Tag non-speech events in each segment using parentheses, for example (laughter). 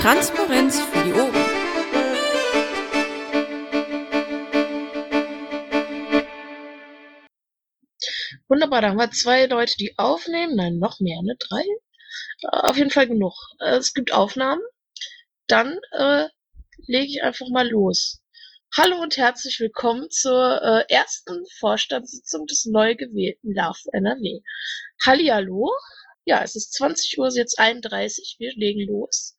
Transparenz für die Ohren. Wunderbar, da haben wir zwei Leute, die aufnehmen. Nein, noch mehr, ne? Drei? Äh, auf jeden Fall genug. Äh, es gibt Aufnahmen. Dann äh, lege ich einfach mal los. Hallo und herzlich willkommen zur äh, ersten Vorstandssitzung des neu gewählten LAF NRW. Hallihallo. Ja, es ist 20 Uhr, jetzt 31. Wir legen los.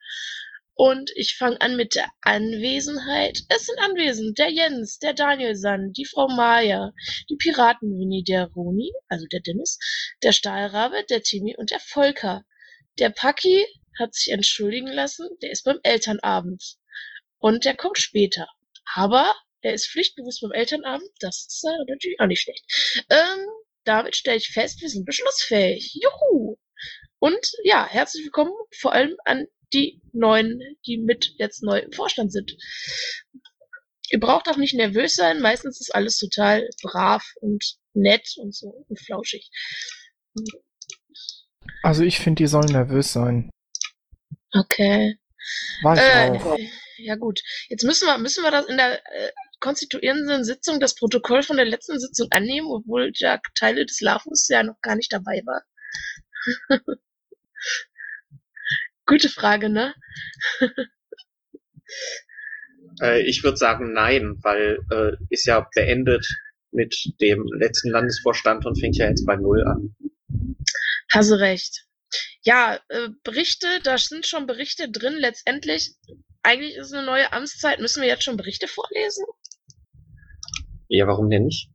Und ich fange an mit der Anwesenheit. Es sind anwesend der Jens, der Daniel Sand, die Frau Maya, die Piraten-Winnie, der Roni, also der Dennis, der Stahlrabe, der Timmy und der Volker. Der Paki hat sich entschuldigen lassen, der ist beim Elternabend. Und der kommt später. Aber er ist pflichtbewusst beim Elternabend, das ist natürlich auch nicht schlecht. Ähm, damit stelle ich fest, wir sind beschlussfähig. Juhu! Und ja, herzlich willkommen vor allem an die Neuen, die mit jetzt neu im Vorstand sind. Ihr braucht auch nicht nervös sein, meistens ist alles total brav und nett und so und flauschig. Also ich finde, die sollen nervös sein. Okay. War ich Äh, auch. ja gut, jetzt müssen wir, müssen wir das in der äh, konstituierenden Sitzung das Protokoll von der letzten Sitzung annehmen, obwohl ja Teile des Lafus ja noch gar nicht dabei war. (laughs) Gute Frage, ne? (laughs) Äh, ich würde sagen nein, weil äh, ist ja beendet mit dem letzten Landesvorstand und fängt ja jetzt bei Null an. Hast du recht. Ja, äh, Berichte, da sind schon Berichte drin. Letztendlich, eigentlich ist eine neue Amtszeit. Müssen wir jetzt schon Berichte vorlesen? Ja, warum denn nicht?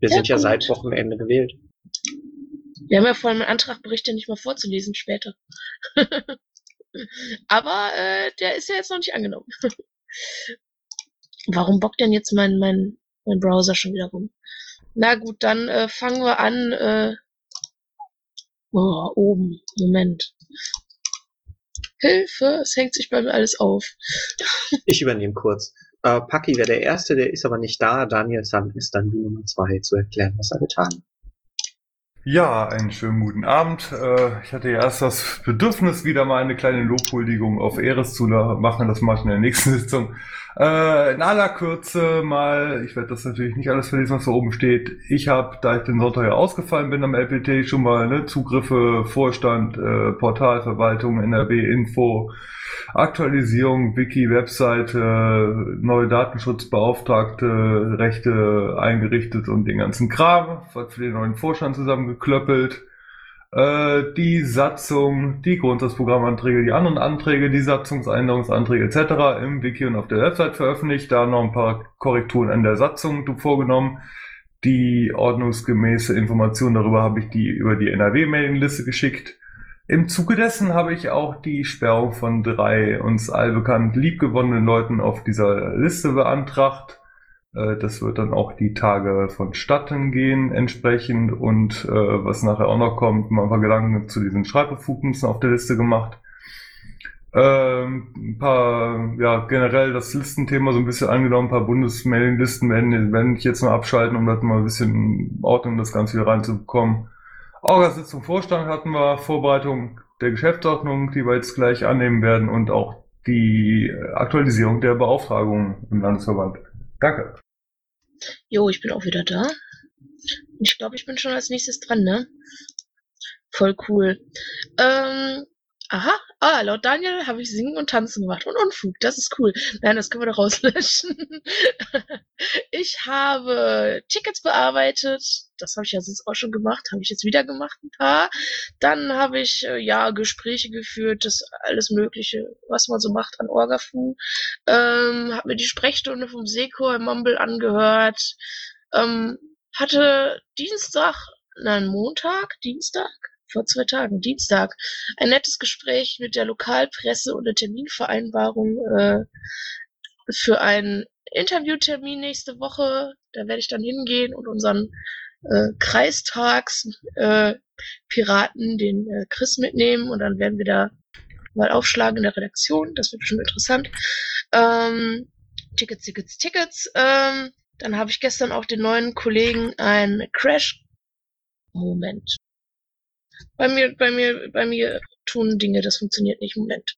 Wir Ja, sind ja gut. seit Wochenende gewählt. Wir haben ja vorhin einen Antrag, Berichte nicht mal vorzulesen später. (laughs) Aber äh, der ist ja jetzt noch nicht angenommen. (laughs) Warum bockt denn jetzt mein, mein, mein Browser schon wieder rum? Na gut, dann äh, fangen wir an. Äh, oh, oben. Moment. Hilfe, es hängt sich bei mir alles auf. (laughs) Ich übernehme kurz. Äh, Paki wäre der Erste, der ist aber nicht da. Daniel Sand ist dann die Nummer zwei zu erklären, was er getan hat. Ja, einen schönen guten Abend. Äh, Ich hatte ja erst das Bedürfnis, wieder mal eine kleine Lobhuldigung auf Eres zu machen. Das mache ich in der nächsten (laughs) Sitzung. Äh, In aller Kürze mal, ich werde das natürlich nicht alles verlesen, was da oben steht. Ich habe, da ich den Sonntag ja ausgefallen bin am LPT, schon mal ne, Zugriffe, Vorstand, äh, Portalverwaltung, NRW-Info, Aktualisierung, Wiki, Webseite, neue Datenschutzbeauftragte, Rechte eingerichtet und den ganzen Kram, was für den neuen Vorstand zusammengeklöppelt. Äh, die Satzung, die Grundsatzprogrammanträge, die anderen Anträge, die Satzungsänderungsanträge etc. im Wiki und auf der Website veröffentlicht, da noch ein paar Korrekturen an der Satzung vorgenommen. Die ordnungsgemäße Information darüber habe ich die über die NRW-Mailingliste geschickt. Im Zuge dessen habe ich auch die Sperrung von drei uns allbekannt liebgewonnenen Leuten auf dieser Liste beantragt. Äh, Das wird dann auch die Tage vonstatten gehen entsprechend und äh, was nachher auch noch kommt, mal ein paar Gedanken zu diesen Schreibbefugnissen auf der Liste gemacht. Ähm, ein paar, ja, generell das Listenthema so ein bisschen angenommen, ein paar Bundesmailinglisten werden, werden ich jetzt mal abschalten, um das mal ein bisschen in Ordnung das Ganze wieder reinzubekommen. Orga-Sitzung Vorstand hatten wir, Vorbereitung der Geschäftsordnung, die wir jetzt gleich annehmen werden und auch die Aktualisierung der Beauftragung im Landesverband. Danke. Jo, ich bin auch wieder da. Ich glaube, ich bin schon als nächstes dran, ne? Voll cool. Ähm, aha, ah, laut Daniel habe ich Singen und Tanzen gemacht und Unfug, das ist cool. Nein, das können wir doch rauslöschen. (laughs) ich habe Tickets bearbeitet, das habe ich ja sonst auch schon gemacht, habe ich jetzt wieder gemacht, ein paar. Dann habe ich, äh, ja, Gespräche geführt, das alles Mögliche, was man so macht an Orgafu. Ähm, habe mir die Sprechstunde vom Seko im Mumble angehört. Ähm, hatte Dienstag, nein, Montag, Dienstag, vor zwei Tagen, Dienstag, ein nettes Gespräch mit der Lokalpresse und eine Terminvereinbarung äh, für einen Interviewtermin nächste Woche. Da werde ich dann hingehen und unseren äh, Kreistags äh, den äh, Chris mitnehmen und dann werden wir da mal aufschlagen in der Redaktion. Das wird bestimmt interessant. Ähm, Tickets, Tickets, Tickets. Ähm, dann habe ich gestern auch den neuen Kollegen ein Crash. Moment. Bei mir, bei mir, bei mir tun Dinge, das funktioniert nicht. Moment.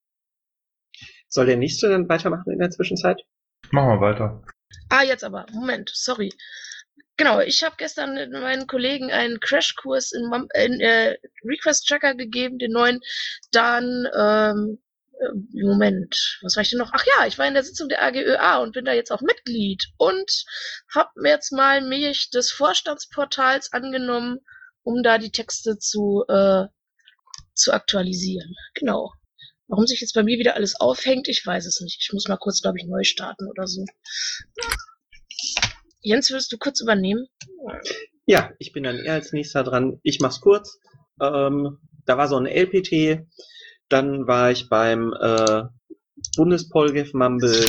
Soll der nächste dann weitermachen in der Zwischenzeit? Machen wir weiter. Ah, jetzt aber. Moment, sorry. Genau, ich habe gestern mit meinen Kollegen einen Crashkurs in, in äh, Request Tracker gegeben, den neuen. Dann, ähm, äh, Moment, was war ich denn noch? Ach ja, ich war in der Sitzung der AGÖA und bin da jetzt auch Mitglied und habe mir jetzt mal mich des Vorstandsportals angenommen, um da die Texte zu, äh, zu aktualisieren. Genau. Warum sich jetzt bei mir wieder alles aufhängt, ich weiß es nicht. Ich muss mal kurz, glaube ich, neu starten oder so. Jens, würdest du kurz übernehmen? Ja, ich bin dann eher als nächster dran. Ich mach's kurz. Ähm, da war so ein LPT, dann war ich beim äh, Bundespolgef Mumble,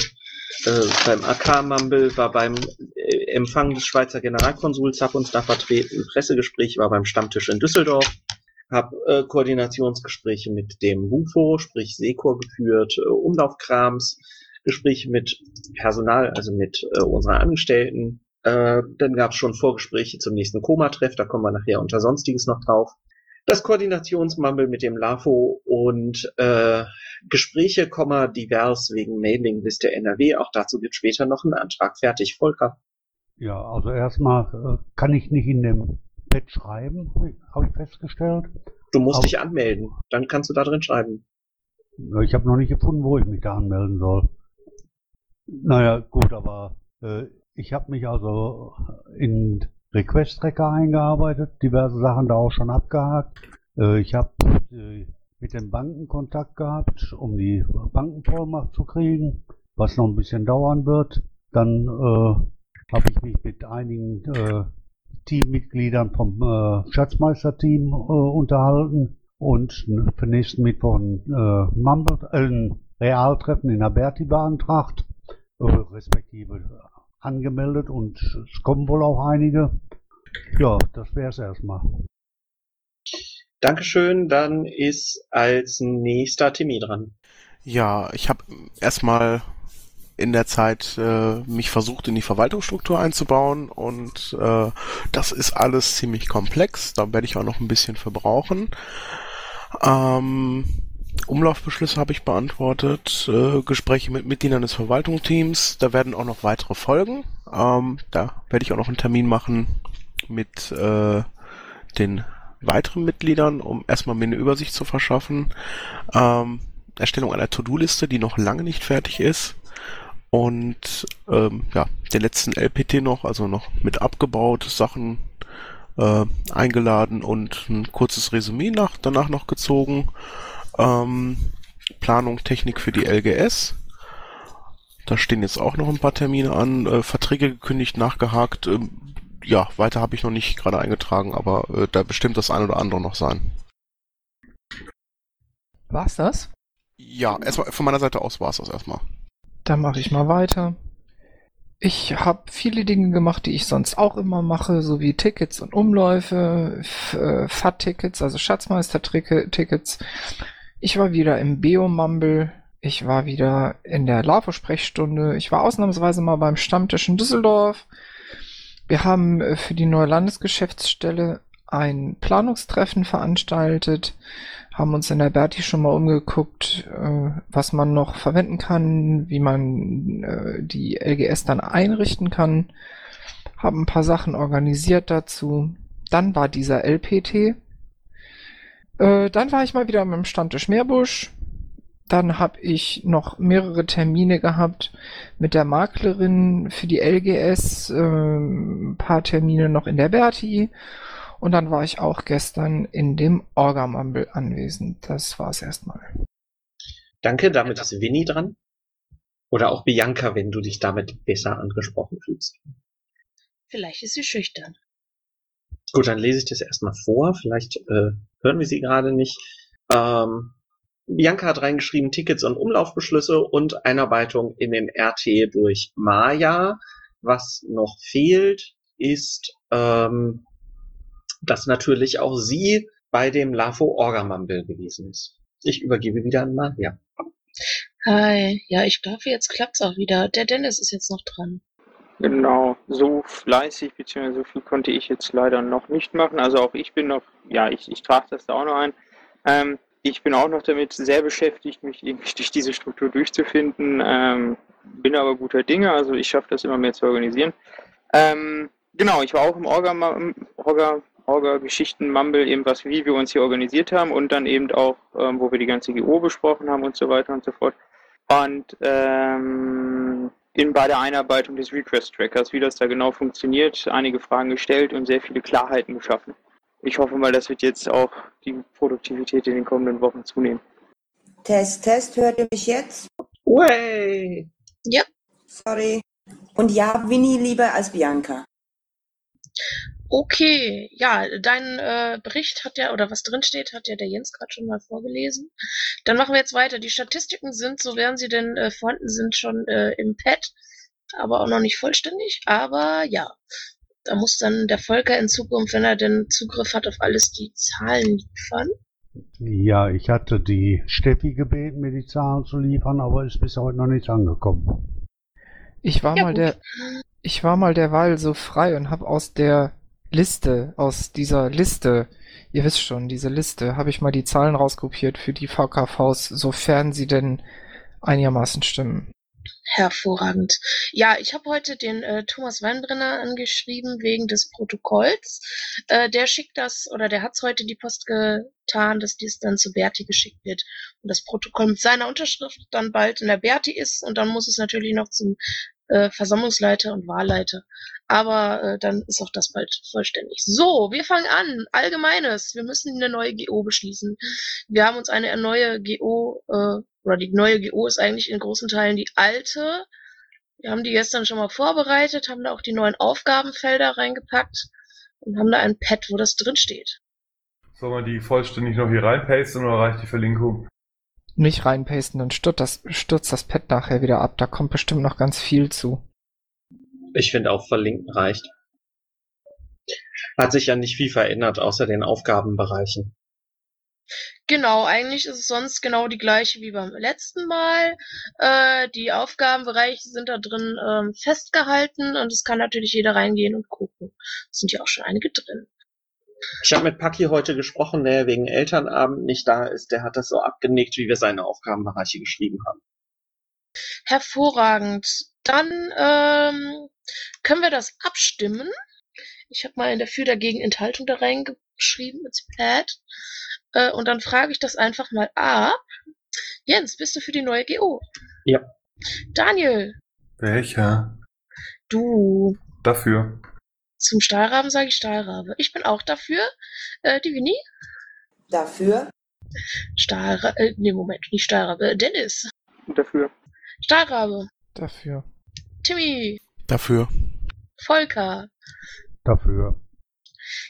äh, beim AK Mumble, war beim äh, Empfang des Schweizer Generalkonsuls, hab uns da vertreten, Pressegespräch war beim Stammtisch in Düsseldorf, hab äh, Koordinationsgespräche mit dem WUFO, sprich Sekor geführt, äh, Umlaufkrams, Gespräche mit Personal, also mit äh, unseren Angestellten. Äh, dann gab es schon Vorgespräche zum nächsten Koma-Treff, da kommen wir nachher unter Sonstiges noch drauf. Das Koordinationsmumble mit dem LAFO und äh, Gespräche, divers wegen Mailingliste NRW. Auch dazu wird später noch ein Antrag fertig. Volker. Ja, also erstmal äh, kann ich nicht in dem Pad schreiben, habe ich festgestellt. Du musst Aber- dich anmelden. Dann kannst du da drin schreiben. Ich habe noch nicht gefunden, wo ich mich da anmelden soll. Naja, gut, aber äh, ich habe mich also in Request Tracker eingearbeitet, diverse Sachen da auch schon abgehakt. Äh, ich habe äh, mit den Banken Kontakt gehabt, um die Bankenvollmacht zu kriegen, was noch ein bisschen dauern wird. Dann äh, habe ich mich mit einigen äh, Teammitgliedern vom äh, Schatzmeisterteam äh, unterhalten und für nächsten Mittwoch ein, äh, Mumble, äh, ein Realtreffen in Alberti beantragt, äh, respektive angemeldet und es kommen wohl auch einige. Ja, das wäre es erstmal. Dankeschön. Dann ist als nächster Timmy dran. Ja, ich habe erstmal in der Zeit äh, mich versucht, in die Verwaltungsstruktur einzubauen und äh, das ist alles ziemlich komplex. Da werde ich auch noch ein bisschen verbrauchen. Ähm, Umlaufbeschlüsse habe ich beantwortet, äh, Gespräche mit Mitgliedern des Verwaltungsteams. Da werden auch noch weitere folgen. Ähm, da werde ich auch noch einen Termin machen mit äh, den weiteren Mitgliedern, um erstmal mir eine Übersicht zu verschaffen. Ähm, Erstellung einer To-Do-Liste, die noch lange nicht fertig ist. Und ähm, ja, den letzten LPT noch, also noch mit abgebaut, Sachen äh, eingeladen und ein kurzes Resümee nach, danach noch gezogen. Ähm, Planung, Technik für die LGS. Da stehen jetzt auch noch ein paar Termine an, äh, Verträge gekündigt, nachgehakt. Ähm, ja, weiter habe ich noch nicht gerade eingetragen, aber äh, da bestimmt das ein oder andere noch sein. War's das? Ja, erstmal von meiner Seite aus war es das erstmal. Dann mache ich mal weiter. Ich habe viele Dinge gemacht, die ich sonst auch immer mache, sowie Tickets und Umläufe, äh, FAT-Tickets, also Schatzmeister-Tickets. Ich war wieder im Beo-Mumble. Ich war wieder in der LAFO-Sprechstunde. Ich war ausnahmsweise mal beim Stammtisch in Düsseldorf. Wir haben äh, für die neue Landesgeschäftsstelle ein Planungstreffen veranstaltet, haben uns in der Berti schon mal umgeguckt, äh, was man noch verwenden kann, wie man äh, die LGS dann einrichten kann, haben ein paar Sachen organisiert dazu. Dann war dieser LPT. Äh, dann war ich mal wieder mit dem Stammtisch Meerbusch. Dann habe ich noch mehrere Termine gehabt mit der Maklerin für die LGS, äh, ein paar Termine noch in der Berti. Und dann war ich auch gestern in dem Orgamumble anwesend. Das war's erstmal. Danke, damit ist Winnie dran. Oder auch Bianca, wenn du dich damit besser angesprochen fühlst. Vielleicht ist sie schüchtern. Gut, dann lese ich das erstmal vor. Vielleicht äh, hören wir sie gerade nicht. Ähm, Bianca hat reingeschrieben Tickets und Umlaufbeschlüsse und Einarbeitung in den RT durch Maya. Was noch fehlt, ist, ähm, dass natürlich auch sie bei dem LAFO Orgamumble gewesen ist. Ich übergebe wieder an Maria. Hi, ja, ich glaube, jetzt klappt's auch wieder. Der Dennis ist jetzt noch dran. Genau, so fleißig, beziehungsweise so viel konnte ich jetzt leider noch nicht machen. Also auch ich bin noch, ja, ich, ich trage das da auch noch ein. Ähm, ich bin auch noch damit sehr beschäftigt, mich irgendwie (laughs) durch diese Struktur durchzufinden. Ähm, bin aber guter Dinge, also ich schaffe das immer mehr zu organisieren. Ähm, genau, ich war auch im Orga, Orga, Orga Geschichten Mumble, eben was, wie wir uns hier organisiert haben und dann eben auch, ähm, wo wir die ganze GO besprochen haben und so weiter und so fort. Und ähm, in, bei der Einarbeitung des Request Trackers, wie das da genau funktioniert, einige Fragen gestellt und sehr viele Klarheiten geschaffen. Ich hoffe mal, das wird jetzt auch die Produktivität in den kommenden Wochen zunehmen. Test, Test, hört ihr mich jetzt? Way! Ja. Sorry. Und ja, Winnie lieber als Bianca. Okay, ja, dein äh, Bericht hat ja, oder was drin steht, hat ja der Jens gerade schon mal vorgelesen. Dann machen wir jetzt weiter. Die Statistiken sind, so wären sie denn äh, vorhanden sind, schon äh, im Pad, aber auch noch nicht vollständig. Aber ja, da muss dann der Volker in Zukunft, wenn er denn Zugriff hat auf alles, die Zahlen liefern. Ja, ich hatte die Steffi gebeten, mir die Zahlen zu liefern, aber ist bis heute noch nichts angekommen. Ich war Ja, mal gut. der, ich war mal derweil so frei und habe aus der Liste, aus dieser Liste, ihr wisst schon, diese Liste, habe ich mal die Zahlen rauskopiert für die VKVs, sofern sie denn einigermaßen stimmen. Hervorragend. Ja, ich habe heute den äh, Thomas Weinbrenner angeschrieben wegen des Protokolls. Äh, der schickt das, oder der hat's heute die Post getan, dass dies dann zu Berti geschickt wird. Und das Protokoll mit seiner Unterschrift dann bald in der Berti ist und dann muss es natürlich noch zum äh, Versammlungsleiter und Wahlleiter. Aber äh, dann ist auch das bald vollständig. So, wir fangen an. Allgemeines. Wir müssen eine neue GO beschließen. Wir haben uns eine neue GO, äh, oder die neue GO ist eigentlich in großen Teilen die alte. Wir haben die gestern schon mal vorbereitet, haben da auch die neuen Aufgabenfelder reingepackt und haben da ein Pad, wo das drin steht. Soll man die vollständig noch hier reinpasten oder reicht die Verlinkung? Nicht reinpasten, dann stürzt das, stürzt das Pad nachher wieder ab. Da kommt bestimmt noch ganz viel zu. Ich finde auch verlinken reicht. Hat sich ja nicht viel verändert, außer den Aufgabenbereichen. Genau, eigentlich ist es sonst genau die gleiche wie beim letzten Mal. Äh, die Aufgabenbereiche sind da drin ähm, festgehalten und es kann natürlich jeder reingehen und gucken. Es sind ja auch schon einige drin. Ich habe mit Paki heute gesprochen, der wegen Elternabend nicht da ist. Der hat das so abgenickt, wie wir seine Aufgabenbereiche geschrieben haben. Hervorragend. Dann ähm, können wir das abstimmen. Ich habe mal in der Für dagegen Enthaltung da reingeschrieben ins Pad. Äh, und dann frage ich das einfach mal ab. Jens, bist du für die neue GO? Ja. Daniel, Welcher? du. Dafür. Zum Stahlraben sage ich Stahlrabe. Ich bin auch dafür. Äh, die Winnie? Dafür? Stahlrabe. Äh, nee, Moment, nicht Stahlrabe. Dennis. Und dafür. Stahlrabe. Dafür. Timmy. Dafür. Volker. Dafür.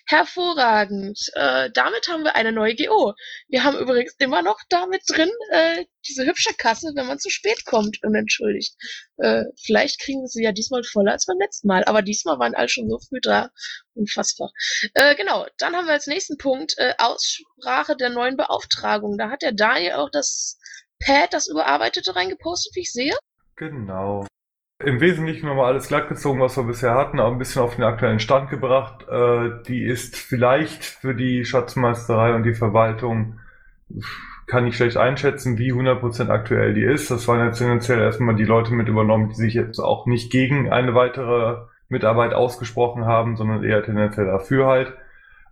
Hervorragend. Äh, damit haben wir eine neue GO. Wir haben übrigens immer noch damit drin äh, diese hübsche Kasse, wenn man zu spät kommt, unentschuldigt. Äh, vielleicht kriegen wir sie ja diesmal voller als beim letzten Mal, aber diesmal waren alle schon so früh da. Unfassbar. Äh, genau, dann haben wir als nächsten Punkt äh, Aussprache der neuen Beauftragung. Da hat der Daniel auch das Pad, das überarbeitete, reingepostet, wie ich sehe. Genau. Im Wesentlichen nochmal alles glattgezogen, was wir bisher hatten, aber ein bisschen auf den aktuellen Stand gebracht. Äh, die ist vielleicht für die Schatzmeisterei und die Verwaltung, kann ich schlecht einschätzen, wie 100% aktuell die ist. Das waren jetzt tendenziell erstmal die Leute mit übernommen, die sich jetzt auch nicht gegen eine weitere Mitarbeit ausgesprochen haben, sondern eher tendenziell dafür halt.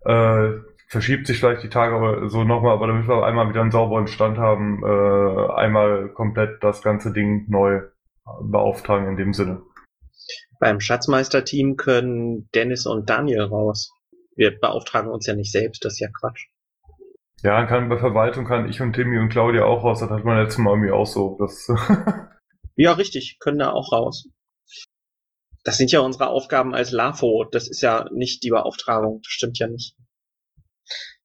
Äh, verschiebt sich vielleicht die Tage aber so nochmal, aber damit wir einmal wieder einen sauberen Stand haben, äh, einmal komplett das ganze Ding neu beauftragen in dem Sinne. Beim Schatzmeisterteam können Dennis und Daniel raus. Wir beauftragen uns ja nicht selbst, das ist ja Quatsch. Ja, kann bei Verwaltung kann ich und Timmy und Claudia auch raus. Das hat man letztes Mal irgendwie auch so. Das (laughs) Ja, richtig, können da auch raus. Das sind ja unsere Aufgaben als LAFO. Das ist ja nicht die Beauftragung. Das stimmt ja nicht.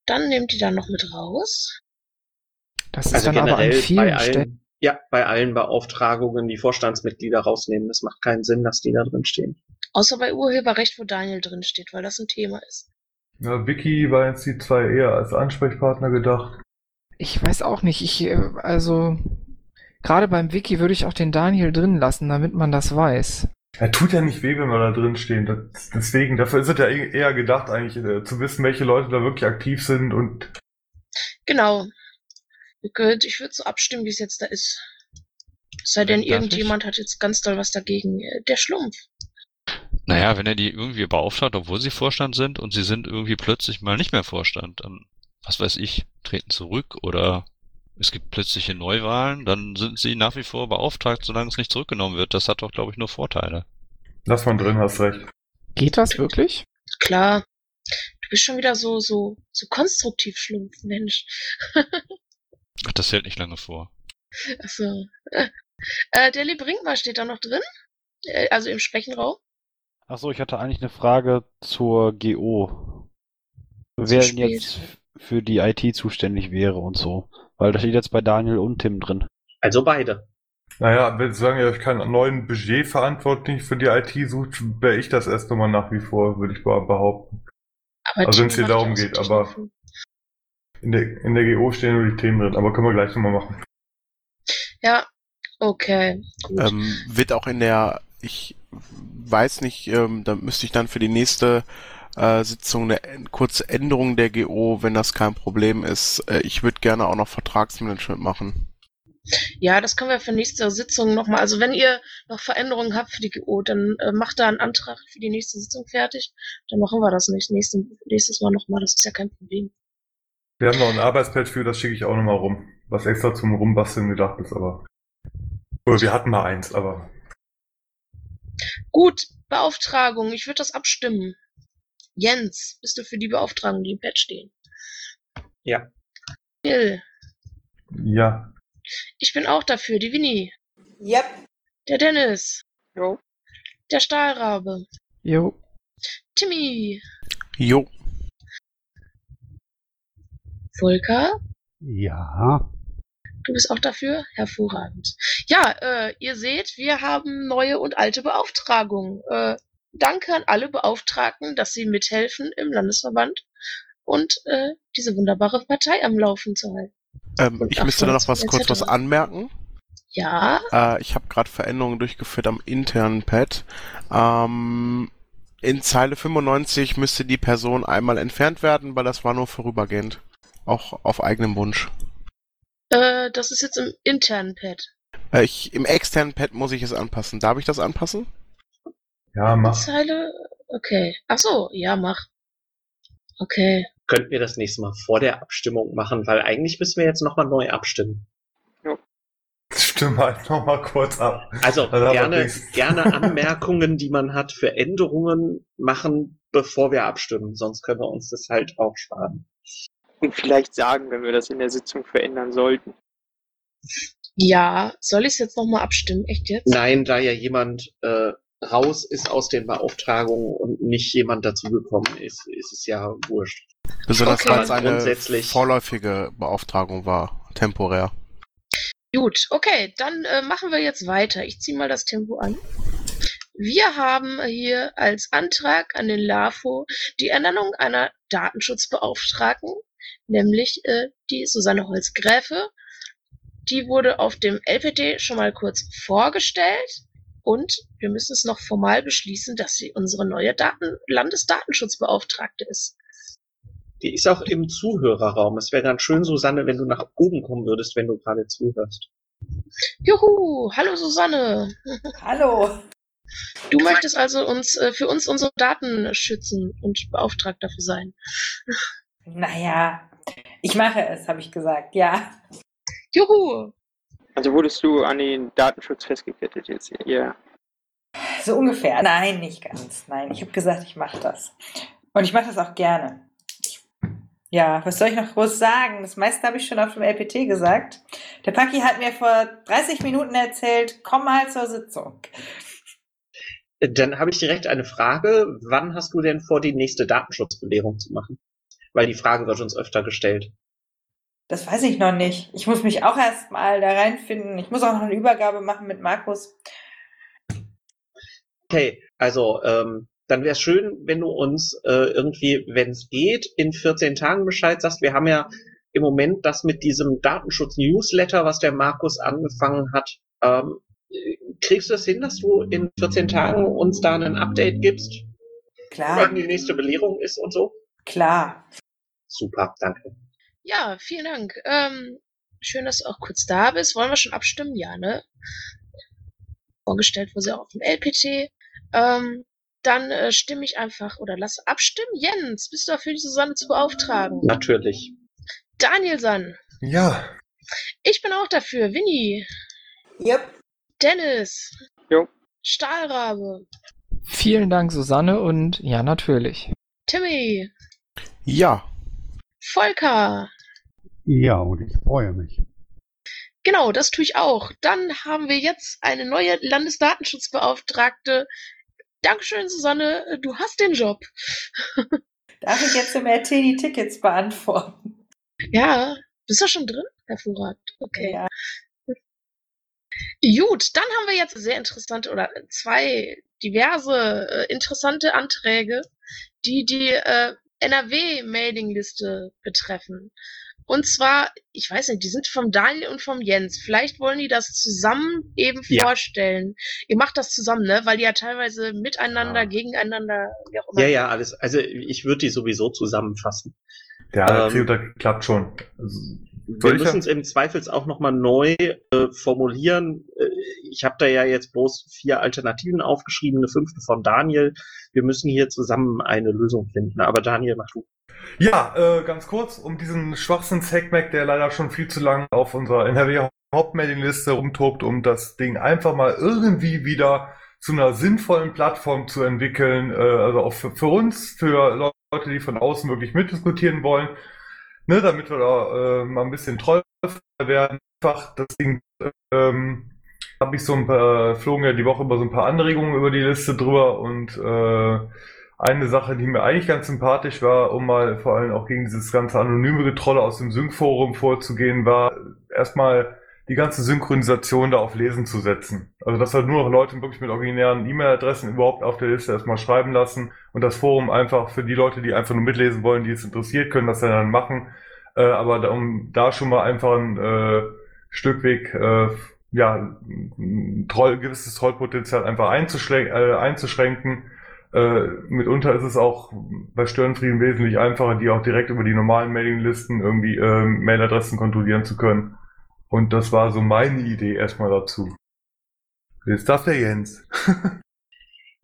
Dann nehmt die dann noch mit raus. Das ist Also dann aber an generell vielen bei Stellen. Ja, bei allen Beauftragungen die Vorstandsmitglieder rausnehmen. Das macht keinen Sinn, dass die da drin stehen. Außer bei Urheberrecht, wo Daniel drin steht, weil das ein Thema ist. ja, Vicky war jetzt die zwei eher als Ansprechpartner gedacht. Ich weiß auch nicht. Ich, äh, also, gerade beim Wiki würde ich auch den Daniel drin lassen, damit man das weiß. Er tut ja nicht weh, wenn wir da drin stehen. Das, deswegen, dafür ist es ja eh- eher gedacht, eigentlich äh, zu wissen, welche Leute da wirklich aktiv sind und Genau. Gut, ich würde so abstimmen, wie es jetzt da ist. Es sei denn, irgendjemand hat jetzt ganz doll was dagegen. Äh, Der Schlumpf. Naja, wenn er die irgendwie beauftragt, obwohl sie Vorstand sind und sie sind irgendwie plötzlich mal nicht mehr Vorstand, dann, was weiß ich, treten zurück oder es gibt plötzliche Neuwahlen, dann sind sie nach wie vor beauftragt, solange es nicht zurückgenommen wird. Das hat doch, glaube ich, nur Vorteile. Lass mal drin, hast recht. Geht das wirklich? Klar. Du bist schon wieder so, so, so konstruktiv, Schlumpf, Mensch. (laughs) Ach, das hält nicht lange vor. Achso. (laughs) Äh, der Brinkma steht da noch drin? Äh, also im Sprechenraum? Achso, ich hatte eigentlich eine Frage zur GO. Wer denn jetzt für die IT zuständig wäre und so. Weil da steht jetzt bei Daniel und Tim drin. Also beide. Naja, wenn solange ihr euch keinen neuen Budgetverantwortlichen für die IT sucht, wäre ich das erst nochmal nach wie vor, würde ich mal behaupten. Aber Also wenn es hier darum geht, aber Techniken. In der, in der GO stehen nur die Themen drin, aber können wir gleich nochmal machen. Ja, okay. Ähm, wird auch in der, ich weiß nicht, ähm, da müsste ich dann für die nächste äh, Sitzung eine kurze Änderung der GO, wenn das kein Problem ist. Äh, ich würde gerne auch noch Vertragsmanagement machen. Ja, das können wir für nächste Sitzung nochmal. Also wenn ihr noch Veränderungen habt für die GO, dann äh, macht da einen Antrag für die nächste Sitzung fertig. Dann machen wir das nicht nächste, nächstes Mal nochmal. Das ist ja kein Problem. Wir haben noch ein Arbeitspad für, das schicke ich auch nochmal rum. Was extra zum Rumbasteln gedacht ist, aber. Oder wir hatten mal eins, aber. Gut, Beauftragung. Ich würde das abstimmen. Jens, bist du für die Beauftragung, die im Pad stehen? Ja. Bill, Ja. ich bin auch dafür. Die Winnie, Yep. der Dennis, Jo. der Stahlrabe, Jo. Timmy, Jo. Volker, Ja. Du bist auch dafür? Hervorragend. Ja, äh, ihr seht, wir haben neue und alte Beauftragungen. Äh, danke an alle Beauftragten, dass sie mithelfen im Landesverband und äh, diese wunderbare Partei am Laufen zu halten. Ähm, ich müsste da noch was kurz was anmerken. Ja, Äh, ich habe gerade Veränderungen durchgeführt am internen Pad. Ähm, in Zeile 95 müsste die Person einmal entfernt werden, weil das war nur vorübergehend. Auch auf eigenem Wunsch. äh, das ist jetzt im internen Pad. Äh, ich, Im externen Pad muss ich es anpassen. Darf ich das anpassen? Ja, mach. Zeile, okay. Ach so, ja, mach. Okay. Könnten wir das nächste Mal vor der Abstimmung machen, weil eigentlich müssen wir jetzt nochmal neu abstimmen. Stimme halt nochmal kurz ab. Also gerne, gerne (laughs) Anmerkungen, die man hat für Änderungen machen, bevor wir abstimmen. Sonst können wir uns das halt auch sparen. Und (laughs) vielleicht sagen, wenn wir das in der Sitzung verändern sollten. Ja, soll ich es jetzt nochmal abstimmen? Echt jetzt? Nein, da ja jemand äh, raus ist aus den Beauftragungen und nicht jemand dazugekommen ist, ist es ja wurscht. Besonders Okay. weil es eine Grundsätzlich- vorläufige Beauftragung war, temporär. Gut, okay, dann äh, machen wir jetzt weiter. Ich ziehe mal das Tempo an. Wir haben hier als Antrag an den LAFO die Ernennung einer Datenschutzbeauftragten, nämlich äh, die Susanne Holz-Gräfe. Die wurde auf dem LPT schon mal kurz vorgestellt und wir müssen es noch formal beschließen, dass sie unsere neue Daten Landesdatenschutzbeauftragte ist. Die ist auch im Zuhörerraum. Es wäre ganz schön, Susanne, wenn du nach oben kommen würdest, wenn du gerade zuhörst. Juhu, hallo Susanne. Hallo. Du möchtest also uns äh, für uns unsere Daten schützen und beauftragt dafür sein. Naja, ich mache es, habe ich gesagt, ja. Juhu! Also wurdest du an den Datenschutz festgekettet jetzt hier? Ja. So ungefähr. Nein, nicht ganz. Nein, ich habe gesagt, ich mache das. Und ich mache das auch gerne. Ich, ja, was soll ich noch groß sagen? Das meiste habe ich schon auf dem LPT gesagt. Der Paki hat mir vor 30 Minuten erzählt, komm mal zur Sitzung. Dann habe ich direkt eine Frage. Wann hast du denn vor, die nächste Datenschutzbelehrung zu machen? Weil die Frage wird uns öfter gestellt. Das weiß ich noch nicht. Ich muss mich auch erst mal da reinfinden. Ich muss auch noch eine Übergabe machen mit Markus. Okay, also ähm, dann wäre es schön, wenn du uns äh, irgendwie, wenn es geht, in 14 Tagen Bescheid sagst. Wir haben ja im Moment das mit diesem Datenschutz-Newsletter, was der Markus angefangen hat. Ähm, äh, kriegst du es hin, dass du in 14 Tagen uns da ein Update gibst, Klar, wann die nächste Belehrung ist und so? klar. Super, danke. Ja, vielen Dank. Ähm, Schön, dass du auch kurz da bist. Wollen wir schon abstimmen? Ja, ne? Vorgestellt wurde sie auch auf dem LPT. Ähm, dann äh, stimme ich einfach oder lass abstimmen. Jens, bist du dafür, die Susanne zu beauftragen? Natürlich. Danielson, Ja, ich bin auch dafür. Winnie, Yep. Dennis, Jo. Stahlrabe, Vielen Dank, Susanne, und ja, natürlich. Timmy, Ja, Volker. Ja, und ich freue mich. Genau, das tue ich auch. Dann haben wir jetzt eine neue Landesdatenschutzbeauftragte. Dankeschön, Susanne. Du hast den Job. (laughs) Darf ich jetzt im RT die Tickets beantworten? Ja, bist du schon drin? Hervorragend. Okay. Ja. Gut, dann haben wir jetzt sehr interessante oder zwei diverse äh, interessante Anträge, die die äh, NRW-Mailingliste betreffen. Und zwar, ich weiß nicht, die sind vom Daniel und vom Jens. Vielleicht wollen die das zusammen eben Ja. vorstellen. Ihr macht das zusammen, ne? Weil die ja teilweise miteinander, Ja. gegeneinander, wie auch immer. Ja, ja, alles. Also ich würde die sowieso zusammenfassen. der Ähm, Theater klappt schon. Wir müssen es im Zweifels auch nochmal neu äh, formulieren. Äh, ich habe da ja jetzt bloß vier Alternativen aufgeschrieben, eine fünfte von Daniel. Wir müssen hier zusammen eine Lösung finden. Aber Daniel, mach du. Ja, äh, ganz kurz, um diesen Schwachsinns-Hackmack, der leider schon viel zu lange auf unserer NRW-Hauptmailingliste rumtobt, um das Ding einfach mal irgendwie wieder zu einer sinnvollen Plattform zu entwickeln, äh, also auch für, für uns, für Leute, die von außen wirklich mitdiskutieren wollen, ne, damit wir da äh, mal ein bisschen treu werden. Einfach das Ding, ähm, habe ich so ein paar, flogen ja die Woche über so ein paar Anregungen über die Liste drüber und äh, eine Sache, die mir eigentlich ganz sympathisch war, um mal vor allem auch gegen dieses ganze anonyme Getrolle aus dem Sync-Forum vorzugehen, war erstmal die ganze Synchronisation da auf Lesen zu setzen. Also dass halt nur noch Leute wirklich mit originären E-Mail-Adressen überhaupt auf der Liste erstmal schreiben lassen und das Forum einfach für die Leute, die einfach nur mitlesen wollen, die es interessiert, können das dann machen. Äh, aber da, um da schon mal einfach ein äh, Stückweg äh, ja, ein Troll, gewisses Trollpotenzial einfach einzuschränken, äh, einzuschränken. Äh, mitunter ist es auch bei Störenfrieden wesentlich einfacher, die auch direkt über die normalen Mailinglisten irgendwie äh, Mailadressen kontrollieren zu können. Und das war so meine Idee erstmal dazu. Jetzt darf der Jens. (laughs)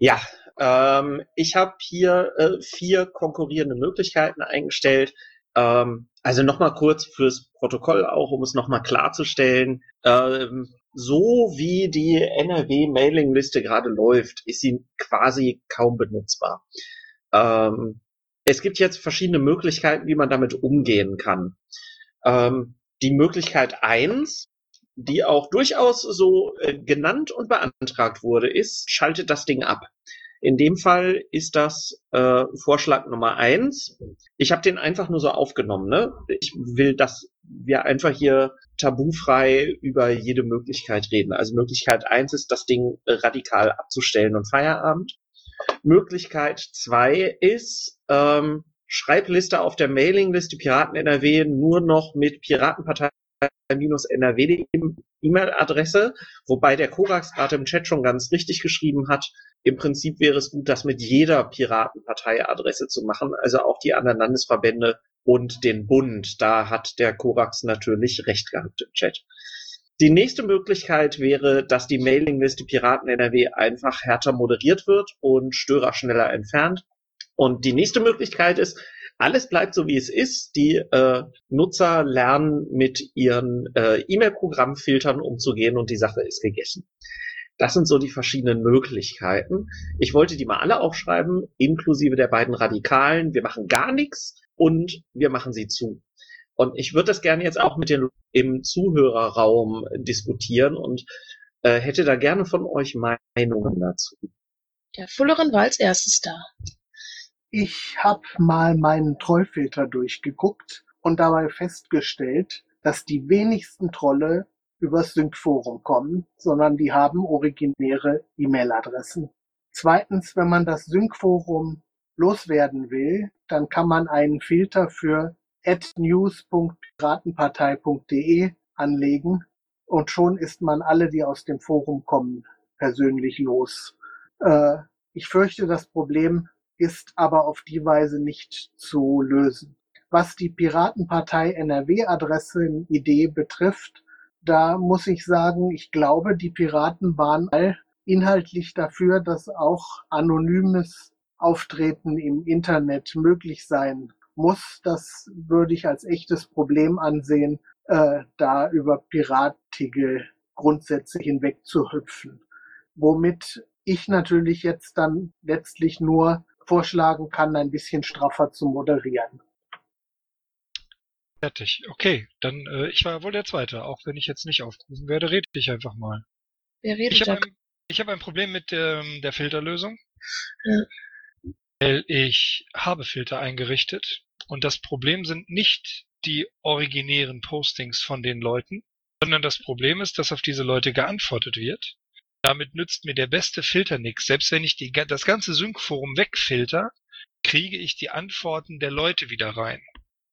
Ja, ähm, ich habe hier äh, vier konkurrierende Möglichkeiten eingestellt. Ähm, also nochmal kurz fürs Protokoll auch, um es nochmal klarzustellen. Ähm, so wie die NRW-Mailingliste gerade läuft, ist sie quasi kaum benutzbar. Ähm, es gibt jetzt verschiedene Möglichkeiten, wie man damit umgehen kann. Ähm, die Möglichkeit eins, die auch durchaus so äh, genannt und beantragt wurde, ist, schaltet das Ding ab. In dem Fall ist das äh, Vorschlag Nummer eins. Ich habe den einfach nur so aufgenommen. Ne? Ich will, dass wir einfach hier tabufrei über jede Möglichkeit reden. Also Möglichkeit eins ist, das Ding radikal abzustellen und Feierabend. Möglichkeit zwei ist, ähm, Schreibliste auf der Mailingliste Piraten NRW nur noch mit Piratenpartei NRW E-Mail-Adresse, wobei der Korax gerade im Chat schon ganz richtig geschrieben hat. Im Prinzip wäre es gut, das mit jeder Piratenpartei-Adresse zu machen, also auch die anderen Landesverbände und den Bund. Da hat der Korax natürlich recht gehabt im Chat. Die nächste Möglichkeit wäre, dass die Mailingliste Piraten NRW einfach härter moderiert wird und Störer schneller entfernt. Und die nächste Möglichkeit ist, alles bleibt so wie es ist. Die äh, Nutzer lernen mit ihren äh, E-Mail-Programmfiltern umzugehen und die Sache ist gegessen. Das sind so die verschiedenen Möglichkeiten. Ich wollte die mal alle aufschreiben, inklusive der beiden Radikalen. Wir machen gar nichts und wir machen sie zu. Und ich würde das gerne jetzt auch mit den im Zuhörerraum diskutieren und äh, hätte da gerne von euch Meinungen dazu. Der Fullerin war als erstes da. Ich habe mal meinen Trollfilter durchgeguckt und dabei festgestellt, dass die wenigsten Trolle übers Sync-Forum kommen, sondern die haben originäre E-Mail-Adressen. Zweitens, wenn man das Sync-Forum loswerden will, dann kann man einen Filter für news.piratenpartei.de anlegen und schon ist man alle, die aus dem Forum kommen, persönlich los. Äh, ich fürchte, das Problem ist aber auf die Weise nicht zu lösen. Was die Piratenpartei NRW-Adressen-Idee betrifft, da muss ich sagen, ich glaube, die Piraten waren inhaltlich dafür, dass auch anonymes Auftreten im Internet möglich sein muss. Das würde ich als echtes Problem ansehen, äh, da über piratige Grundsätze hinwegzuhüpfen. Womit ich natürlich jetzt dann letztlich nur vorschlagen kann, ein bisschen straffer zu moderieren. Fertig. Okay, dann äh, ich war wohl der Zweite. Auch wenn ich jetzt nicht aufgerufen werde, rede ich einfach mal. Wer redet Ich habe ein, ich hab ein Problem mit ähm, der Filterlösung, Ja. weil ich habe Filter eingerichtet und das Problem sind nicht die originären Postings von den Leuten, sondern das Problem ist, dass auf diese Leute geantwortet wird. Damit nützt mir der beste Filter nichts. Selbst wenn ich die, das ganze Sync-Forum wegfilter, kriege ich die Antworten der Leute wieder rein.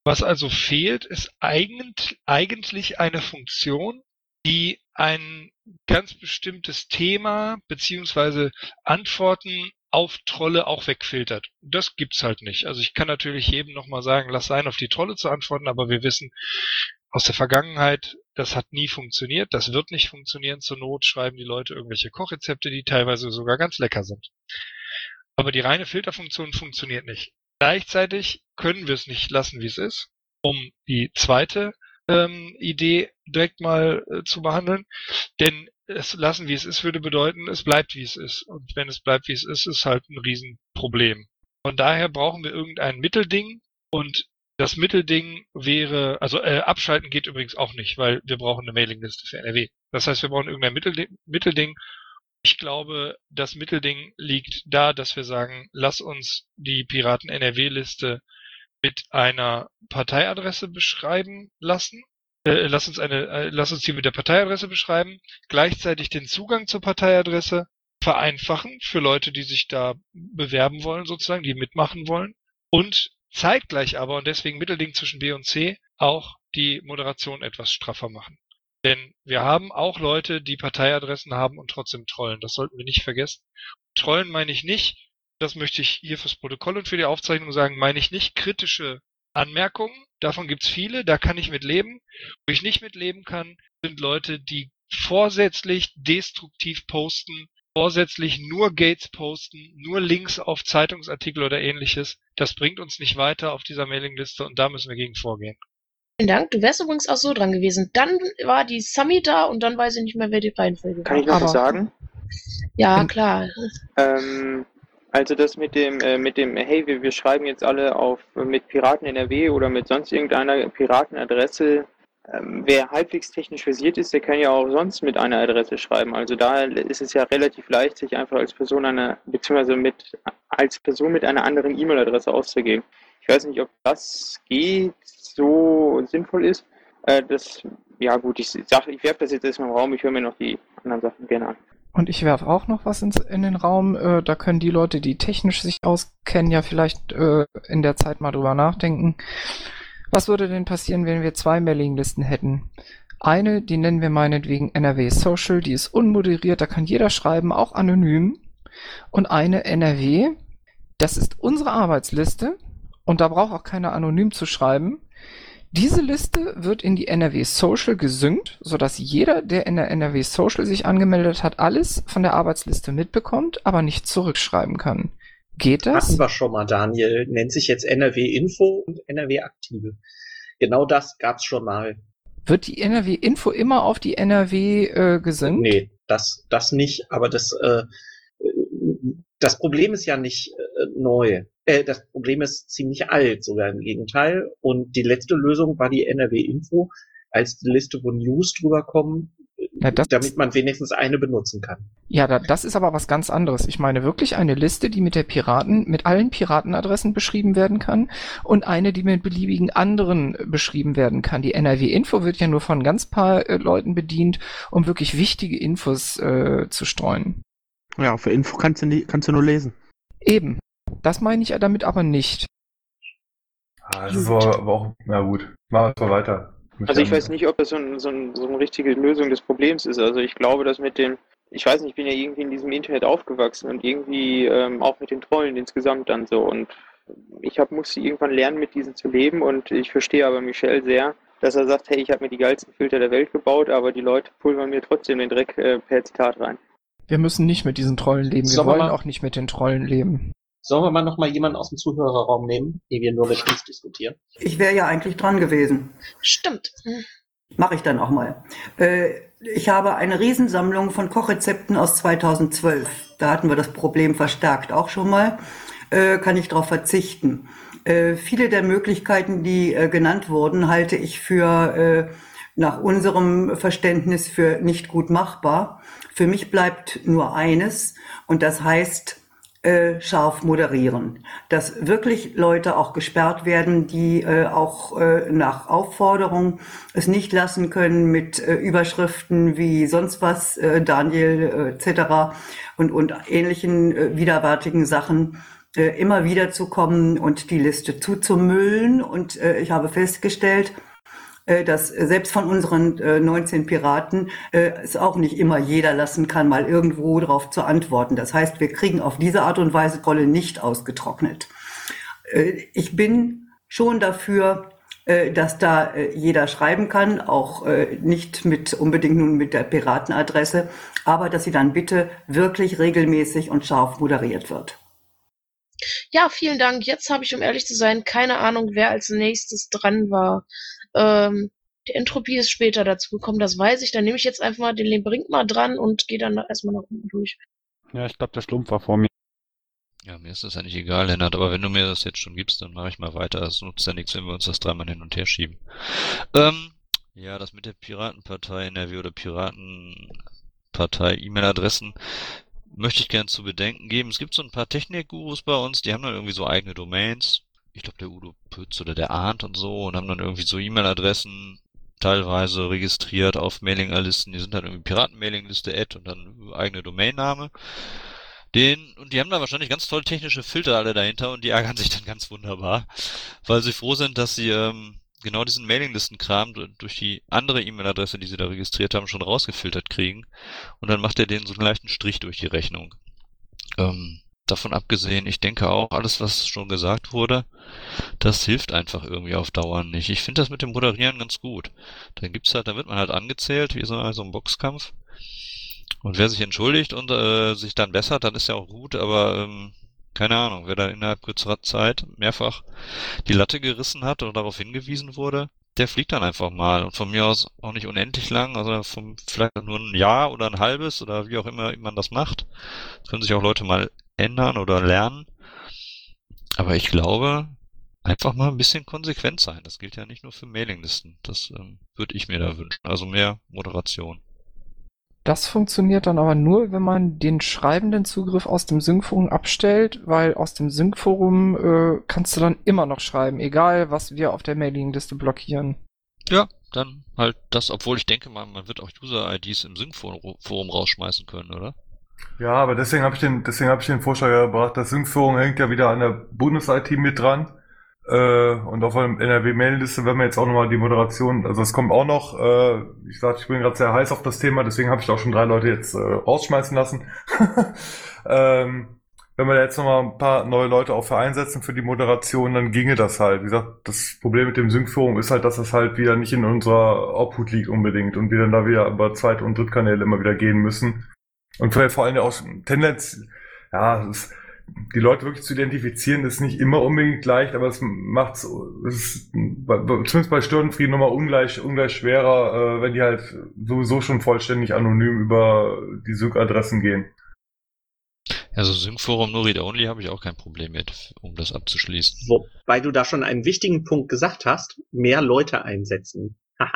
Was also fehlt, ist eigentlich, eigentlich eine Funktion, die ein ganz bestimmtes Thema beziehungsweise Antworten auf Trolle auch wegfiltert. Das gibt's halt nicht. Also ich kann natürlich jedem nochmal sagen, lass sein, auf die Trolle zu antworten, aber wir wissen aus der Vergangenheit, das hat nie funktioniert, das wird nicht funktionieren. Zur Not schreiben die Leute irgendwelche Kochrezepte, die teilweise sogar ganz lecker sind. Aber die reine Filterfunktion funktioniert nicht. Gleichzeitig können wir es nicht lassen, wie es ist, um die zweite ähm, Idee direkt mal äh, zu behandeln. Denn es lassen, wie es ist, würde bedeuten, es bleibt, wie es ist. Und wenn es bleibt, wie es ist, ist halt ein Riesenproblem. Von daher brauchen wir irgendein Mittelding und das Mittelding wäre, also äh, abschalten geht übrigens auch nicht, weil wir brauchen eine Mailingliste für NRW. Das heißt, wir brauchen irgendein Mittelding, Mittelding. Ich glaube, das Mittelding liegt da, dass wir sagen, lass uns die Piraten NRW-Liste mit einer Parteiadresse beschreiben lassen. Äh, lass uns eine, äh, lass uns die mit der Parteiadresse beschreiben, gleichzeitig den Zugang zur Parteiadresse vereinfachen für Leute, die sich da bewerben wollen, sozusagen, die mitmachen wollen. Und zeitgleich aber, und deswegen Mittelding zwischen B und C, auch die Moderation etwas straffer machen. Denn wir haben auch Leute, die Parteiadressen haben und trotzdem trollen. Das sollten wir nicht vergessen. Trollen meine ich nicht, das möchte ich hier fürs Protokoll und für die Aufzeichnung sagen, meine ich nicht kritische Anmerkungen. Davon gibt's viele, da kann ich mit leben. Wo ich nicht mit leben kann, sind Leute, die vorsätzlich destruktiv posten, vorsätzlich nur Gates posten, nur Links auf Zeitungsartikel oder ähnliches. Das bringt uns nicht weiter auf dieser Mailingliste und da müssen wir gegen vorgehen. Vielen Dank. Du wärst übrigens auch so dran gewesen. Dann war die Sami da und dann weiß ich nicht mehr, wer die Reihenfolge Kann war. ich noch was sagen? Ja, klar. Ähm, also das mit dem, äh, mit dem, hey, wir, wir schreiben jetzt alle auf mit Piraten NRW oder mit sonst irgendeiner Piratenadresse. Ähm, wer halbwegs technisch versiert ist, der kann ja auch sonst mit einer Adresse schreiben. Also da ist es ja relativ leicht, sich einfach als Person eine, beziehungsweise mit als Person mit einer anderen E-Mail-Adresse auszugeben. Ich weiß nicht, ob das geht, so sinnvoll ist. Äh, das, ja gut, ich sag, ich werfe das jetzt erstmal im Raum, ich höre mir noch die anderen Sachen gerne an. Und ich werfe auch noch was ins, in den Raum. Äh, da können die Leute, die technisch sich auskennen, ja vielleicht äh, in der Zeit mal drüber nachdenken. Was würde denn passieren, wenn wir zwei Mailinglisten hätten? Eine, die nennen wir meinetwegen NRW Social, die ist unmoderiert, da kann jeder schreiben, auch anonym. Und eine NRW, das ist unsere Arbeitsliste und da braucht auch keiner anonym zu schreiben. Diese Liste wird in die NRW Social gesynkt, sodass jeder, der in der NRW Social sich angemeldet hat, alles von der Arbeitsliste mitbekommt, aber nicht zurückschreiben kann. Geht das? Hatten wir schon mal, Daniel. Nennt sich jetzt NRW Info und NRW Aktive. Genau das gab's schon mal. Wird die NRW Info immer auf die NRW äh, gesynkt? Nee, das, das nicht, aber das, äh, das Problem ist ja nicht äh, neu. Äh, das Problem ist ziemlich alt, sogar im Gegenteil. Und die letzte Lösung war die NRW Info, als die Liste, wo News drüber kommen, Na, das, damit man wenigstens eine benutzen kann. ja, da, das ist aber was ganz anderes. Ich meine wirklich eine Liste, die mit der Piraten, mit allen Piratenadressen beschrieben werden kann und eine, die mit beliebigen anderen beschrieben werden kann. Die NRW Info wird ja nur von ganz paar äh, Leuten bedient, um wirklich wichtige Infos äh, zu streuen. Ja, für Info kannst du, nie, kannst du nur lesen. Eben. Das meine ich damit aber nicht. Ah, das ist aber, aber auch, na gut. Machen wir mal weiter. Also ich weiß nicht, ob das so, ein, so, ein, so eine richtige Lösung des Problems ist. Also ich glaube, dass mit dem, ich weiß nicht, ich bin ja irgendwie in diesem Internet aufgewachsen und irgendwie ähm, auch mit den Trollen insgesamt dann so. Und ich hab, musste irgendwann lernen, mit diesen zu leben und ich verstehe aber Michel sehr, dass er sagt, hey, ich habe mir die geilsten Filter der Welt gebaut, aber die Leute pulvern mir trotzdem den Dreck äh, per Zitat rein. Wir müssen nicht mit diesen Trollen leben. Wir Sollen wir wollen mal- auch nicht mit den Trollen leben. Sollen wir mal noch mal jemanden aus dem Zuhörerraum nehmen, die wir nur mit uns diskutieren? Ich wäre ja eigentlich dran gewesen. Stimmt. Mache ich dann auch mal. Äh, ich habe eine Riesensammlung von Kochrezepten aus 2012. Da hatten wir das Problem verstärkt auch schon mal. Äh, kann ich darauf verzichten. Äh, viele der Möglichkeiten, die genannt wurden, halte ich für nach unserem Verständnis für nicht gut machbar. Für mich bleibt nur eines und das heißt äh, scharf moderieren. Dass wirklich Leute auch gesperrt werden, die äh, auch äh, nach Aufforderung es nicht lassen können mit äh, Überschriften wie sonst was, äh, Daniel etc. und, und ähnlichen äh, widerwärtigen Sachen immer wieder zu kommen und die Liste zuzumüllen. Und ich habe festgestellt, dass äh, selbst von unseren äh, 19 Piraten äh, es auch nicht immer jeder lassen kann, mal irgendwo darauf zu antworten. Das heißt, wir kriegen auf diese Art und Weise Rolle nicht ausgetrocknet. Äh, ich bin schon dafür, äh, dass da äh, jeder schreiben kann, auch äh, nicht mit unbedingt nun mit der Piratenadresse, aber dass sie dann bitte wirklich regelmäßig und scharf moderiert wird. Ja, vielen Dank. Jetzt habe ich, um ehrlich zu sein, keine Ahnung, wer als nächstes dran war. Ähm, die Entropie ist später dazu gekommen, das weiß ich. Dann nehme ich jetzt einfach mal den Lebring mal dran und gehe dann erstmal nach unten durch. Ja, ich glaube, der Schlumpf war vor mir. Ja, mir ist das eigentlich egal, Lennart, aber wenn du mir das jetzt schon gibst, dann mache ich mal weiter. Es nutzt ja nichts, wenn wir uns das dreimal hin und her schieben. Ähm, ja, das mit der Piratenpartei NRW oder Piratenpartei E-Mail-Adressen möchte ich gern zu bedenken geben. Es gibt so ein paar Technikgurus bei uns, die haben dann irgendwie so eigene Domains. Ich glaube, der Udo Pütz oder der Arndt und so und haben dann irgendwie so E-Mail-Adressen teilweise registriert auf Mailinglisten. Die sind dann irgendwie Piratenmailingliste Ad und dann eigene Domainname. Den, und die haben da wahrscheinlich ganz tolle technische Filter alle dahinter und die ärgern sich dann ganz wunderbar, weil sie froh sind, dass sie ähm, genau diesen Mailinglisten-Kram durch die andere E-Mail-Adresse, die sie da registriert haben, schon rausgefiltert kriegen. Und dann macht er denen so einen leichten Strich durch die Rechnung. Ähm, davon abgesehen, ich denke auch, alles, was schon gesagt wurde, das hilft einfach irgendwie auf Dauer nicht. Ich finde das mit dem Moderieren ganz gut. Dann gibt's halt, dann wird man halt angezählt, wie so, so ein Boxkampf. Und wer sich entschuldigt und äh, sich dann bessert, dann ist ja auch gut, aber ähm, keine Ahnung, wer da innerhalb kürzerer Zeit mehrfach die Latte gerissen hat oder darauf hingewiesen wurde, der fliegt dann einfach mal. Und von mir aus auch nicht unendlich lang, also vom, vielleicht nur ein Jahr oder ein halbes oder wie auch immer man das macht. Das können sich auch Leute mal ändern oder lernen. Aber ich glaube, einfach mal ein bisschen konsequent sein. Das gilt ja nicht nur für Mailinglisten. Das ähm, würde ich mir da wünschen. Also mehr Moderation. Das funktioniert dann aber nur, wenn man den schreibenden Zugriff aus dem Sync-Forum abstellt, weil aus dem Sync-Forum äh, kannst du dann immer noch schreiben, egal was wir auf der Mailingliste blockieren. Ja, dann halt das, obwohl ich denke mal, man wird auch User-IDs im Sync-Forum rausschmeißen können, oder? Ja, aber deswegen habe ich den, deswegen habe ich den Vorschlag ja gebracht. Das Sync-Forum hängt ja wieder an der Bundes-IT mit dran. Äh, und auf der NRW-Mailingliste werden wir jetzt auch nochmal die Moderation, also es kommt auch noch, äh, ich sag, ich bin gerade sehr heiß auf das Thema, deswegen habe ich auch schon drei Leute jetzt äh, rausschmeißen lassen. (laughs) ähm, wenn wir da jetzt nochmal ein paar neue Leute auch für einsetzen für die Moderation, dann ginge das halt. Wie gesagt, das Problem mit dem Sync-Forum ist halt, dass das halt wieder nicht in unserer Obhut liegt unbedingt und wir dann da wieder über Zweit- und Drittkanäle immer wieder gehen müssen. Und vor vor allem auch Tendenz, ja, ist, die Leute wirklich zu identifizieren, ist nicht immer unbedingt leicht, aber es macht es zumindest bei Störenfrieden nochmal ungleich, ungleich schwerer, äh, wenn die halt sowieso schon vollständig anonym über die Sync-Adressen gehen. Also Sync-Forum nur Read-Only habe ich auch kein Problem mit, um das abzuschließen. Wobei du da schon einen wichtigen Punkt gesagt hast, mehr Leute einsetzen. (laughs)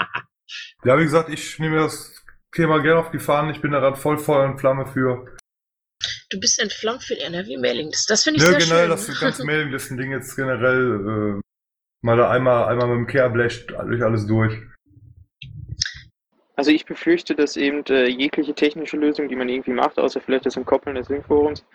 Ja, wie gesagt, ich nehme das Thema gerne auf die Fahnen, ich bin da gerade voll Feuer und Flamme für. Du bist entflammt für die NRW-Mailingliste. Das finde ich Ja, sehr generell, schön. das ganze (laughs) Mailinglisten-Ding jetzt generell äh, mal da einmal, einmal mit dem Kehrblech durch alles durch. Also ich befürchte, dass eben äh, jegliche technische Lösung, die man irgendwie macht, außer vielleicht das Entkoppeln des Sync-Forums,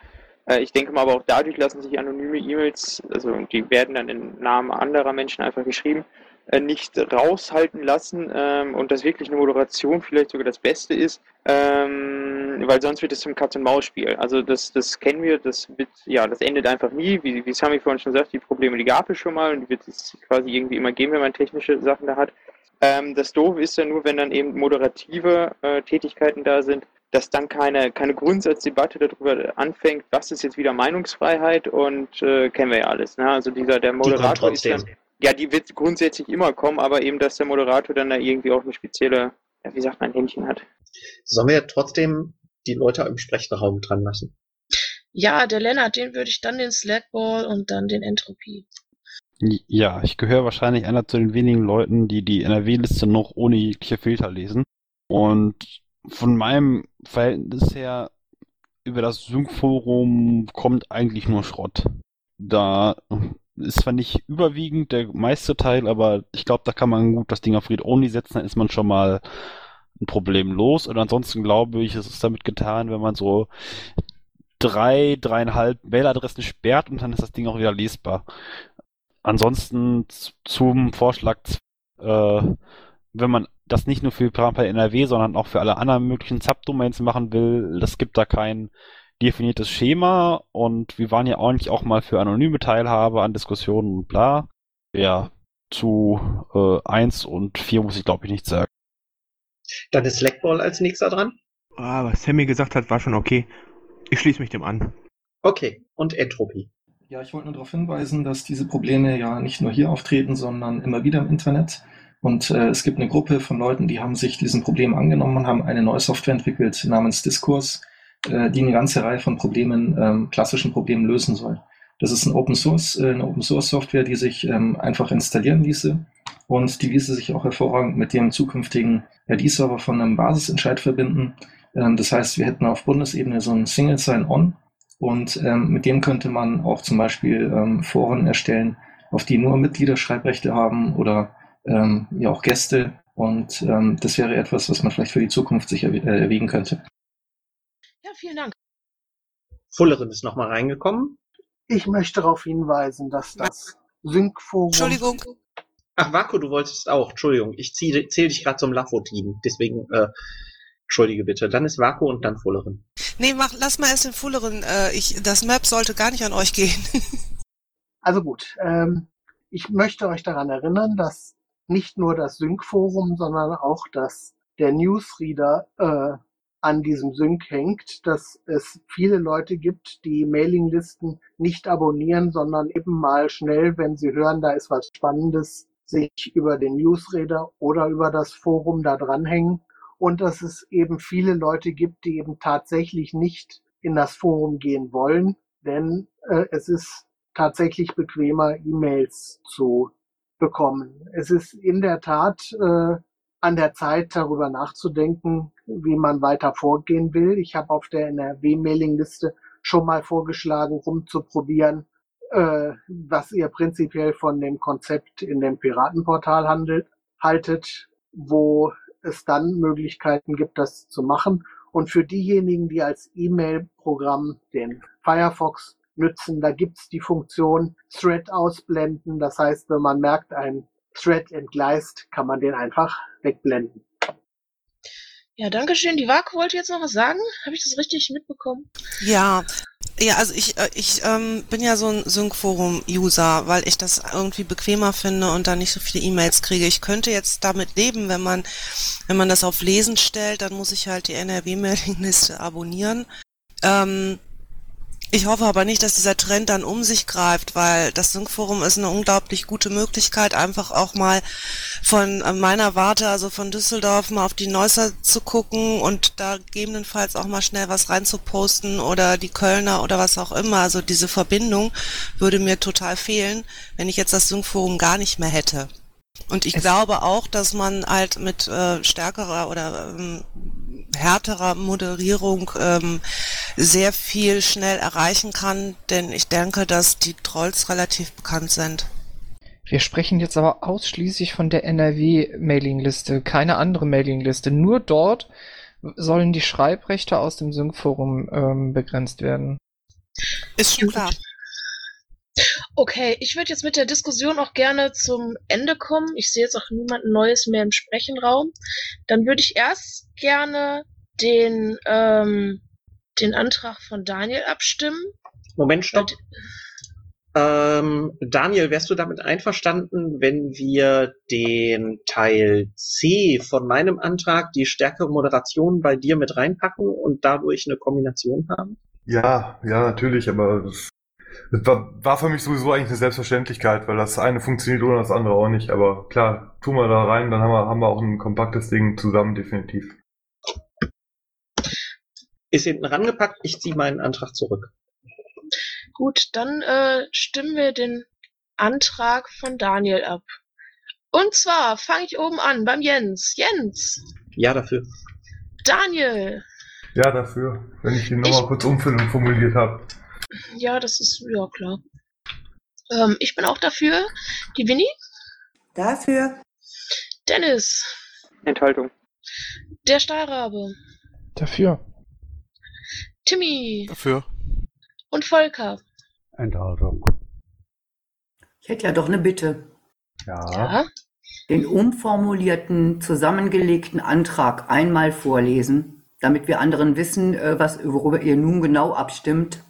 äh, ich denke mal, aber auch dadurch lassen sich anonyme E-Mails, also die werden dann im Namen anderer Menschen einfach geschrieben, äh, nicht raushalten lassen ähm, und dass wirklich eine Moderation vielleicht sogar das Beste ist, ähm, weil sonst wird es zum Katz-und-Maus-Spiel. Also das, das kennen wir, das wird, ja, das endet einfach nie, wie, wie Sami vorhin schon sagt, die Probleme, die gab es schon mal und die wird es quasi irgendwie immer geben, wenn man technische Sachen da hat. Ähm, das Doofe ist ja nur, wenn dann eben moderative äh, Tätigkeiten da sind, dass dann keine, keine Grundsatzdebatte darüber anfängt, was ist jetzt wieder Meinungsfreiheit und äh, kennen wir ja alles. Ne? Also dieser, der Moderator ist dann, ja, die wird grundsätzlich immer kommen, aber eben, dass der Moderator dann da irgendwie auch eine spezielle, ja, wie sagt man, Händchen hat. Sollen wir trotzdem die Leute im Sprechraum dran lassen? Ja, der Lennart, den würde ich dann den Slackball und dann den Entropie. Ja, ich gehöre wahrscheinlich einer zu den wenigen Leuten, die die NRW-Liste noch ohne jegliche Filter lesen. Und von meinem Verhältnis her über das Sync-Forum kommt eigentlich nur Schrott. Da ist zwar nicht überwiegend der meiste Teil, aber ich glaube, da kann man gut das Ding auf Read-Only setzen, dann ist man schon mal ein Problem los. Und ansonsten glaube ich, es ist damit getan, wenn man so drei, dreieinhalb Mailadressen sperrt und dann ist das Ding auch wieder lesbar. Ansonsten zum Vorschlag, äh, wenn man das nicht nur für Prampa NRW, sondern auch für alle anderen möglichen Subdomains machen will, es gibt da kein definiertes Schema und wir waren ja eigentlich auch mal für anonyme Teilhabe an Diskussionen und bla. Ja, zu äh, 1 und 4 muss ich glaube ich nicht sagen. Dann ist Slackball als nächster dran. Ah, was Sammy gesagt hat, war schon okay. Ich schließe mich dem an. Okay, und Entropie. Ja, ich wollte nur darauf hinweisen, dass diese Probleme ja nicht nur hier auftreten, sondern immer wieder im Internet. Und äh, es gibt eine Gruppe von Leuten, die haben sich diesem Problem angenommen und haben eine neue Software entwickelt namens Diskurs, äh, die eine ganze Reihe von Problemen, ähm, klassischen Problemen lösen soll. Das ist ein Open Source, äh, eine Open Source Software, die sich ähm, einfach installieren ließe und die ließe sich auch hervorragend mit dem zukünftigen RD-Server von einem Basisentscheid verbinden. Ähm, das heißt, wir hätten auf Bundesebene so ein Single Sign-On und ähm, mit dem könnte man auch zum Beispiel ähm, Foren erstellen, auf die nur Mitglieder Schreibrechte haben oder ähm, ja auch Gäste. Und ähm, das wäre etwas, was man vielleicht für die Zukunft sich äh, erwägen könnte. Vielen Dank. Fullerin ist nochmal reingekommen. Ich möchte darauf hinweisen, dass das Sync-Forum. Entschuldigung. Ach, Vako, du wolltest auch. Entschuldigung, ich zähle zähl dich gerade zum Lafo-Team. Deswegen, äh, entschuldige bitte. Dann ist Vako und dann Fullerin. Nee, mach, lass mal erst den Fulleren. Äh, ich, das Map sollte gar nicht an euch gehen. (laughs) Also gut, ähm, ich möchte euch daran erinnern, dass nicht nur das Sync-Forum, sondern auch das, der Newsreader äh, an diesem Sync hängt, dass es viele Leute gibt, die Mailinglisten nicht abonnieren, sondern eben mal schnell, wenn sie hören, da ist was Spannendes, sich über den Newsreader oder über das Forum da dranhängen und dass es eben viele Leute gibt, die eben tatsächlich nicht in das Forum gehen wollen, denn äh, es ist tatsächlich bequemer, E-Mails zu bekommen. Es ist in der Tat äh, an der Zeit, darüber nachzudenken, wie man weiter vorgehen will. Ich habe auf der NRW-Mailingliste schon mal vorgeschlagen, rumzuprobieren, äh, was ihr prinzipiell von dem Konzept in dem Piratenportal handelt, haltet, wo es dann Möglichkeiten gibt, das zu machen. Und für diejenigen, die als E-Mail-Programm den Firefox nützen, da gibt's die Funktion Thread ausblenden. Das heißt, wenn man merkt, ein Thread entgleist, kann man den einfach wegblenden. Ja, danke schön. Die Vaku wollte jetzt noch was sagen. Habe ich das richtig mitbekommen? Ja, ja, also ich, äh, ich ähm, bin ja so ein Sync-Forum-User, weil ich das irgendwie bequemer finde und da nicht so viele E-Mails kriege. Ich könnte jetzt damit leben, wenn man, wenn man das auf Lesen stellt, dann muss ich halt die NRW-Mailingliste abonnieren. Ähm, ich hoffe aber nicht, dass dieser Trend dann um sich greift, weil das Sync-Forum ist eine unglaublich gute Möglichkeit, einfach auch mal von äh, meiner Warte, also von Düsseldorf, mal auf die Neusser zu gucken und da gegebenenfalls auch mal schnell was reinzuposten oder die Kölner oder was auch immer. Also diese Verbindung würde mir total fehlen, wenn ich jetzt das Sync-Forum gar nicht mehr hätte. Und ich es glaube auch, dass man halt mit äh, stärkerer oder ähm, härterer Moderierung ähm, sehr viel schnell erreichen kann, denn ich denke, dass die Trolls relativ bekannt sind. Wir sprechen jetzt aber ausschließlich von der NRW-Mailingliste, keine andere Mailingliste. Nur dort sollen die Schreibrechte aus dem Sync-Forum ähm, begrenzt werden. Ist schon klar. Okay, ich würde jetzt mit der Diskussion auch gerne zum Ende kommen. Ich sehe jetzt auch niemanden Neues mehr im Sprechenraum. Dann würde ich erst gerne den, ähm, den Antrag von Daniel abstimmen. Moment, stopp. Ähm, Daniel, wärst du damit einverstanden, wenn wir den Teil C von meinem Antrag, die stärkere Moderation bei dir mit reinpacken und dadurch eine Kombination haben? Ja, ja, natürlich, aber das, war, war für mich sowieso eigentlich eine Selbstverständlichkeit, weil das eine funktioniert ohne das andere auch nicht. Aber klar, tun wir da rein, dann haben wir, haben wir auch ein kompaktes Ding zusammen, definitiv. Ist hinten rangepackt, ich ziehe meinen Antrag zurück. Gut, dann äh, stimmen wir den Antrag von Daniel ab. Und zwar fange ich oben an beim Jens. Jens, Ja, dafür. Daniel. Ja, dafür, wenn ich die Nummer kurz umfüllen und formuliert habe. Ja, das ist ja klar. Ähm, ich bin auch dafür. Die Winnie? Dafür. Dennis. Enthaltung. Der Stahlrabe. Dafür. Timmy. Dafür. Und Volker. Enthaltung. Ich hätte ja doch eine Bitte. Ja. Den umformulierten, zusammengelegten Antrag einmal vorlesen, damit wir anderen wissen, äh, was, worüber ihr nun genau abstimmt.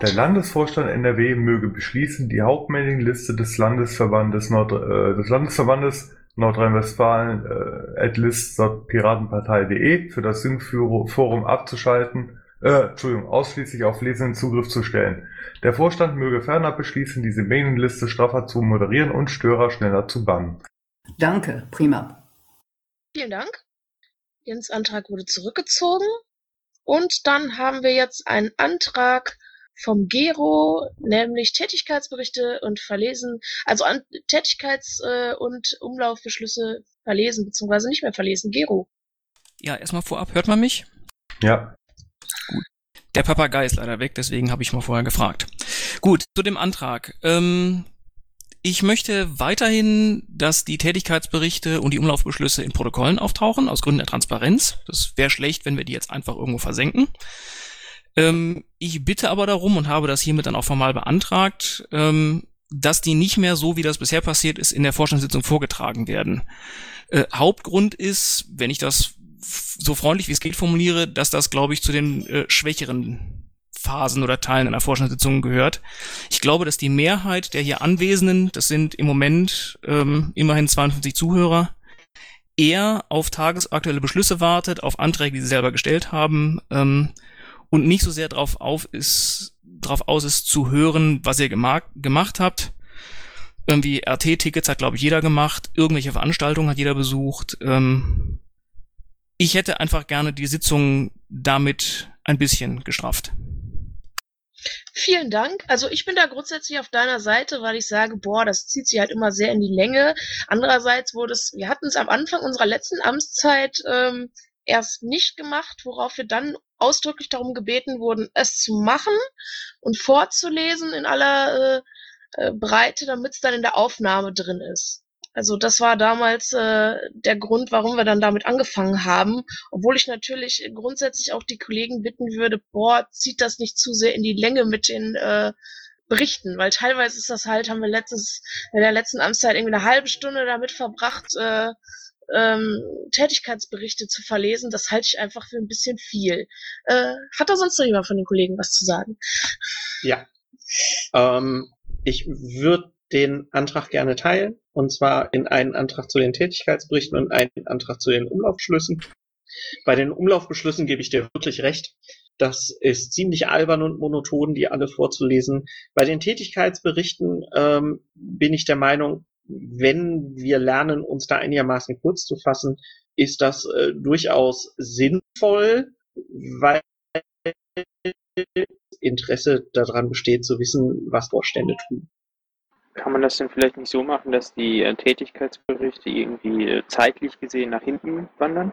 Der Landesvorstand NRW möge beschließen, die Hauptmailingliste des Landesverbandes Nord, äh, des Landesverbandes Nordrhein-Westfalen äh, at list.piratenpartei.de für das Sync-Forum abzuschalten, äh, Entschuldigung, ausschließlich auf lesenden Zugriff zu stellen. Der Vorstand möge ferner beschließen, diese Mailingliste straffer zu moderieren und Störer schneller zu bannen. Danke, prima. Vielen Dank. Jens Antrag wurde zurückgezogen. Und dann haben wir jetzt einen Antrag vom Gero, nämlich Tätigkeitsberichte und verlesen, also an Tätigkeits- äh, und Umlaufbeschlüsse verlesen, beziehungsweise nicht mehr verlesen. Gero. Ja, erstmal vorab, hört man mich? Ja. Der Papagei ist leider weg, deswegen habe ich mal vorher gefragt. Gut, zu dem Antrag. Ähm, ich möchte weiterhin, dass die Tätigkeitsberichte und die Umlaufbeschlüsse in Protokollen auftauchen, aus Gründen der Transparenz. Das wäre schlecht, wenn wir die jetzt einfach irgendwo versenken. Ähm, ich bitte aber darum und habe das hiermit dann auch formal beantragt, ähm, dass die nicht mehr so, wie das bisher passiert ist, in der Vorstandssitzung vorgetragen werden. Äh, Hauptgrund ist, wenn ich das so freundlich wie es geht formuliere, dass das, glaube ich, zu den äh, schwächeren Phasen oder Teilen einer Vorstandssitzung gehört. Ich glaube, dass die Mehrheit der hier Anwesenden, das sind im Moment ähm, immerhin 52 Zuhörer, eher auf tagesaktuelle Beschlüsse wartet, auf Anträge, die sie selber gestellt haben ähm, und nicht so sehr darauf auf ist, drauf aus ist zu hören, was ihr gemacht, gemacht habt. Irgendwie RT-Tickets hat, glaube ich, jeder gemacht. Irgendwelche Veranstaltungen hat jeder besucht. Ähm, ich hätte einfach gerne die Sitzung damit ein bisschen gestrafft. Vielen Dank. Also ich bin da grundsätzlich auf deiner Seite, weil ich sage, boah, das zieht sich halt immer sehr in die Länge. Andererseits wurde es, wir hatten es am Anfang unserer letzten Amtszeit ähm, erst nicht gemacht, worauf wir dann ausdrücklich darum gebeten wurden, es zu machen und vorzulesen in aller äh, äh, Breite, damit es dann in der Aufnahme drin ist. Also das war damals äh, der Grund, warum wir dann damit angefangen haben, obwohl ich natürlich grundsätzlich auch die Kollegen bitten würde, boah, zieht das nicht zu sehr in die Länge mit den äh, Berichten, weil teilweise ist das halt, haben wir letztes, in der letzten Amtszeit irgendwie eine halbe Stunde damit verbracht, äh, ähm, Tätigkeitsberichte zu verlesen. Das halte ich einfach für ein bisschen viel. Äh, hat da sonst noch jemand von den Kollegen was zu sagen? Ja. Ähm, ich würde den Antrag gerne teilen. Und zwar in einen Antrag zu den Tätigkeitsberichten und einen Antrag zu den Umlaufbeschlüssen. Bei den Umlaufbeschlüssen gebe ich dir wirklich recht. Das ist ziemlich albern und monoton, die alle vorzulesen. Bei den Tätigkeitsberichten ähm, bin ich der Meinung, wenn wir lernen, uns da einigermaßen kurz zu fassen, ist das äh, durchaus sinnvoll, weil Interesse daran besteht, zu wissen, was Vorstände tun. Kann man das denn vielleicht nicht so machen, dass die äh, Tätigkeitsberichte irgendwie äh, zeitlich gesehen nach hinten wandern?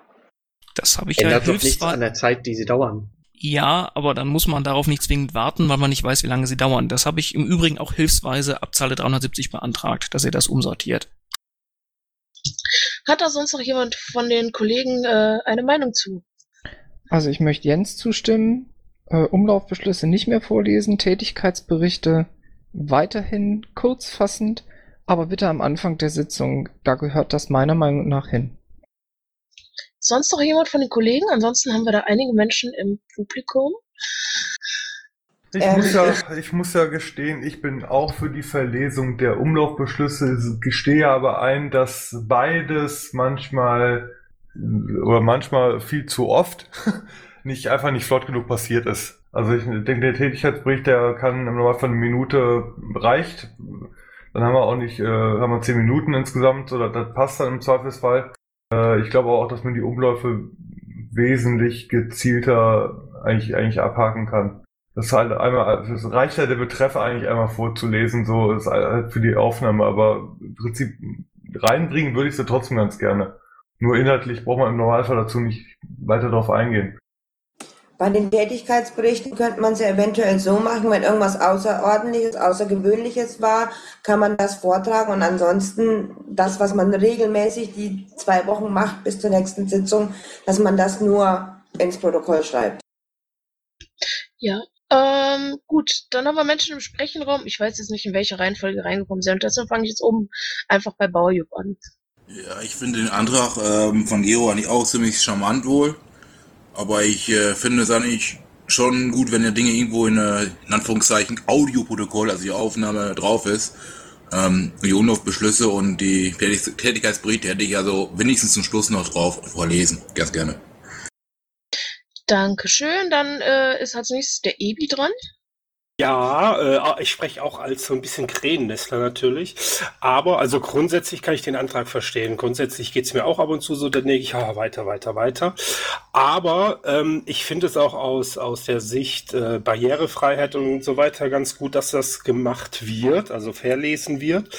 Das habe ich ja Ändert doch nichts hilfsweise. an der Zeit, die sie dauern. Ja, aber dann muss man darauf nicht zwingend warten, weil man nicht weiß, wie lange sie dauern. Das habe ich im Übrigen auch hilfsweise ab Zeile 370 beantragt, dass ihr das umsortiert. Hat da sonst noch jemand von den Kollegen äh, eine Meinung zu? Also ich möchte Jens zustimmen. Äh, Umlaufbeschlüsse nicht mehr vorlesen, Tätigkeitsberichte weiterhin kurz fassend, aber bitte am Anfang der Sitzung. Da gehört das meiner Meinung nach hin. Sonst noch jemand von den Kollegen? Ansonsten haben wir da einige Menschen im Publikum. Ich, Ähm, muss ja, ich muss ja gestehen, ich bin auch für die Verlesung der Umlaufbeschlüsse, gestehe aber ein, dass beides manchmal oder manchmal viel zu oft (laughs) nicht einfach nicht flott genug passiert ist. Also ich denke, der Tätigkeitsbericht, der kann im Normalfall eine Minute reicht. Dann haben wir auch nicht, äh, haben wir zehn Minuten insgesamt oder das passt dann im Zweifelsfall. Äh, ich glaube auch, dass man die Umläufe wesentlich gezielter eigentlich, eigentlich abhaken kann. Das ist halt einmal, es reicht ja der Betreff eigentlich einmal vorzulesen, so ist halt für die Aufnahme, aber im Prinzip reinbringen würde ich sie trotzdem ganz gerne. Nur inhaltlich braucht man im Normalfall dazu nicht weiter drauf eingehen. Bei den Tätigkeitsberichten könnte man es ja eventuell so machen, wenn irgendwas Außerordentliches, Außergewöhnliches war, kann man das vortragen und ansonsten das, was man regelmäßig die zwei Wochen macht bis zur nächsten Sitzung, dass man das nur ins Protokoll schreibt. Ja. Ähm, gut, dann haben wir Menschen im Sprechenraum. Ich weiß jetzt nicht, in welche Reihenfolge reingekommen sind. Deshalb fange ich jetzt oben einfach bei Baujup an. Ja, ich finde den Antrag ähm, von Gero eigentlich auch ziemlich charmant wohl. Aber ich äh, finde es eigentlich schon gut, wenn ja Dinge irgendwo in, äh, in Anführungszeichen Audioprotokoll, also die Aufnahme drauf ist. Ähm, die Umlaufbeschlüsse und die Tätig Tätigkeitsberichte hätte ich also wenigstens zum Schluss noch drauf vorlesen. Ganz gerne. Dankeschön. Dann äh, ist als nächstes der Ebi dran. Ja, äh, ich spreche auch als so ein bisschen Krähennestler natürlich. Aber also grundsätzlich kann ich den Antrag verstehen. Grundsätzlich geht's mir auch ab und zu so, dann denke ich, ja, weiter, weiter, weiter. Aber ähm, ich finde es auch aus, aus der Sicht äh, Barrierefreiheit und so weiter ganz gut, dass das gemacht wird, also verlesen wird.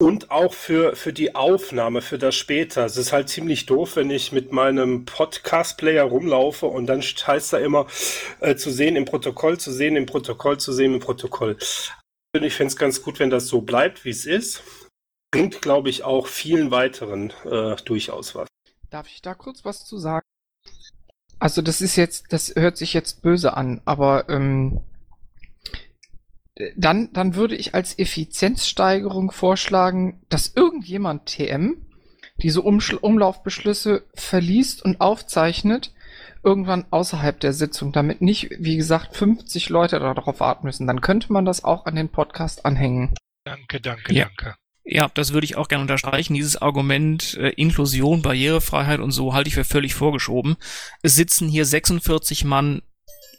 Und auch für, für die Aufnahme, für das später. Es ist halt ziemlich doof, wenn ich mit meinem Podcast-Player rumlaufe und dann heißt da immer äh, zu sehen im Protokoll, zu sehen im Protokoll, zu sehen im Protokoll. Ich fände es ganz gut, wenn das so bleibt, wie es ist. Bringt, glaube ich, auch vielen weiteren äh, durchaus was. Darf ich da kurz was zu sagen? Also das ist jetzt, das hört sich jetzt böse an, aber ähm, dann, dann würde ich als Effizienzsteigerung vorschlagen, dass irgendjemand TM diese Umschl Umlaufbeschlüsse verliest und aufzeichnet, irgendwann außerhalb der Sitzung, damit nicht, wie gesagt, 50 Leute darauf warten müssen. Dann könnte man das auch an den Podcast anhängen. Danke, danke, Ja. danke. Ja, das würde ich auch gerne unterstreichen. Dieses Argument äh, Inklusion, Barrierefreiheit und so halte ich für völlig vorgeschoben. Es sitzen hier 46 Mann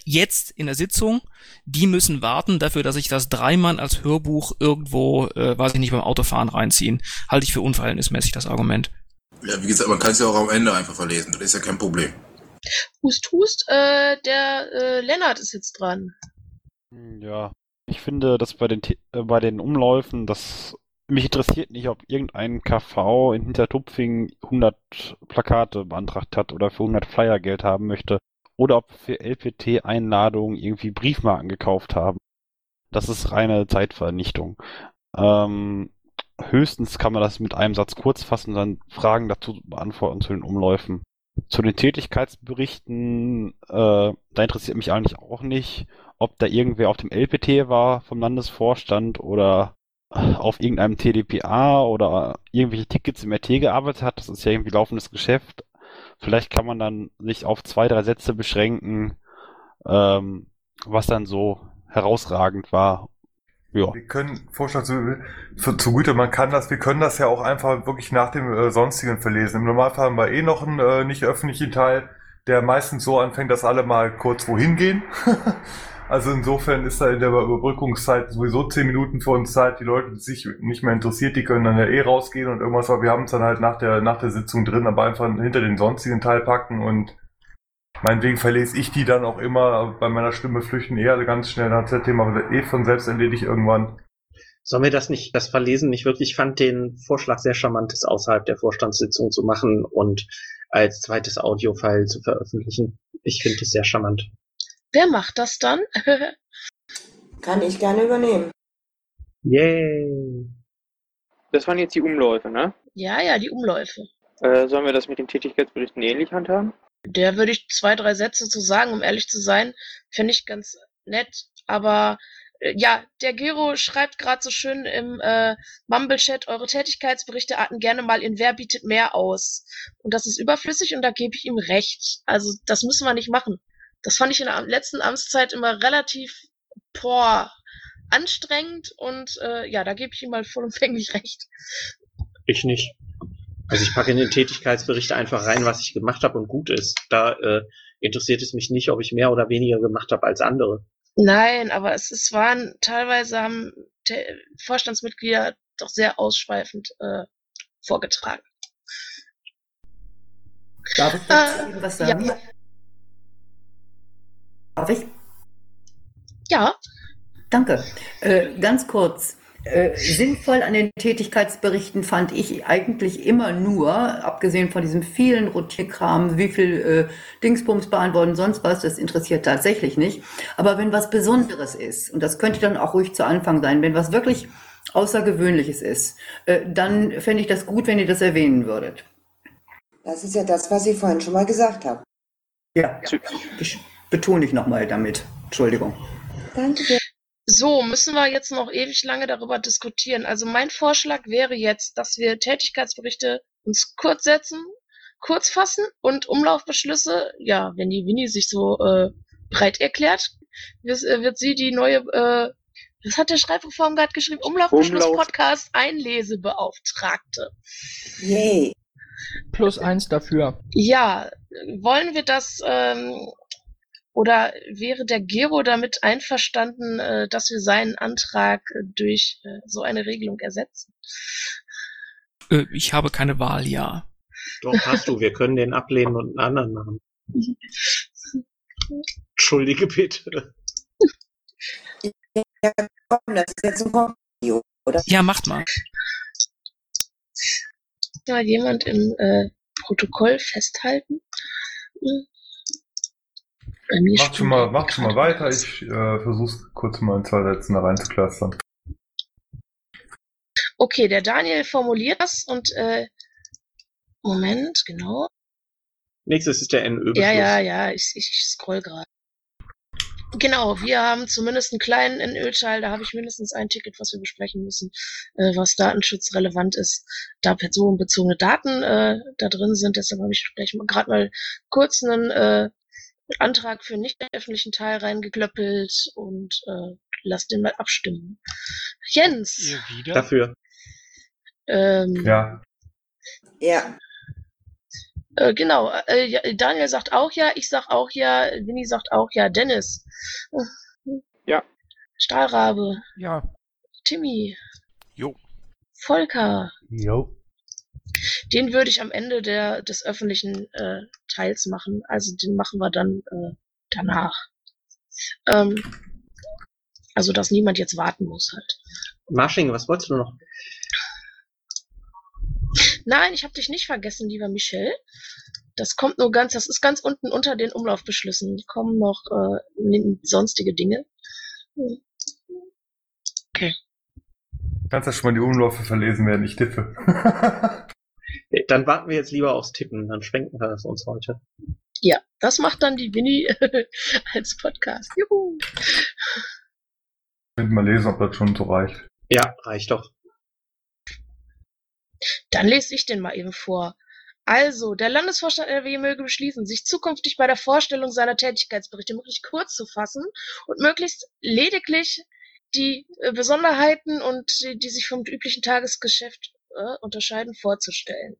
jetzt in der Sitzung. Die müssen warten dafür, dass ich das dreimal als Hörbuch irgendwo, äh, weiß ich nicht, beim Autofahren reinziehen. Halte ich für unverhältnismäßig, das Argument. Ja, wie gesagt, man kann es ja auch am Ende einfach verlesen. Das ist ja kein Problem. Hust, hust. Äh, der äh, Lennart ist jetzt dran. Ja, ich finde, dass bei den, äh, bei den Umläufen, das mich interessiert nicht, ob irgendein KV in Hintertupfing 100 Plakate beantragt hat oder für 100 Flyer Geld haben möchte oder ob für LPT-Einladungen irgendwie Briefmarken gekauft haben. Das ist reine Zeitvernichtung. Ähm, höchstens kann man das mit einem Satz kurz fassen und dann Fragen dazu beantworten zu den Umläufen. Zu den Tätigkeitsberichten, äh, da interessiert mich eigentlich auch nicht, ob da irgendwer auf dem LPT war vom Landesvorstand oder auf irgendeinem TDPA oder irgendwelche Tickets im RT gearbeitet hat. Das ist ja irgendwie laufendes Geschäft. Vielleicht kann man dann sich auf zwei, drei Sätze beschränken, ähm, was dann so herausragend war. Ja. Wir können, Vorschlag zu, für, zugute, man kann das, wir können das ja auch einfach wirklich nach dem äh, sonstigen verlesen. Im Normalfall haben wir eh noch einen äh, nicht öffentlichen Teil, der meistens so anfängt, dass alle mal kurz wohin gehen. (laughs) also insofern ist da in der Überbrückungszeit sowieso zehn Minuten für uns Zeit. Die Leute, die sich nicht mehr interessiert, die können dann ja eh rausgehen und irgendwas, aber wir haben es dann halt nach der, nach der Sitzung drin, aber einfach hinter den sonstigen Teil packen und Meinetwegen verlese ich die dann auch immer, bei meiner Stimme flüchten eher ganz schnell, dann hat das Thema eh von selbst erledigt irgendwann. Sollen wir das nicht, das Verlesen nicht wirklich? Ich fand den Vorschlag sehr charmant, es außerhalb der Vorstandssitzung zu machen und als zweites Audiofile zu veröffentlichen. Ich finde es sehr charmant. Wer macht das dann? (laughs) Kann ich gerne übernehmen. Yay! Das waren jetzt die Umläufe, ne? ja, ja, die Umläufe. Äh, sollen wir das mit den Tätigkeitsberichten ähnlich handhaben? Der würde ich zwei, drei Sätze zu sagen, um ehrlich zu sein, finde ich ganz nett. Aber Äh, Ja, der Gero schreibt gerade so schön im äh, Mumble-Chat, eure Tätigkeitsberichte arten gerne mal in Wer bietet mehr aus. Und das ist überflüssig und da gebe ich ihm recht. Also das müssen wir nicht machen. Das fand ich in der letzten Amtszeit immer relativ boah, anstrengend und äh, ja, da gebe ich ihm mal vollumfänglich (laughs) recht. Ich nicht. Also ich packe in den Tätigkeitsbericht einfach rein, was ich gemacht habe und gut ist. Da äh, interessiert es mich nicht, ob ich mehr oder weniger gemacht habe als andere. Nein, aber es, es waren teilweise haben Te- Vorstandsmitglieder doch sehr ausschweifend äh, vorgetragen. Darf ich dazu eben was sagen? ja. Darf ich? Ja. Danke. Äh, ganz kurz. Äh, sinnvoll an den Tätigkeitsberichten fand ich eigentlich immer nur, abgesehen von diesem vielen Rotierkram, wie viel äh, Dingsbums beantworten, sonst was, das interessiert tatsächlich nicht. Aber wenn was Besonderes ist, und das könnte dann auch ruhig zu Anfang sein, wenn was wirklich Außergewöhnliches ist, äh, dann fände ich das gut, wenn ihr das erwähnen würdet. Das ist ja das, was ich vorhin schon mal gesagt habe. Ja, ich betone ich nochmal damit. Entschuldigung. Danke. So, müssen wir jetzt noch ewig lange darüber diskutieren. Also mein Vorschlag wäre jetzt, dass wir Tätigkeitsberichte uns kurz setzen, kurz fassen und Umlaufbeschlüsse, ja, wenn die Winnie sich so äh, breit erklärt, wird, äh, wird sie die neue, äh, was hat der Schreibreform gerade geschrieben? Umlaufbeschluss Umlauf. Podcast Einlesebeauftragte. Yay. Plus eins dafür. Ja, wollen wir das ähm, oder wäre der Gero damit einverstanden, äh, dass wir seinen Antrag äh, durch äh, so eine Regelung ersetzen? Ich habe keine Wahl, ja. Doch, hast du. Wir können den ablehnen und einen anderen machen. Entschuldige bitte. Ja, komm, das ist jetzt ein Video, oder? Ja, macht mal. Mal jemand im äh, Protokoll festhalten? Hm. Bei mir Macht schon mal, macht schon mal weiter. Ich äh, versuch's kurz mal in zwei Sätzen da reinzuklastern. Okay, der Daniel formuliert das und äh, Moment, genau. Nächstes ist der NÖ-Beschluss. Ja, ja, ja, ich, ich, ich scroll gerade. Genau, wir haben zumindest einen kleinen NÖ-Teil, da habe ich mindestens ein Ticket, was wir besprechen müssen, äh, was datenschutzrelevant ist, da personenbezogene Daten äh, da drin sind. Deshalb habe ich gleich mal gerade mal kurz einen äh, Antrag für nicht öffentlichen Teil reingeklöppelt und äh, lass den mal abstimmen. Jens. Dafür. Ähm, Ja. Ja. Äh, genau, äh, ja, Daniel sagt auch ja, ich sag auch ja, Winnie sagt auch ja, Dennis. Ja. Stahlrabe. Ja. Timmy. Jo. Volker. Jo. Den würde ich am Ende der, des öffentlichen äh, Teils machen. Also den machen wir dann äh, danach. Ähm, also, dass niemand jetzt warten muss halt. Marsching, was wolltest du noch? Nein, ich habe dich nicht vergessen, lieber Michel. Das kommt nur ganz, das ist ganz unten unter den Umlaufbeschlüssen. Die kommen noch äh, sonstige Dinge. Hm. Kannst ja schon mal die Umläufe verlesen, während ich tippe. (laughs) Dann warten wir jetzt lieber aufs Tippen, dann schwenken wir das uns heute. Ja, das macht dann die Winnie (laughs) als Podcast. Juhu. Könnt mal lesen, ob das schon so reicht. Ja, reicht doch. Dann lese ich den mal eben vor. Also, der Landesvorstand NRW möge beschließen, sich zukünftig bei der Vorstellung seiner Tätigkeitsberichte möglichst kurz zu fassen und möglichst lediglich die äh, Besonderheiten und die, die sich vom üblichen Tagesgeschäft äh, unterscheiden, vorzustellen.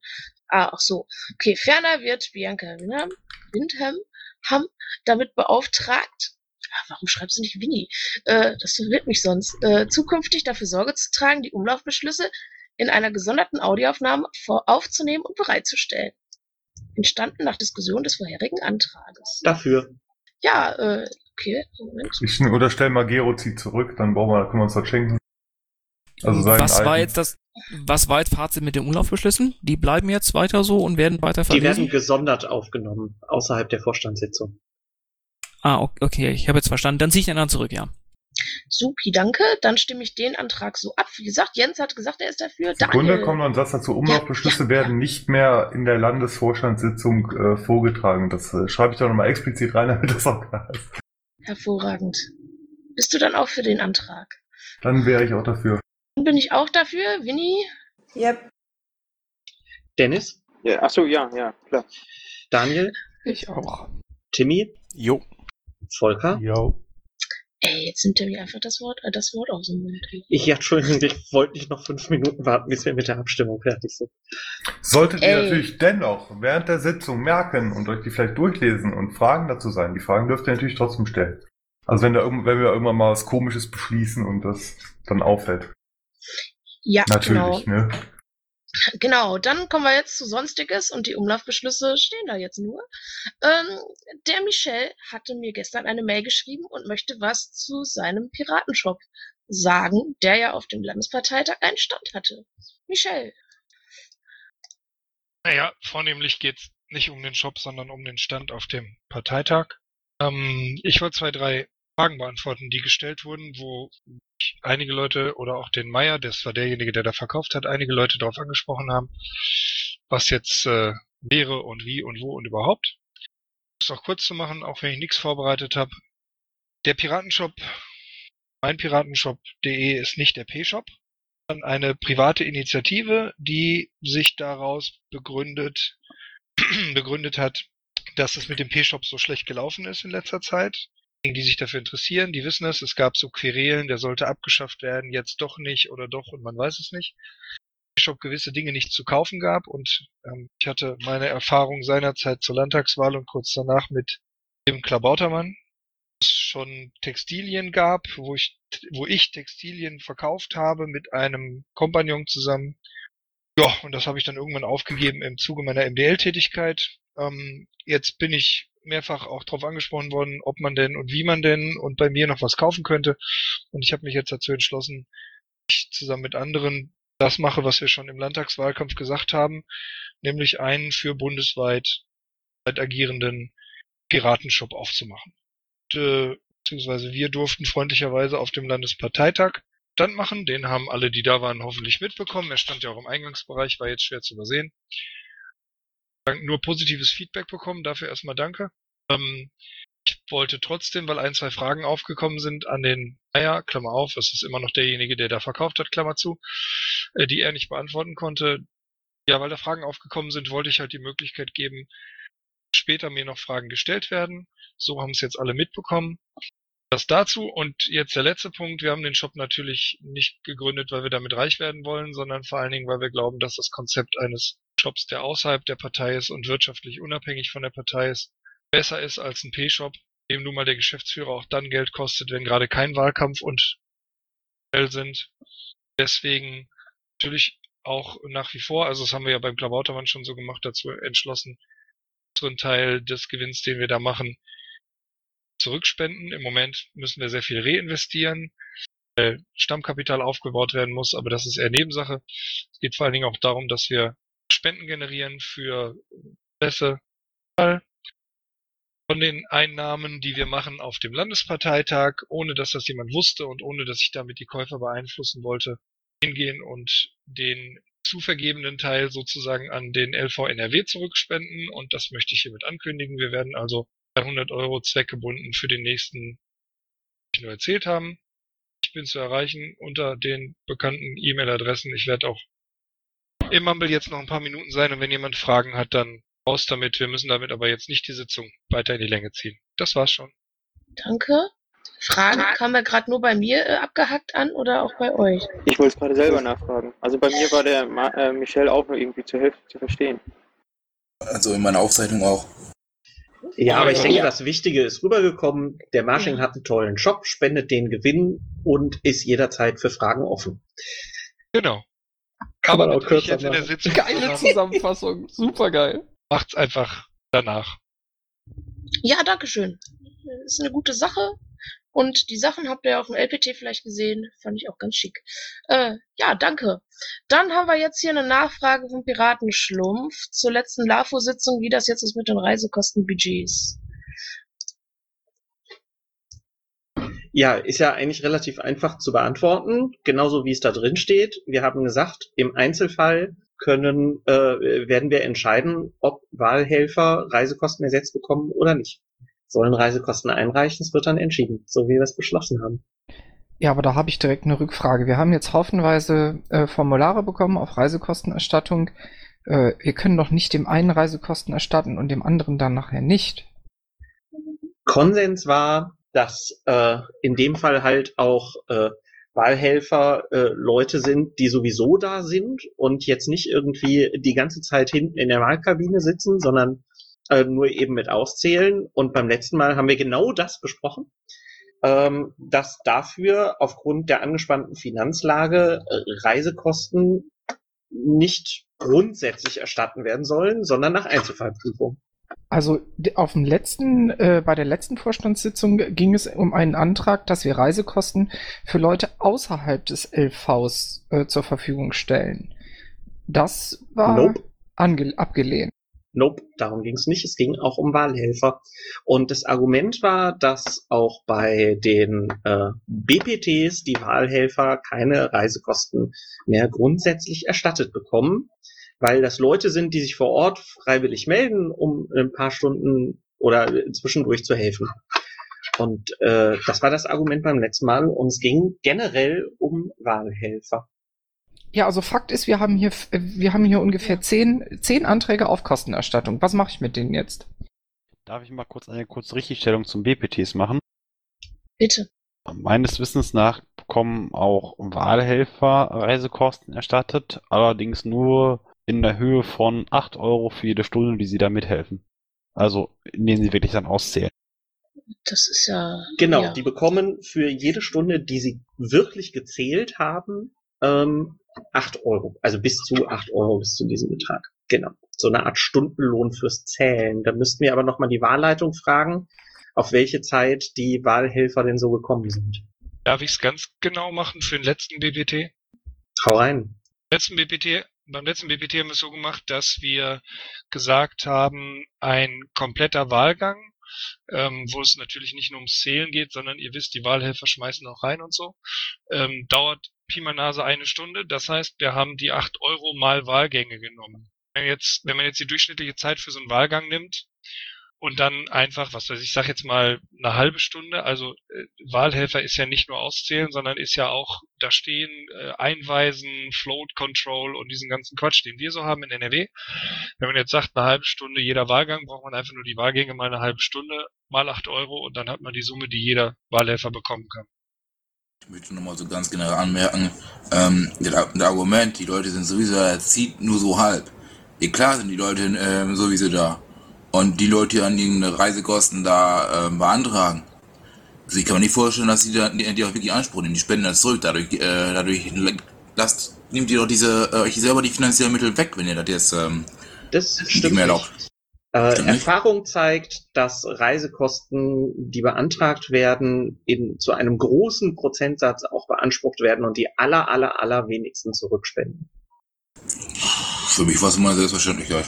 Ah, ach so. Okay, ferner wird Bianca Windham, Windham Ham damit beauftragt, Ah, warum schreibst du nicht Winnie? Äh, das verwirrt mich sonst. Äh, zukünftig dafür Sorge zu tragen, die Umlaufbeschlüsse in einer gesonderten Audioaufnahme vor aufzunehmen und bereitzustellen. Entstanden nach Diskussion des vorherigen Antrages. Dafür. Ja, äh, okay, Moment. Ich, oder stell mal Gero zieht zurück, dann brauchen wir, können wir uns das schenken. Also was war jetzt das, was war jetzt Fazit mit den Umlaufbeschlüssen? Die bleiben jetzt weiter so und werden weiter Die werden verlesen? gesondert aufgenommen, außerhalb der Vorstandssitzung. Ah, okay, ich habe jetzt verstanden. Dann ziehe ich den anderen zurück, ja. Supi, danke. Dann stimme ich den Antrag so ab. Wie gesagt, Jens hat gesagt, er ist dafür. Sekunde, Daniel. kommt noch ein Satz dazu. Umlaufbeschlüsse werden nicht mehr in der Landesvorstandssitzung äh, vorgetragen. Das äh, schreibe ich doch nochmal explizit rein, (laughs) damit das auch klar ist. Hervorragend. bist du dann auch für den Antrag? Dann wäre ich auch dafür. Bin ich auch dafür. Winnie? Yep. Dennis? Ja, achso, ja, ja, klar. Daniel? Ich auch. Timmy? Jo. Volker? Jo. Ey, jetzt nimmt er mir einfach das Wort, äh, das Wort aus dem Mund. Ich, ja, Entschuldigung, ich wollte nicht noch fünf Minuten warten, bis wir mit der Abstimmung fertig sind. Solltet ihr Ey. natürlich dennoch während der Sitzung merken und euch die vielleicht durchlesen und Fragen dazu sein, die Fragen dürft ihr natürlich trotzdem stellen. Also wenn, da, irgend- wenn wir irgendwann mal was Komisches beschließen und das dann auffällt. Ja, Natürlich, genau. ne? Genau, dann kommen wir jetzt zu Sonstiges und die Umlaufbeschlüsse stehen da jetzt nur. Ähm, der Michel hatte mir gestern eine Mail geschrieben und möchte was zu seinem Piratenshop sagen, der ja auf dem Landesparteitag einen Stand hatte. Michel. Naja, vornehmlich geht's nicht um den Shop, sondern um den Stand auf dem Parteitag. Ähm, ich wollte zwei, drei Fragen beantworten, die gestellt wurden, wo einige Leute oder auch den Meier, das war derjenige, der da verkauft hat, einige Leute darauf angesprochen haben, was jetzt äh, wäre und wie und wo und überhaupt. Um es auch kurz zu machen, auch wenn ich nichts vorbereitet habe. Der Piratenshop, meinpiratenshop.de ist nicht der P-Shop, sondern eine private Initiative, die sich daraus begründet, (clears throat) begründet hat, dass es mit dem P-Shop so schlecht gelaufen ist in letzter Zeit. Die sich dafür interessieren, die wissen es. Es gab so Querelen, der sollte abgeschafft werden, jetzt doch nicht oder doch und man weiß es nicht. P-Shop gewisse Dinge nicht zu kaufen gab und ähm, ich hatte meine Erfahrung seinerzeit zur Landtagswahl und kurz danach mit dem Klabautermann, es schon Textilien gab, wo ich, wo ich Textilien verkauft habe mit einem Kompagnon zusammen. Ja, und das habe ich dann irgendwann aufgegeben im Zuge meiner MDL-Tätigkeit. Ähm, jetzt bin ich mehrfach auch darauf angesprochen worden, ob man denn und wie man denn und bei mir noch was kaufen könnte. Und ich habe mich jetzt dazu entschlossen, ich zusammen mit anderen das mache, was wir schon im Landtagswahlkampf gesagt haben, nämlich einen für bundesweit weit agierenden Piratenshop aufzumachen. Und, äh, beziehungsweise wir durften freundlicherweise auf dem Landesparteitag Stand machen. Den haben alle, die da waren, hoffentlich mitbekommen. Er stand ja auch im Eingangsbereich, war jetzt schwer zu übersehen. Nur positives Feedback bekommen, dafür erstmal danke. Ähm, ich wollte trotzdem, weil ein, zwei Fragen aufgekommen sind an den Meier, Klammer auf, es ist immer noch derjenige, der da verkauft hat, Klammer zu, äh, die er nicht beantworten konnte. Ja, weil da Fragen aufgekommen sind, wollte ich halt die Möglichkeit geben, später mir noch Fragen gestellt werden. So haben es jetzt alle mitbekommen. Das dazu und jetzt der letzte Punkt. Wir haben den Shop natürlich nicht gegründet, weil wir damit reich werden wollen, sondern vor allen Dingen, weil wir glauben, dass das Konzept eines Shops, der außerhalb der Partei ist und wirtschaftlich unabhängig von der Partei ist, besser ist als ein P-Shop, dem nun mal der Geschäftsführer auch dann Geld kostet, wenn gerade kein Wahlkampf und sind. Deswegen natürlich auch nach wie vor, also das haben wir ja beim Klabautermann schon so gemacht, dazu entschlossen, unseren Teil des Gewinns, den wir da machen, zurückspenden. Im Moment müssen wir sehr viel reinvestieren, weil Stammkapital aufgebaut werden muss, aber das ist eher Nebensache. Es geht vor allen Dingen auch darum, dass wir Spenden generieren für Presse. Von den Einnahmen, die wir machen auf dem Landesparteitag, ohne dass das jemand wusste und ohne dass ich damit die Käufer beeinflussen wollte, hingehen und den zu vergebenen Teil sozusagen an den LV NRW zurückspenden und das möchte ich hiermit ankündigen. Wir werden also 300 Euro zweckgebunden für den nächsten, die nur erzählt haben. Ich bin zu erreichen unter den bekannten E-Mail-Adressen. Ich werde auch im Mumble jetzt noch ein paar Minuten sein und wenn jemand Fragen hat, dann raus damit. Wir müssen damit aber jetzt nicht die Sitzung weiter in die Länge ziehen. Das war's schon. Danke. Fragen kam er gerade nur bei mir äh, abgehackt an oder auch bei euch? Ich wollte es gerade selber nachfragen. Also bei mir war der Ma äh, Michel auch nur irgendwie zur Hälfte zu verstehen. Also in meiner Aufzeichnung auch. Ja, aber ich Ja. denke, das Wichtige ist rübergekommen. Der Marsching hat einen tollen Shop, spendet den Gewinn und ist jederzeit für Fragen offen. Genau. Kann man auch natürlich kürzer jetzt in der machen. Sitzung Geile zusammen. Zusammenfassung. Super geil. Macht's einfach danach. Ja, danke schön. Ist eine gute Sache. Und die Sachen habt ihr auf dem LPT vielleicht gesehen. Fand ich auch ganz schick. Äh, ja, danke. Dann haben wir jetzt hier eine Nachfrage vom Piratenschlumpf zur letzten LAFO-Sitzung, wie das jetzt ist mit den Reisekostenbudgets. Ja, ist ja eigentlich relativ einfach zu beantworten, genauso wie es da drin steht. Wir haben gesagt, im Einzelfall können, äh, werden wir entscheiden, ob Wahlhelfer Reisekosten ersetzt bekommen oder nicht. sollen Reisekosten einreichen, es wird dann entschieden, so wie wir es beschlossen haben. Ja, aber da habe ich direkt eine Rückfrage. Wir haben jetzt haufenweise äh, Formulare bekommen auf Reisekostenerstattung. Äh, wir können doch nicht dem einen Reisekosten erstatten und dem anderen dann nachher nicht. Konsens war, dass äh, in dem Fall halt auch äh, Wahlhelfer äh, Leute sind, die sowieso da sind und jetzt nicht irgendwie die ganze Zeit hinten in der Wahlkabine sitzen, sondern äh, nur eben mit auszählen. Und beim letzten Mal haben wir genau das besprochen, ähm, dass dafür aufgrund der angespannten Finanzlage äh, Reisekosten nicht grundsätzlich erstatten werden sollen, sondern nach Einzelfallprüfung. Also auf dem letzten, äh, bei der letzten Vorstandssitzung ging es um einen Antrag, dass wir Reisekosten für Leute außerhalb des LVs äh, zur Verfügung stellen. Das war Nope. abgelehnt. Nope, darum ging es nicht. Es ging auch um Wahlhelfer. Und das Argument war, dass auch bei den äh, BPTs die Wahlhelfer keine Reisekosten mehr grundsätzlich erstattet bekommen, weil das Leute sind, die sich vor Ort freiwillig melden, um ein paar Stunden oder zwischendurch zu helfen. Und äh, das war das Argument beim letzten Mal. Und es ging generell um Wahlhelfer. Ja, also Fakt ist, wir haben hier, wir haben hier ungefähr zehn, zehn Anträge auf Kostenerstattung. Was mache ich mit denen jetzt? Darf ich mal kurz eine kurze Richtigstellung zum BPTs machen? Bitte. Meines Wissens nach bekommen auch Wahlhelfer Reisekosten erstattet, allerdings nur in der Höhe von 8 Euro für jede Stunde, die sie da mithelfen. Also, indem sie wirklich dann auszählen. Das ist ja. Genau, ja. die bekommen für jede Stunde, die sie wirklich gezählt haben, ähm, 8 Euro. Also bis zu 8 Euro bis zu diesem Betrag. Genau. So eine Art Stundenlohn fürs Zählen. Da müssten wir aber nochmal die Wahlleitung fragen, auf welche Zeit die Wahlhelfer denn so gekommen sind. Darf ich es ganz genau machen für den letzten BBT? Hau rein. letzten BPT, beim letzten BPT haben wir es so gemacht, dass wir gesagt haben, ein kompletter Wahlgang, ähm, wo es natürlich nicht nur ums Zählen geht, sondern ihr wisst, die Wahlhelfer schmeißen auch rein und so, ähm, dauert Pi mal Nase eine Stunde. Das heißt, wir haben die 8 Euro mal Wahlgänge genommen. Wenn, jetzt, wenn man jetzt die durchschnittliche Zeit für so einen Wahlgang nimmt und dann einfach, was weiß ich, sag jetzt mal eine halbe Stunde, also äh, Wahlhelfer ist ja nicht nur auszählen, sondern ist ja auch da stehen, äh, einweisen, Float Control und diesen ganzen Quatsch, den wir so haben in NRW. Wenn man jetzt sagt, eine halbe Stunde jeder Wahlgang, braucht man einfach nur die Wahlgänge mal eine halbe Stunde, mal acht Euro und dann hat man die Summe, die jeder Wahlhelfer bekommen kann. Ich möchte nochmal so ganz generell anmerken, ähm, das Argument, die Leute sind sowieso, das zieht nur so halb. Ja, klar sind die Leute ähm, sowieso da. Und die Leute, die an irgendeine Reisekosten da ähm, beantragen. Ich kann mir nicht vorstellen, dass die, da, die, die auch wirklich Anspruch nehmen. Die spenden das zurück. Dadurch, äh, dadurch lasst, nehmt ihr doch diese, äh, euch selber die finanziellen Mittel weg, wenn ihr das jetzt ähm, Das nicht stimmt mehr nicht. erlaubt. Äh, nicht? Erfahrung zeigt, dass Reisekosten, die beantragt werden, in, zu einem großen Prozentsatz auch beansprucht werden und die aller, aller, aller wenigsten zurückspenden. Für mich war es immer Selbstverständlichkeit.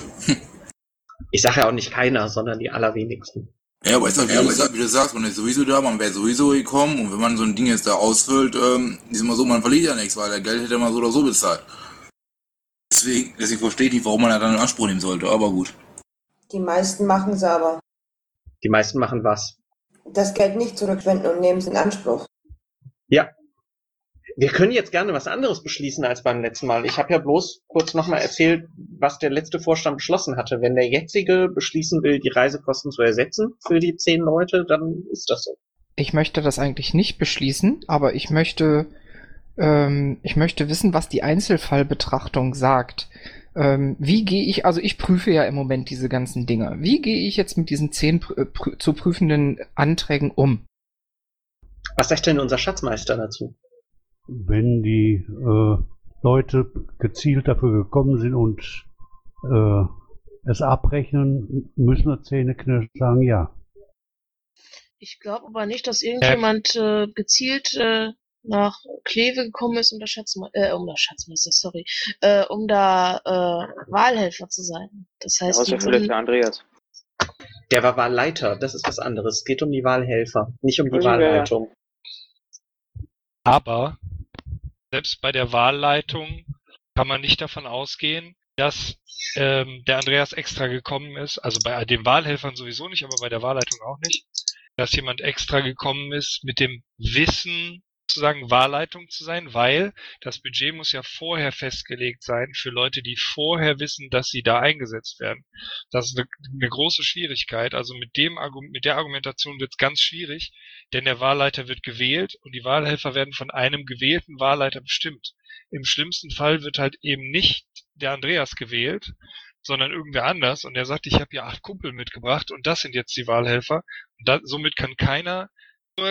Ich sage ja auch nicht keiner, sondern die allerwenigsten. Ja, aber ist doch, wie, du, sag- wie du sagst, man ist sowieso da, man wäre sowieso gekommen und wenn man so ein Ding jetzt da ausfüllt, ähm, ist immer so, man verliert ja nichts, weil der Geld hätte man so oder so bezahlt. Deswegen, deswegen verstehe ich nicht, warum man da dann in Anspruch nehmen sollte, aber gut. Die meisten machen es aber. Die meisten machen was. Das Geld nicht zurückspenden und nehmen es in Anspruch. Ja. Wir können jetzt gerne was anderes beschließen als beim letzten Mal. Ich habe ja bloß kurz nochmal erzählt, was der letzte Vorstand beschlossen hatte. Wenn der jetzige beschließen will, die Reisekosten zu ersetzen für die zehn Leute, dann ist das so. Ich möchte das eigentlich nicht beschließen, aber ich möchte, ähm, ich möchte wissen, was die Einzelfallbetrachtung sagt. Ähm, wie gehe ich, also ich prüfe ja im Moment diese ganzen Dinge. Wie gehe ich jetzt mit diesen zehn prü prü zu prüfenden Anträgen um? Was sagt denn unser Schatzmeister dazu? Wenn die äh, Leute gezielt dafür gekommen sind und äh, es abrechnen, müssen wir Zähne knirschen sagen, ja. Ich glaube aber nicht, dass irgendjemand äh, gezielt äh, nach Kleve gekommen ist, um der Schatzmeister, äh, um der Schatzmeister, sorry, äh, um da äh, Wahlhelfer zu sein. Das heißt, Außer die wurden, der Andreas. Der war Wahlleiter, das ist was anderes. Es geht um die Wahlhelfer, nicht um die. Wahlleitung. Aber selbst bei der Wahlleitung kann man nicht davon ausgehen, dass ähm, der Andreas extra gekommen ist. Also bei den Wahlhelfern sowieso nicht, aber bei der Wahlleitung auch nicht. dass jemand extra gekommen ist mit dem Wissen, sozusagen Wahlleitung zu sein, weil das Budget muss ja vorher festgelegt sein für Leute, die vorher wissen, dass sie da eingesetzt werden. Das ist eine, eine große Schwierigkeit. Also mit dem mit der Argumentation wird es ganz schwierig, denn der Wahlleiter wird gewählt und die Wahlhelfer werden von einem gewählten Wahlleiter bestimmt. Im schlimmsten Fall wird halt eben nicht der Andreas gewählt, sondern irgendwer anders und er sagt, ich habe hier acht Kumpel mitgebracht und das sind jetzt die Wahlhelfer. Und da, somit kann keiner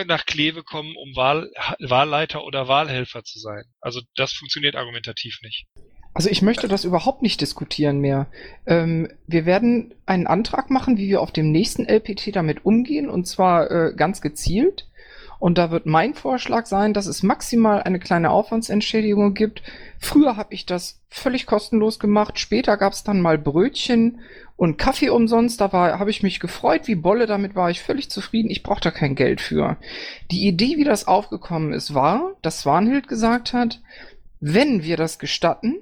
nach Kleve kommen, um Wahl, Wahlleiter oder Wahlhelfer zu sein. Also das funktioniert argumentativ nicht. Also ich möchte das überhaupt nicht diskutieren mehr. Ähm, wir werden einen Antrag machen, wie wir auf dem nächsten LPT damit umgehen, und zwar äh, ganz gezielt. Und da wird mein Vorschlag sein, dass es maximal eine kleine Aufwandsentschädigung gibt. Früher habe ich das völlig kostenlos gemacht. Später gab es dann mal Brötchen und Kaffee umsonst. Da habe ich mich gefreut wie Bolle. Damit war ich völlig zufrieden. Ich brauche da kein Geld für. Die Idee, wie das aufgekommen ist, war, dass Swanhild gesagt hat, wenn wir das gestatten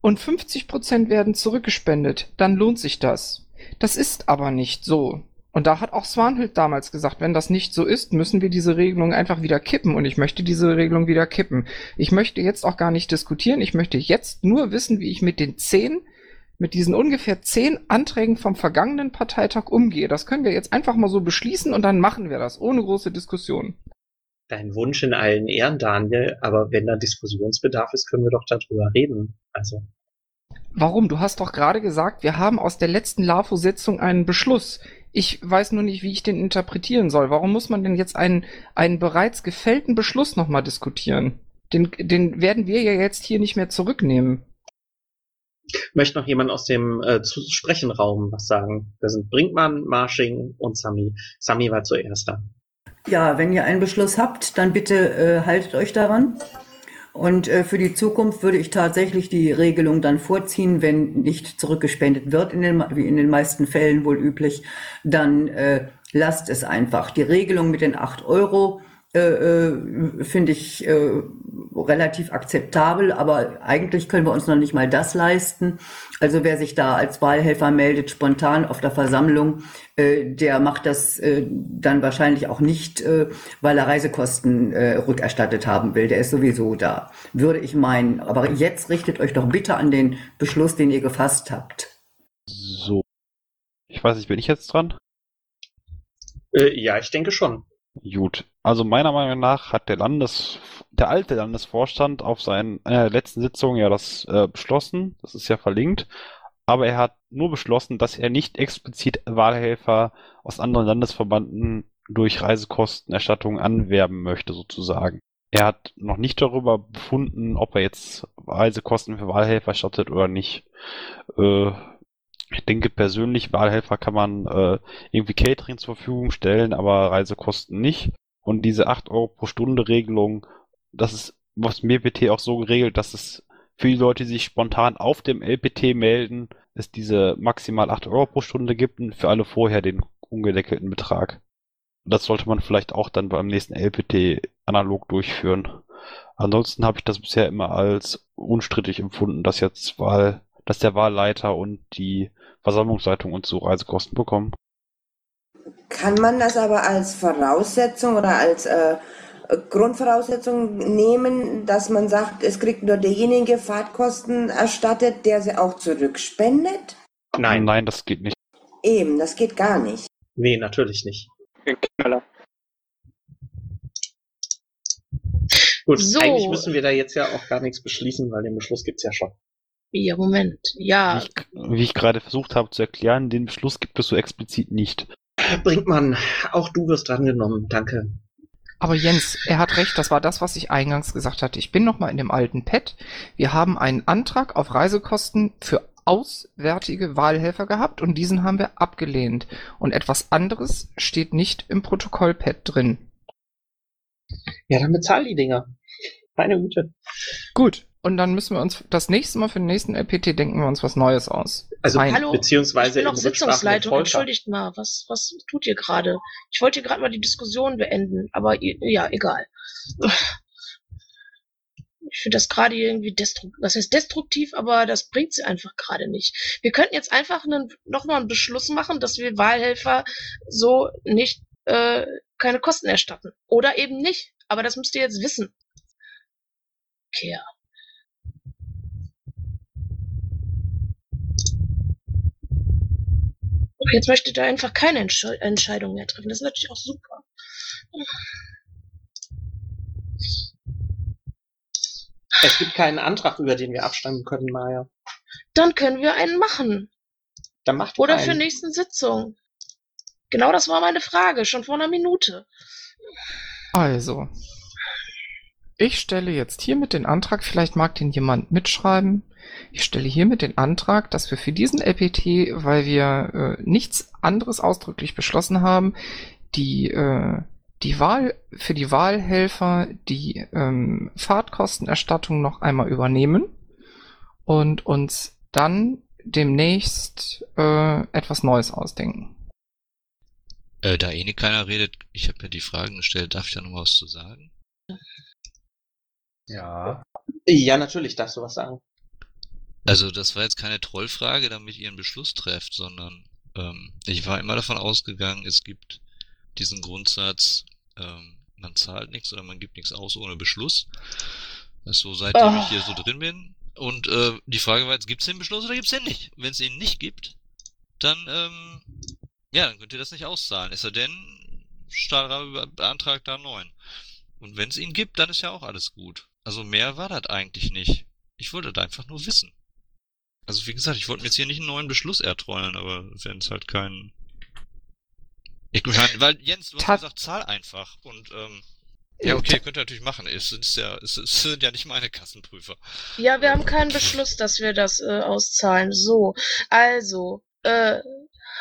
und 50 Prozent werden zurückgespendet, dann lohnt sich das. Das ist aber nicht so. Und da hat auch Swanhild damals gesagt, wenn das nicht so ist, müssen wir diese Regelung einfach wieder kippen. Und ich möchte diese Regelung wieder kippen. Ich möchte jetzt auch gar nicht diskutieren. Ich möchte jetzt nur wissen, wie ich mit den zehn, mit diesen ungefähr zehn Anträgen vom vergangenen Parteitag umgehe. Das können wir jetzt einfach mal so beschließen und dann machen wir das, ohne große Diskussion. Dein Wunsch in allen Ehren, Daniel, aber wenn da Diskussionsbedarf ist, können wir doch darüber reden. Also. Warum? Du hast doch gerade gesagt, wir haben aus der letzten LAFO-Sitzung einen Beschluss. Ich weiß nur nicht, wie ich den interpretieren soll. Warum muss man denn jetzt einen, einen bereits gefällten Beschluss nochmal diskutieren? Den, den werden wir ja jetzt hier nicht mehr zurücknehmen. Möchte noch jemand aus dem äh, zu Sprechenraum was sagen? Da sind Brinkmann, Marsching und Sami. Sami war zuerst da. Ja, wenn ihr einen Beschluss habt, dann bitte äh, haltet euch daran. Und äh, für die Zukunft würde ich tatsächlich die Regelung dann vorziehen, wenn nicht zurückgespendet wird, in den, wie in den meisten Fällen wohl üblich, dann äh, lasst es einfach. Die Regelung mit den acht Euro äh, äh, finde ich äh, relativ akzeptabel, aber eigentlich können wir uns noch nicht mal das leisten. Also wer sich da als Wahlhelfer meldet, spontan auf der Versammlung, äh, der macht das äh, dann wahrscheinlich auch nicht, äh, weil er Reisekosten äh, rückerstattet haben will. Der ist sowieso da, würde ich meinen. Aber jetzt richtet euch doch bitte an den Beschluss, den ihr gefasst habt. So. Ich weiß nicht, bin ich jetzt dran? Äh, ja, ich denke schon. Gut. Also meiner Meinung nach hat der Landes, der alte Landesvorstand auf seinen äh, letzten Sitzung ja das äh, beschlossen. Das ist ja verlinkt. Aber er hat nur beschlossen, dass er nicht explizit Wahlhelfer aus anderen Landesverbanden durch Reisekostenerstattung anwerben möchte, sozusagen. Er hat noch nicht darüber befunden, ob er jetzt Reisekosten für Wahlhelfer erstattet oder nicht. Äh, ich denke persönlich, Wahlhelfer kann man äh, irgendwie Catering zur Verfügung stellen, aber Reisekosten nicht. Und diese 8 Euro pro Stunde Regelung, das ist was mir BT auch so geregelt, dass es für die Leute, die sich spontan auf dem LPT melden, es diese maximal 8 Euro pro Stunde gibt und für alle vorher den ungedeckelten Betrag. Das sollte man vielleicht auch dann beim nächsten LPT analog durchführen. Ansonsten habe ich das bisher immer als unstrittig empfunden, dass jetzt Wahl, dass der Wahlleiter und die Versammlungsleitung und so Reisekosten bekommen. Kann man das aber als Voraussetzung oder als äh, Grundvoraussetzung nehmen, dass man sagt, es kriegt nur derjenige Fahrtkosten erstattet, der sie auch zurückspendet? Nein. Nein, das geht nicht. Eben, das geht gar nicht. Nee, natürlich nicht. Gut, So. eigentlich müssen wir da jetzt ja auch gar nichts beschließen, weil den Beschluss gibt's ja schon. Ja, Moment. Ja, Wie ich gerade versucht habe zu erklären, den Beschluss gibt es so explizit nicht. Brinkmann, auch du wirst drangenommen. Danke. Aber Jens, er hat recht, das war das, was ich eingangs gesagt hatte. Ich bin noch mal in dem alten Pad. Wir haben einen Antrag auf Reisekosten für auswärtige Wahlhelfer gehabt und diesen haben wir abgelehnt. Und etwas anderes steht nicht im Protokollpad drin. Ja, dann bezahl die Dinger. Meine Güte. Gut, und dann müssen wir uns das nächste Mal für den nächsten LPT denken wir uns was Neues aus. Also Ein- hallo. beziehungsweise ich bin noch Sitzungsleitung. Entschuldigt mal, was, was tut ihr gerade? Ich wollte hier gerade mal die Diskussion beenden, aber ja, egal. Ich finde das gerade irgendwie destruktiv. Das heißt destruktiv, aber das bringt sie einfach gerade nicht. Wir könnten jetzt einfach einen, noch mal einen Beschluss machen, dass wir Wahlhelfer so nicht äh, keine Kosten erstatten. Oder eben nicht. Aber das müsst ihr jetzt wissen. Okay, ja. Oh, jetzt möchtet ihr einfach keine Entsch Entscheidung mehr treffen. Das ist natürlich auch super. Es gibt keinen Antrag, über den wir abstimmen können, Maya. Dann können wir einen machen. Dann macht Oder einen. für nächsten Sitzung. Genau das war meine Frage, schon vor einer Minute. Also, ich stelle jetzt hiermit den Antrag, vielleicht mag den jemand mitschreiben. Ich stelle hiermit den Antrag, dass wir für diesen LPT, weil wir äh, nichts anderes ausdrücklich beschlossen haben, die, äh, die Wahl für die Wahlhelfer die ähm, Fahrtkostenerstattung noch einmal übernehmen und uns dann demnächst äh, etwas Neues ausdenken. Äh, da eh nicht keiner redet, ich habe ja die Fragen gestellt, darf ich da noch was zu sagen? Ja. Ja, natürlich darfst du was sagen. Also das war jetzt keine Trollfrage, damit ihr einen Beschluss trefft, sondern ähm, ich war immer davon ausgegangen, es gibt diesen Grundsatz, ähm, man zahlt nichts oder man gibt nichts aus ohne Beschluss. Das ist so seitdem Oh. ich hier so drin bin. Und äh, die Frage war jetzt, gibt es den Beschluss oder gibt es den nicht? Wenn es ihn nicht gibt, dann ähm, ja, dann könnt ihr das nicht auszahlen. Es sei denn, Stahlrabe beantragt da einen neuen. Und wenn es ihn gibt, dann ist ja auch alles gut. Also mehr war das eigentlich nicht. Ich wollte das einfach nur wissen. Also wie gesagt, ich wollte mir jetzt hier nicht einen neuen Beschluss ertrollen, aber wenn es halt keinen... Ich meine, weil Jens, du hast gesagt, zahl einfach. Und ähm, ja, okay, könnt ihr natürlich machen. Es ist ja, es, es sind ja nicht meine Kassenprüfer. Ja, wir haben keinen Beschluss, dass wir das äh, auszahlen. So, also, äh,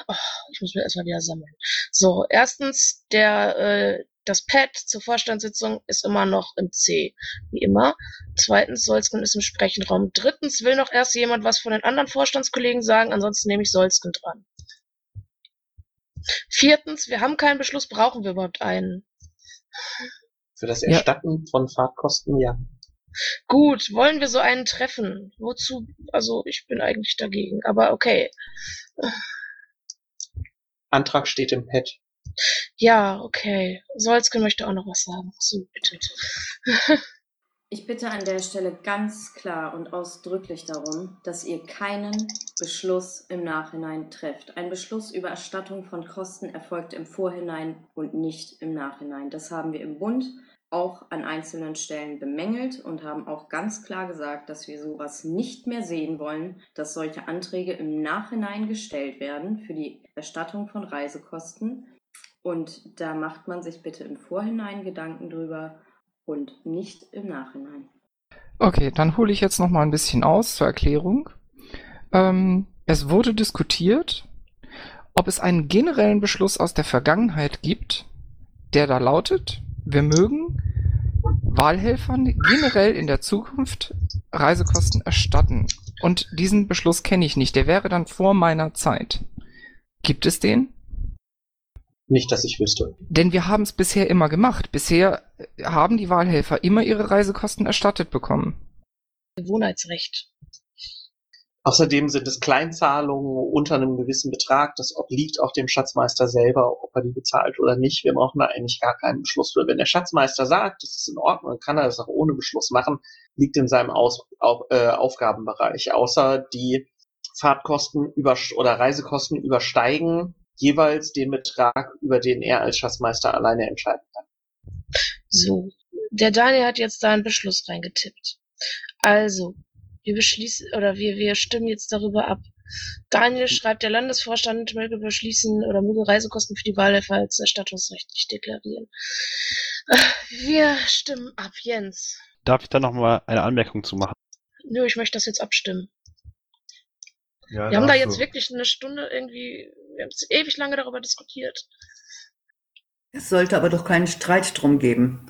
oh, ich muss mir erstmal wieder sammeln. So, erstens, der, äh, das Pad zur Vorstandssitzung ist immer noch im C, wie immer. Zweitens, Solzken ist im Sprechenraum. Drittens, will noch erst jemand was von den anderen Vorstandskollegen sagen, ansonsten nehme ich Solzken dran. Viertens, wir haben keinen Beschluss, brauchen wir überhaupt einen? Für das Ja. Erstatten von Fahrtkosten, ja. Gut, wollen wir so einen treffen? Wozu? Also, ich bin eigentlich dagegen, aber okay. Antrag steht im Pad. Ja, okay. Solzken möchte auch noch was sagen. So, bitte. (laughs) Ich bitte an der Stelle ganz klar und ausdrücklich darum, dass ihr keinen Beschluss im Nachhinein trefft. Ein Beschluss über Erstattung von Kosten erfolgt im Vorhinein und nicht im Nachhinein. Das haben wir im Bund auch an einzelnen Stellen bemängelt und haben auch ganz klar gesagt, dass wir sowas nicht mehr sehen wollen, dass solche Anträge im Nachhinein gestellt werden für die Erstattung von Reisekosten. Und da macht man sich bitte im Vorhinein Gedanken drüber und nicht im Nachhinein. Okay, dann hole ich jetzt noch mal ein bisschen aus zur Erklärung. Ähm, es wurde diskutiert, ob es einen generellen Beschluss aus der Vergangenheit gibt, der da lautet, wir mögen Wahlhelfern generell in der Zukunft Reisekosten erstatten. Und diesen Beschluss kenne ich nicht. Der wäre dann vor meiner Zeit. Gibt es den? Nicht, dass ich wüsste. Denn wir haben es bisher immer gemacht. Bisher haben die Wahlhelfer immer ihre Reisekosten erstattet bekommen. Gewohnheitsrecht. Außerdem sind es Kleinzahlungen unter einem gewissen Betrag. Das obliegt auch dem Schatzmeister selber, ob er die bezahlt oder nicht. Wir brauchen da eigentlich gar keinen Beschluss für. Wenn der Schatzmeister sagt, das ist in Ordnung, kann er das auch ohne Beschluss machen, liegt in seinem Aus auf, äh, Aufgabenbereich. Außer die Fahrtkosten über oder Reisekosten übersteigen jeweils den Betrag, über den er als Schatzmeister alleine entscheiden kann. So, der Daniel hat jetzt da einen Beschluss reingetippt. Also, wir beschließen oder wir, wir stimmen jetzt darüber ab. Daniel schreibt, der Landesvorstand möge beschließen oder möge Reisekosten für die Wahlhelfer als erstattungsrechtlich deklarieren. Äh, Wir stimmen ab, Jens. Darf ich da nochmal eine Anmerkung zu machen? Nö, ich möchte das jetzt abstimmen. Ja, wir haben da jetzt du. wirklich eine Stunde irgendwie, wir haben jetzt ewig lange darüber diskutiert. Es sollte aber doch keinen Streit drum geben.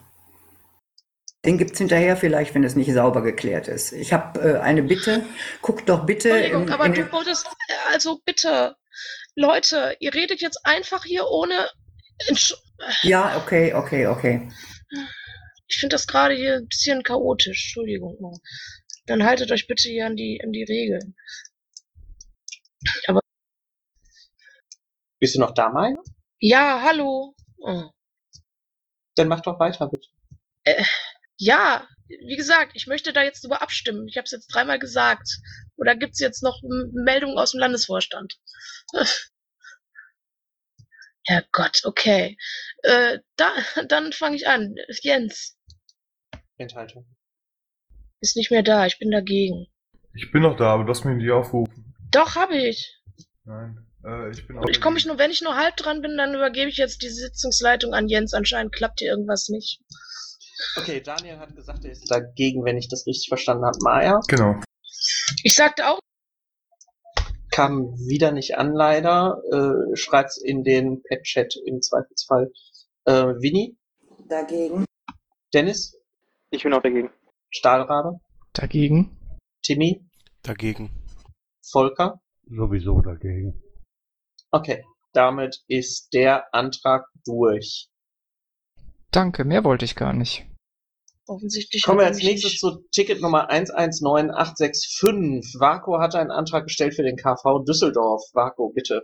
Den gibt's hinterher vielleicht, wenn es nicht sauber geklärt ist. Ich habe äh, eine Bitte. Guckt doch bitte Entschuldigung, in, aber in du wolltest, also bitte, Leute, ihr redet jetzt einfach hier ohne, Entsch Ja, okay, okay, okay. ich finde das gerade hier ein bisschen chaotisch, Entschuldigung. Dann haltet euch bitte hier an die, an die Regeln. Aber Bist du noch da, Maya? ja, hallo. Oh. Dann mach doch weiter, bitte. Äh, ja, wie gesagt, ich möchte da jetzt drüber abstimmen. Ich habe es jetzt dreimal gesagt. Oder gibt's jetzt noch Meldungen aus dem Landesvorstand? (laughs) Herrgott, okay. Äh, da, dann fange ich an. Jens Enthaltung. ist nicht mehr da. Ich bin dagegen. Ich bin noch da, aber du hast mich nicht aufgerufen. Doch, habe ich. Nein. Äh, ich bin auch. Und ich komme mich nur, wenn ich nur halb dran bin, dann übergebe ich jetzt die Sitzungsleitung an Jens. Anscheinend klappt hier irgendwas nicht. Okay, Daniel hat gesagt, er ist dagegen, wenn ich das richtig verstanden habe. Maya Genau. Ich sagte auch, kam wieder nicht an, leider. Äh, schreibt's in den Pet-Chat im Zweifelsfall. Äh, Winnie, Dagegen. Dennis, Ich bin auch dagegen. Stahlrabe, Dagegen. Timmy, Dagegen. Volker. Sowieso dagegen. Okay, damit ist der Antrag durch. Danke, mehr wollte ich gar nicht. Offensichtlich. Kommen wir als nächstes zu Ticket Nummer 119865. Vaco hatte einen Antrag gestellt für den KV Düsseldorf. Vaco, bitte.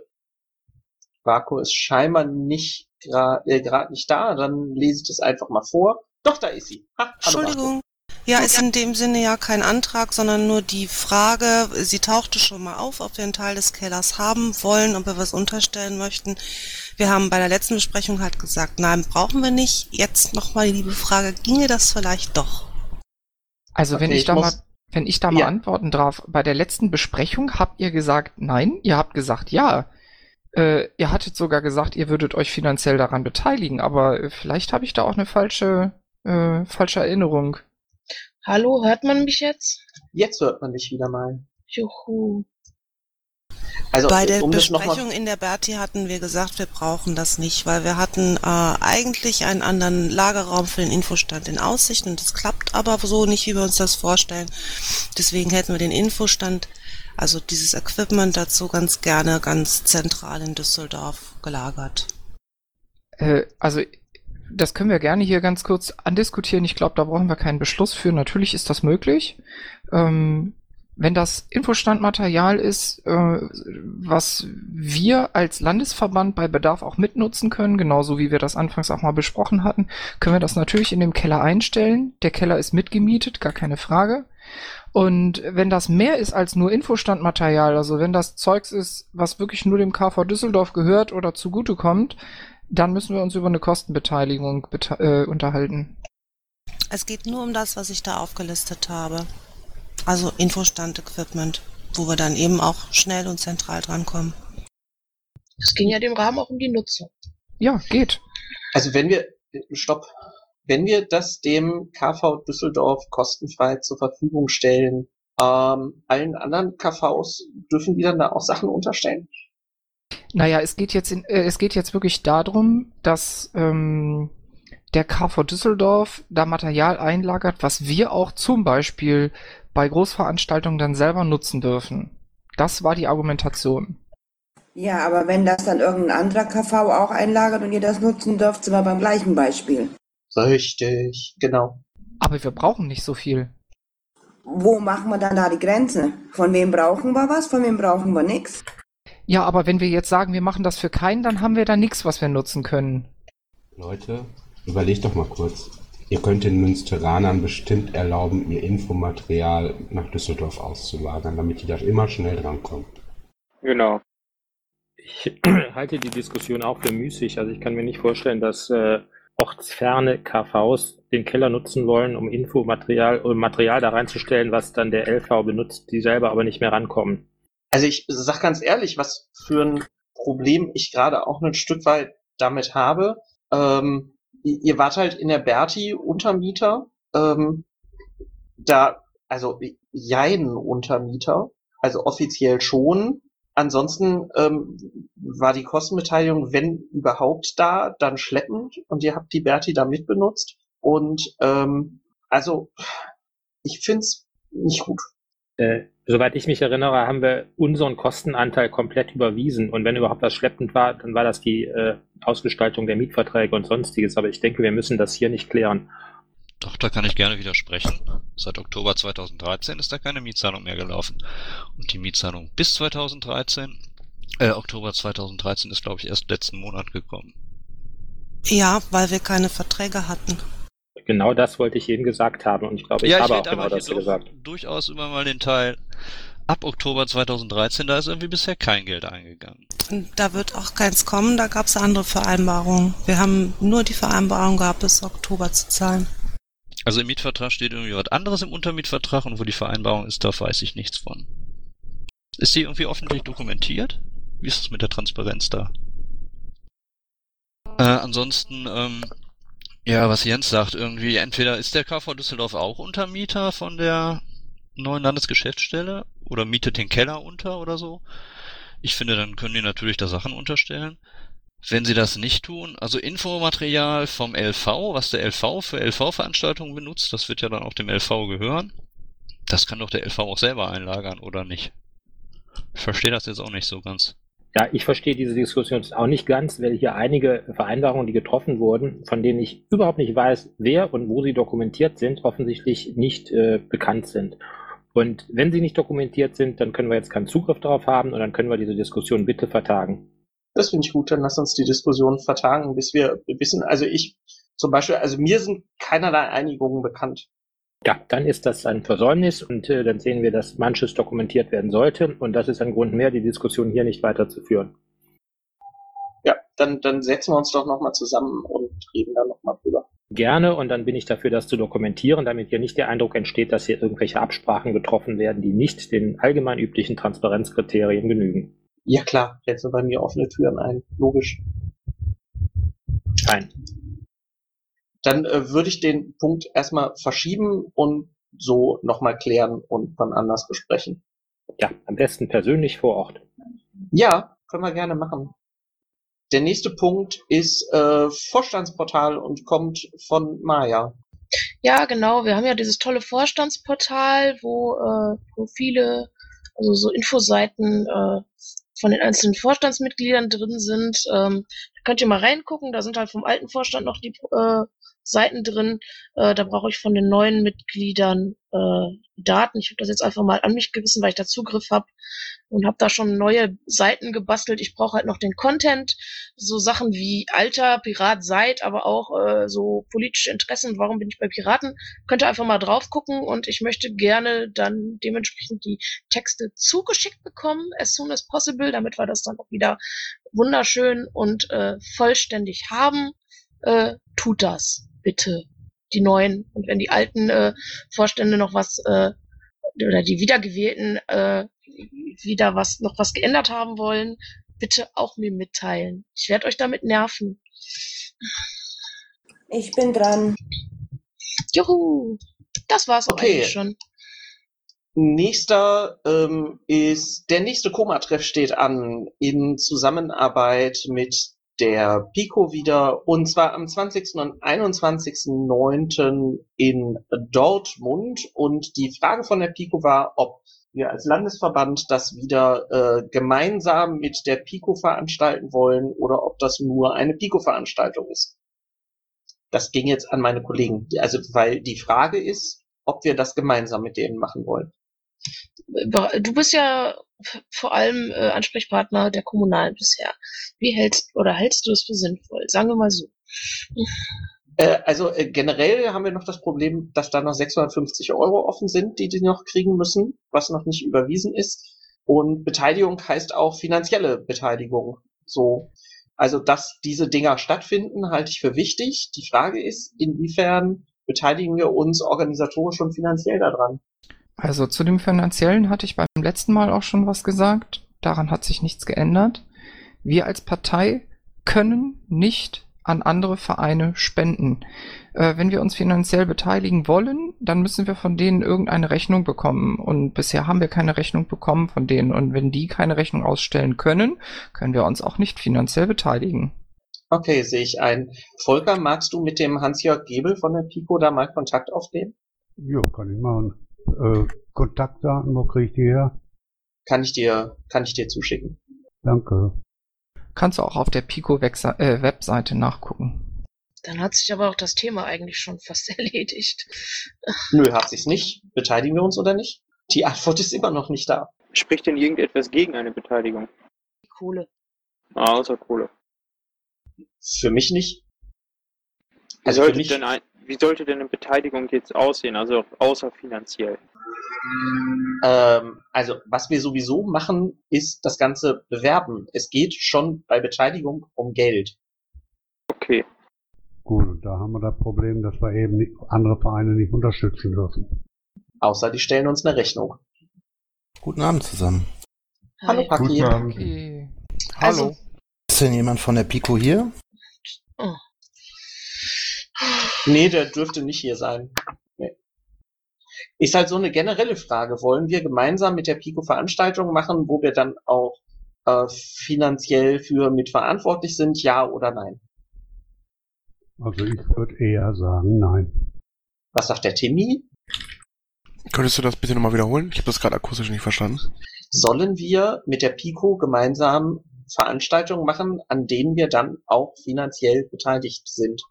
Vaco ist scheinbar nicht gerade äh, grad nicht da, dann lese ich das einfach mal vor. Doch, da ist sie. Ha, hallo, Entschuldigung. Ja, ist in dem Sinne ja kein Antrag, sondern nur die Frage, sie tauchte schon mal auf, ob wir einen Teil des Kellers haben wollen, ob wir was unterstellen möchten. Wir haben bei der letzten Besprechung halt gesagt, nein, brauchen wir nicht. Jetzt nochmal die liebe Frage, ginge das vielleicht doch? Also wenn Okay, ich ich da mal, wenn ich da mal Ja. antworten darf, bei der letzten Besprechung habt ihr gesagt nein, ihr habt gesagt ja. Äh, ihr hattet sogar gesagt, ihr würdet euch finanziell daran beteiligen, aber vielleicht habe ich da auch eine falsche, äh, falsche Erinnerung. Hallo, hört man mich jetzt? Jetzt hört man dich wieder mal. Juhu. Also, Bei der um Besprechung in der Berti hatten wir gesagt, wir brauchen das nicht, weil wir hatten äh, eigentlich einen anderen Lagerraum für den Infostand in Aussicht und das klappt aber so nicht, wie wir uns das vorstellen. Deswegen hätten wir den Infostand, also dieses Equipment dazu ganz gerne ganz zentral in Düsseldorf gelagert. Äh, also das können wir gerne hier ganz kurz andiskutieren. Ich glaube, da brauchen wir keinen Beschluss für. Natürlich ist das möglich. Ähm, wenn das Infostandmaterial ist, äh, was wir als Landesverband bei Bedarf auch mitnutzen können, genauso wie wir das anfangs auch mal besprochen hatten, können wir das natürlich in dem Keller einstellen. Der Keller ist mitgemietet, gar keine Frage. Und wenn das mehr ist als nur Infostandmaterial, also wenn das Zeugs ist, was wirklich nur dem KV Düsseldorf gehört oder zugutekommt, dann müssen wir uns über eine Kostenbeteiligung bete äh, unterhalten. Es geht nur um das, was ich da aufgelistet habe. Also Infostand-Equipment, wo wir dann eben auch schnell und zentral drankommen. Es ging ja dem Rahmen auch um die Nutzung. Ja, geht. Also wenn wir, stopp, wenn wir das dem KV Düsseldorf kostenfrei zur Verfügung stellen, ähm, allen anderen KVs dürfen die dann da auch Sachen unterstellen? Naja, es geht jetzt in, äh, es geht jetzt wirklich darum, dass ähm, der KV Düsseldorf da Material einlagert, was wir auch zum Beispiel bei Großveranstaltungen dann selber nutzen dürfen. Das war die Argumentation. Ja, aber wenn das dann irgendein anderer KV auch einlagert und ihr das nutzen dürft, sind wir beim gleichen Beispiel. Richtig, genau. Aber wir brauchen nicht so viel. Wo machen wir dann da die Grenze? Von wem brauchen wir was, von wem brauchen wir nichts? Ja, aber wenn wir jetzt sagen, wir machen das für keinen, dann haben wir da nichts, was wir nutzen können. Leute, überlegt doch mal kurz. Ihr könnt den Münsteranern bestimmt erlauben, ihr Infomaterial nach Düsseldorf auszulagern, damit die da immer schnell drankommen. Genau. Ich (clears throat) halte die Diskussion auch für müßig. Also ich kann mir nicht vorstellen, dass äh, ortsferne KVs den Keller nutzen wollen, um Infomaterial um Material da reinzustellen, was dann der LV benutzt, die selber aber nicht mehr rankommen. Also ich sag ganz ehrlich, was für ein Problem ich gerade auch ein Stück weit damit habe. Ähm, ihr wart halt in der Berti Untermieter, ähm, da, also jein Untermieter, also offiziell schon. Ansonsten ähm, war die Kostenbeteiligung, wenn überhaupt da, dann schleppend und ihr habt die Berti da mitbenutzt. Und ähm, also ich find's nicht gut. Äh, soweit ich mich erinnere, haben wir unseren Kostenanteil komplett überwiesen. Und wenn überhaupt was schleppend war, dann war das die äh, Ausgestaltung der Mietverträge und sonstiges. Aber ich denke, wir müssen das hier nicht klären. Doch, da kann ich gerne widersprechen. Seit Oktober 2013 ist da keine Mietzahlung mehr gelaufen. Und die Mietzahlung bis 2013, äh, Oktober 2013 ist, glaube ich, erst letzten Monat gekommen. Ja, weil wir keine Verträge hatten. Genau das wollte ich eben gesagt haben und ich glaube, ich ja, ich habe auch rede genau das doch gesagt. durchaus immer mal den Teil. Ab Oktober 2013, da ist irgendwie bisher kein Geld eingegangen. Und Da wird auch keins kommen, da gab es andere Vereinbarungen. Wir haben nur die Vereinbarung gehabt, bis Oktober zu zahlen. Also im Mietvertrag steht irgendwie was anderes im Untermietvertrag und wo die Vereinbarung ist, da weiß ich nichts von. Ist die irgendwie öffentlich dokumentiert? Wie ist es mit der Transparenz da? Äh, ansonsten, ähm, ja, was Jens sagt, irgendwie, entweder ist der KV Düsseldorf auch Untermieter von der neuen Landesgeschäftsstelle oder mietet den Keller unter oder so. Ich finde, dann können die natürlich da Sachen unterstellen. Wenn sie das nicht tun, also Infomaterial vom LV, was der LV für LV-Veranstaltungen benutzt, das wird ja dann auch dem LV gehören. Das kann doch der LV auch selber einlagern, oder nicht? Ich verstehe das jetzt auch nicht so ganz. Ja, ich verstehe diese Diskussion auch nicht ganz, weil hier einige Vereinbarungen, die getroffen wurden, von denen ich überhaupt nicht weiß, wer und wo sie dokumentiert sind, offensichtlich nicht äh, bekannt sind. Und wenn sie nicht dokumentiert sind, dann können wir jetzt keinen Zugriff darauf haben und dann können wir diese Diskussion bitte vertagen. Das finde ich gut, dann lass uns die Diskussion vertagen, bis wir wissen, also ich zum Beispiel, also mir sind keinerlei Einigungen bekannt. Ja, dann ist das ein Versäumnis und äh, dann sehen wir, dass manches dokumentiert werden sollte und das ist ein Grund mehr, die Diskussion hier nicht weiterzuführen. Ja, dann, dann setzen wir uns doch nochmal zusammen und reden da nochmal drüber. Gerne und dann bin ich dafür, das zu dokumentieren, damit hier nicht der Eindruck entsteht, dass hier irgendwelche Absprachen getroffen werden, die nicht den allgemein üblichen Transparenzkriterien genügen. Ja klar, sind bei mir offene Türen ein, logisch. Fein. Dann äh, würde ich den Punkt erstmal verschieben und so nochmal klären und dann anders besprechen. Ja, am besten persönlich vor Ort. Ja, können wir gerne machen. Der nächste Punkt ist äh, Vorstandsportal und kommt von Maya. Ja, genau. Wir haben ja dieses tolle Vorstandsportal, wo äh, Profile, also so Infoseiten äh, von den einzelnen Vorstandsmitgliedern drin sind. Ähm, da könnt ihr mal reingucken. Da sind halt vom alten Vorstand noch die äh, Seiten drin. Äh, da brauche ich von den neuen Mitgliedern äh, Daten. Ich habe das jetzt einfach mal an mich gerissen, weil ich da Zugriff habe und habe da schon neue Seiten gebastelt. Ich brauche halt noch den Content, so Sachen wie Alter, Pirat seid, aber auch äh, so politische Interessen. Warum bin ich bei Piraten? Könnt ihr einfach mal drauf gucken und ich möchte gerne dann dementsprechend die Texte zugeschickt bekommen, as soon as possible, damit wir das dann auch wieder wunderschön und äh, vollständig haben. Äh, tut das bitte die neuen und wenn die alten äh, Vorstände noch was äh, oder die wiedergewählten äh, wieder was noch was geändert haben wollen, bitte auch mir mitteilen. Ich werde euch damit nerven. Ich bin dran. Juhu, das war's auch Okay. eigentlich schon. Nächster ähm, ist, der nächste Koma-Treff steht an in Zusammenarbeit mit der Pico wieder und zwar am 20. und 21.09. in Dortmund und die Frage von der Pico war, ob wir als Landesverband das wieder äh, gemeinsam mit der Pico veranstalten wollen oder ob das nur eine Pico-Veranstaltung ist. Das ging jetzt an meine Kollegen, also weil die Frage ist, ob wir das gemeinsam mit denen machen wollen. Du bist ja vor allem äh, Ansprechpartner der Kommunalen bisher. Wie hältst oder hältst du es für sinnvoll? Sagen wir mal so. Äh, also äh, generell haben wir noch das Problem, dass da noch 650 Euro offen sind, die die noch kriegen müssen, was noch nicht überwiesen ist. Und Beteiligung heißt auch finanzielle Beteiligung. So, also dass diese Dinger stattfinden, halte ich für wichtig. Die Frage ist, inwiefern beteiligen wir uns organisatorisch und finanziell daran? Also zu dem Finanziellen hatte ich beim letzten Mal auch schon was gesagt. Daran hat sich nichts geändert. Wir als Partei können nicht an andere Vereine spenden. Äh, wenn wir uns finanziell beteiligen wollen, dann müssen wir von denen irgendeine Rechnung bekommen. Und bisher haben wir keine Rechnung bekommen von denen. Und wenn die keine Rechnung ausstellen können, können wir uns auch nicht finanziell beteiligen. Okay, sehe ich ein. Volker, magst du mit dem Hans-Jörg Gebel von der Pico da mal Kontakt aufnehmen? Jo, kann ich machen. Äh, Kontaktdaten, wo kriege ich die her? Kann ich dir, kann ich dir zuschicken. Danke. Kannst du auch auf der Pico-Webseite äh, Webseite nachgucken. Dann hat sich aber auch das Thema eigentlich schon fast (laughs) erledigt. Nö, hat sich's nicht. Beteiligen wir uns oder nicht? Die Antwort ist immer noch nicht da. Spricht denn irgendetwas gegen eine Beteiligung? Die Kohle. Ah, außer Kohle. Für mich nicht. Also für sollte mich- denn ein, wie sollte denn eine Beteiligung jetzt aussehen, also außer finanziell? Ähm, also, was wir sowieso machen, ist das Ganze bewerben. Es geht schon bei Beteiligung um Geld. Okay. Gut, da haben wir das Problem, dass wir eben nicht, andere Vereine nicht unterstützen dürfen. Außer die stellen uns eine Rechnung. Guten Abend zusammen. Hallo Paki. Guten Abend. Okay. Also, Ist denn jemand von der Pico hier? oh. Nee, der dürfte nicht hier sein. Nee. Ist halt so eine generelle Frage. Wollen wir gemeinsam mit der Pico Veranstaltungen machen, wo wir dann auch äh, finanziell für mitverantwortlich sind, ja oder nein? Also ich würde eher sagen, nein. Was sagt der Timmy? Könntest du das bitte nochmal wiederholen? Ich habe das gerade akustisch nicht verstanden. Sollen wir mit der Pico gemeinsam Veranstaltungen machen, an denen wir dann auch finanziell beteiligt sind?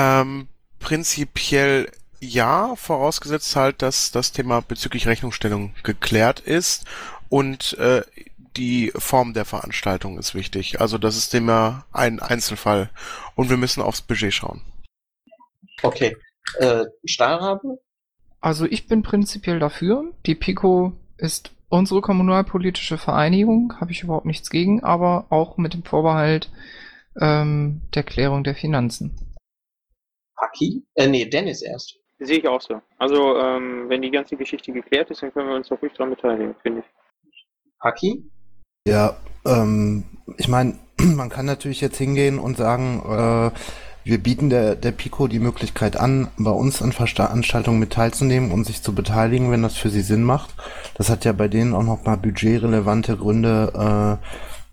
Ähm, prinzipiell ja, vorausgesetzt halt, dass das Thema bezüglich Rechnungsstellung geklärt ist und äh, die Form der Veranstaltung ist wichtig. Also das ist immer ein Einzelfall und wir müssen aufs Budget schauen. Okay. Äh, Stahlrabe? Also ich bin prinzipiell dafür. Die Pico ist unsere kommunalpolitische Vereinigung, habe ich überhaupt nichts gegen, aber auch mit dem Vorbehalt ähm, der Klärung der Finanzen. Paki? Äh, nee, Dennis erst. Sehe ich auch so. Also, ähm, wenn die ganze Geschichte geklärt ist, dann können wir uns auch ruhig daran beteiligen, finde ich. Paki? Ja, ähm, ich meine, (clears throat) man kann natürlich jetzt hingehen und sagen, äh, wir bieten der, der Pico die Möglichkeit an, bei uns an Veranstaltungen mit teilzunehmen und sich zu beteiligen, wenn das für sie Sinn macht. Das hat ja bei denen auch nochmal budgetrelevante Gründe, äh,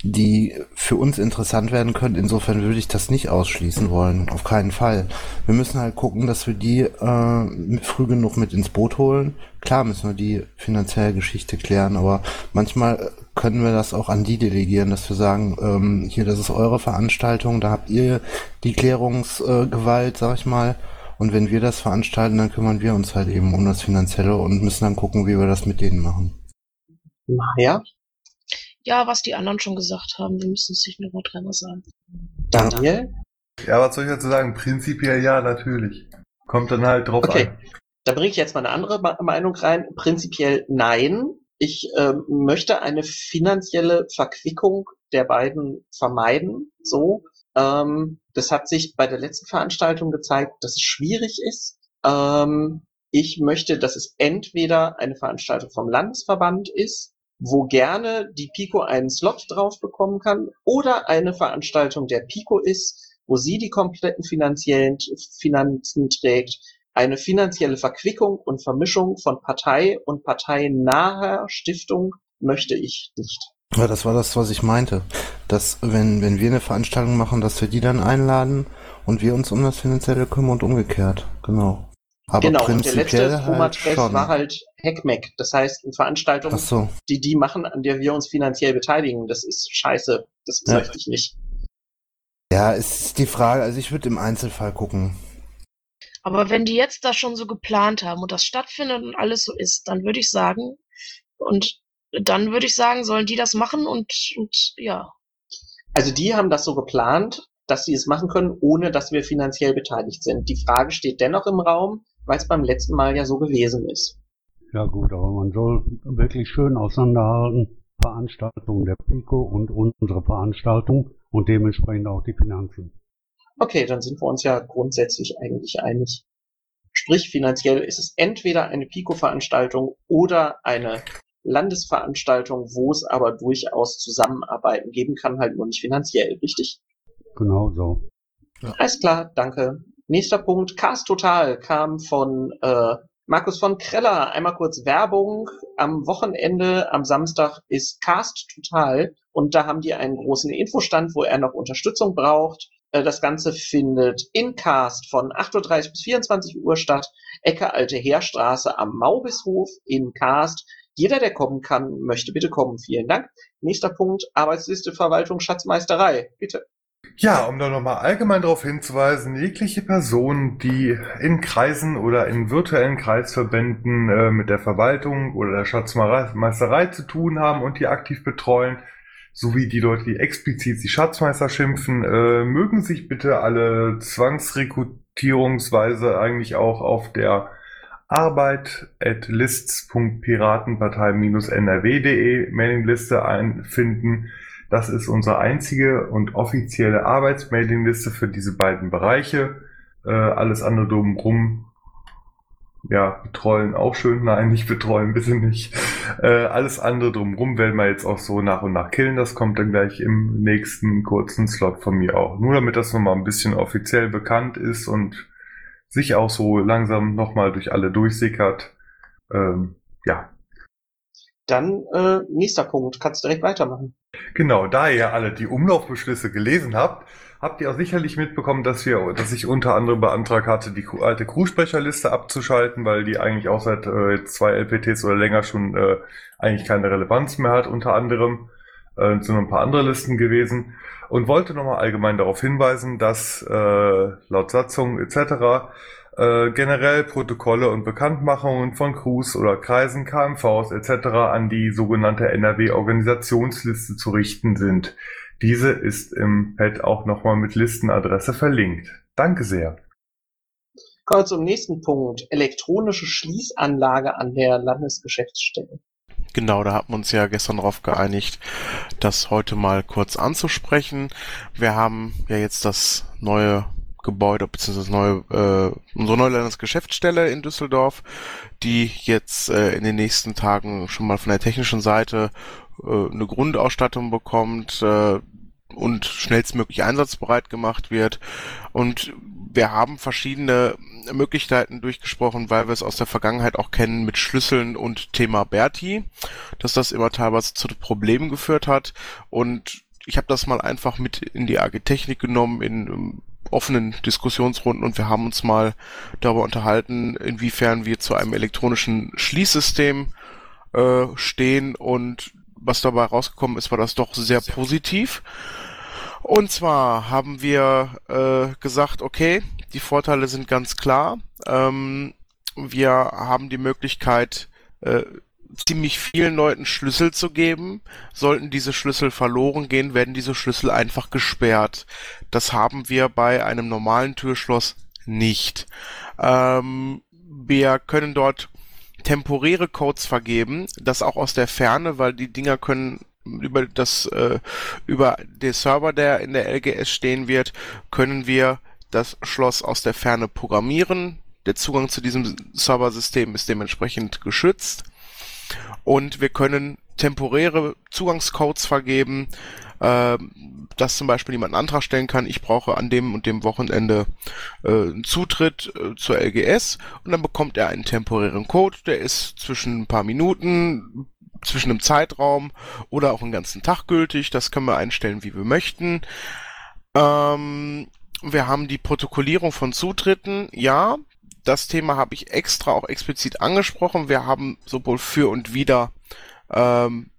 die für uns interessant werden können. Insofern würde ich das nicht ausschließen wollen. Auf keinen Fall. Wir müssen halt gucken, dass wir die äh, früh genug mit ins Boot holen. Klar müssen wir die finanzielle Geschichte klären, aber manchmal können wir das auch an die delegieren, dass wir sagen, ähm, hier, das ist eure Veranstaltung, da habt ihr die Klärungsgewalt, äh, sag ich mal. Und wenn wir das veranstalten, dann kümmern wir uns halt eben um das Finanzielle und müssen dann gucken, wie wir das mit denen machen. Ja, Ja, was die anderen schon gesagt haben, wir müssen es nicht nur dreimal sagen. Daniel? Ja, was soll ich dazu sagen? Prinzipiell ja, natürlich. Kommt dann halt drauf Okay. an. Da bringe ich jetzt mal eine andere Meinung rein. Prinzipiell nein. Ich ähm, möchte eine finanzielle Verquickung der beiden vermeiden. So. Ähm, das hat sich bei der letzten Veranstaltung gezeigt, dass es schwierig ist. Ähm, ich möchte, dass es entweder eine Veranstaltung vom Landesverband ist, wo gerne die Pico einen Slot drauf bekommen kann, oder eine Veranstaltung der Pico ist, wo sie die kompletten finanziellen Finanzen trägt, eine finanzielle Verquickung und Vermischung von Partei und parteinaher Stiftung möchte ich nicht. Ja, das war das, was ich meinte. Dass, wenn, wenn wir eine Veranstaltung machen, dass wir die dann einladen und wir uns um das Finanzielle kümmern und umgekehrt. Genau. Aber genau, und der prinzipiell letzte halt Promatreff schon. war halt Heckmeck. Das heißt, eine Veranstaltung, so. die die machen, an der wir uns finanziell beteiligen, das ist scheiße. Das Ja. möchte ich nicht. Ja, es ist die Frage, also ich würde im Einzelfall gucken. Aber wenn die jetzt das schon so geplant haben und das stattfindet und alles so ist, dann würde ich sagen, und dann würde ich sagen, sollen die das machen und, und ja. Also die haben das so geplant, dass sie es machen können, ohne dass wir finanziell beteiligt sind. Die Frage steht dennoch im Raum, weil es beim letzten Mal ja so gewesen ist. Ja gut, aber man soll wirklich schön auseinanderhalten, Veranstaltungen der Pico und unsere Veranstaltung und dementsprechend auch die Finanzen. Okay, dann sind wir uns ja grundsätzlich eigentlich einig. Sprich, finanziell ist es entweder eine Pico-Veranstaltung oder eine Landesveranstaltung, wo es aber durchaus Zusammenarbeiten geben kann, halt nur nicht finanziell, richtig? Genau so. Alles klar, danke. Nächster Punkt, Cast Total kam von äh, Markus von Kreller. Einmal kurz Werbung. Am Wochenende, am Samstag ist Cast Total und da haben die einen großen Infostand, wo er noch Unterstützung braucht. Äh, Das Ganze findet in Cast von 8.30 bis 24 Uhr statt. Ecke Alte Heerstraße am Maubishof in Cast. Jeder, der kommen kann, möchte bitte kommen. Vielen Dank. Nächster Punkt, Arbeitsliste Verwaltung Schatzmeisterei. Bitte. Ja, um da nochmal allgemein darauf hinzuweisen, jegliche Person, die in Kreisen oder in virtuellen Kreisverbänden äh, mit der Verwaltung oder der Schatzmeisterei zu tun haben und die aktiv betreuen, sowie die Leute, die explizit die Schatzmeister schimpfen, äh, mögen sich bitte alle zwangsrekrutierungsweise eigentlich auch auf der arbeit at lists.piratenpartei-nrw.de Mailingliste einfinden. Das ist unsere einzige und offizielle Arbeitsmailingliste für diese beiden Bereiche. Äh, alles andere drumherum ja, betreuen auch schön. Nein, nicht betreuen, bitte nicht. Äh, alles andere drumherum werden wir jetzt auch so nach und nach killen. Das kommt dann gleich im nächsten kurzen Slot von mir auch. Nur damit das nochmal ein bisschen offiziell bekannt ist und sich auch so langsam nochmal durch alle durchsickert. Ähm, ja. Dann äh, nächster Punkt, kannst direkt weitermachen. Genau, da ihr alle die Umlaufbeschlüsse gelesen habt, habt ihr auch sicherlich mitbekommen, dass wir, dass ich unter anderem beantragt hatte, die alte Crewsprecherliste abzuschalten, weil die eigentlich auch seit äh, zwei LPTs oder länger schon äh, eigentlich keine Relevanz mehr hat, unter anderem. Äh, sind noch ein paar andere Listen gewesen. Und wollte nochmal allgemein darauf hinweisen, dass äh, laut Satzung etc. Äh, generell Protokolle und Bekanntmachungen von Crews oder Kreisen, KMVs etc. an die sogenannte NRW-Organisationsliste zu richten sind. Diese ist im Pad auch nochmal mit Listenadresse verlinkt. Danke sehr. Kommen wir zum nächsten Punkt. Elektronische Schließanlage an der Landesgeschäftsstelle. Genau, da hatten wir uns ja gestern darauf geeinigt, das heute mal kurz anzusprechen. Wir haben ja jetzt das neue Gebäude bzw. neue äh, unsere neue Landesgeschäftsstelle in Düsseldorf, die jetzt äh, in den nächsten Tagen schon mal von der technischen Seite äh, eine Grundausstattung bekommt äh, und schnellstmöglich einsatzbereit gemacht wird. Und wir haben verschiedene Möglichkeiten durchgesprochen, weil wir es aus der Vergangenheit auch kennen mit Schlüsseln und Thema Berti, dass das immer teilweise zu Problemen geführt hat. Und ich habe das mal einfach mit in die AG Technik genommen, in um, offenen Diskussionsrunden und wir haben uns mal darüber unterhalten, inwiefern wir zu einem elektronischen Schließsystem äh, stehen und was dabei rausgekommen ist, war das doch sehr positiv. Und zwar haben wir äh, gesagt, okay, die Vorteile sind ganz klar. Ähm, wir haben die Möglichkeit, äh, ziemlich vielen Leuten Schlüssel zu geben. Sollten diese Schlüssel verloren gehen, werden diese Schlüssel einfach gesperrt. Das haben wir bei einem normalen Türschloss nicht. Ähm, wir können dort temporäre Codes vergeben, das auch aus der Ferne, weil die Dinger können über das äh, über den Server, der in der LGS stehen wird, können wir das Schloss aus der Ferne programmieren. Der Zugang zu diesem Serversystem ist dementsprechend geschützt und wir können temporäre Zugangscodes vergeben, äh, dass zum Beispiel jemand einen Antrag stellen kann, ich brauche an dem und dem Wochenende äh, einen Zutritt äh, zur LGS und dann bekommt er einen temporären Code, der ist zwischen ein paar Minuten, zwischen einem Zeitraum oder auch einen ganzen Tag gültig, das können wir einstellen, wie wir möchten. Ähm, wir haben die Protokollierung von Zutritten, ja, das Thema habe ich extra auch explizit angesprochen. Wir haben sowohl für und wider ähm,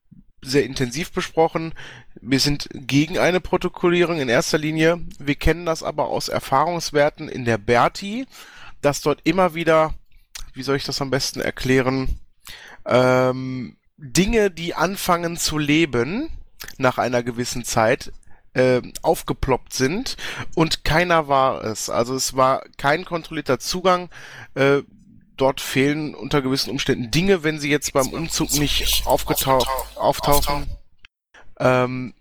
sehr intensiv besprochen. Wir sind gegen eine Protokollierung in erster Linie. Wir kennen das aber aus Erfahrungswerten in der Berti, dass dort immer wieder, wie soll ich das am besten erklären, ähm, Dinge, die anfangen zu leben nach einer gewissen Zeit, äh, aufgeploppt sind und keiner war es. Also es war kein kontrollierter Zugang. Äh, dort fehlen unter gewissen Umständen Dinge, wenn sie jetzt beim Umzug nicht aufgetaucht, auftauchen. Ähm,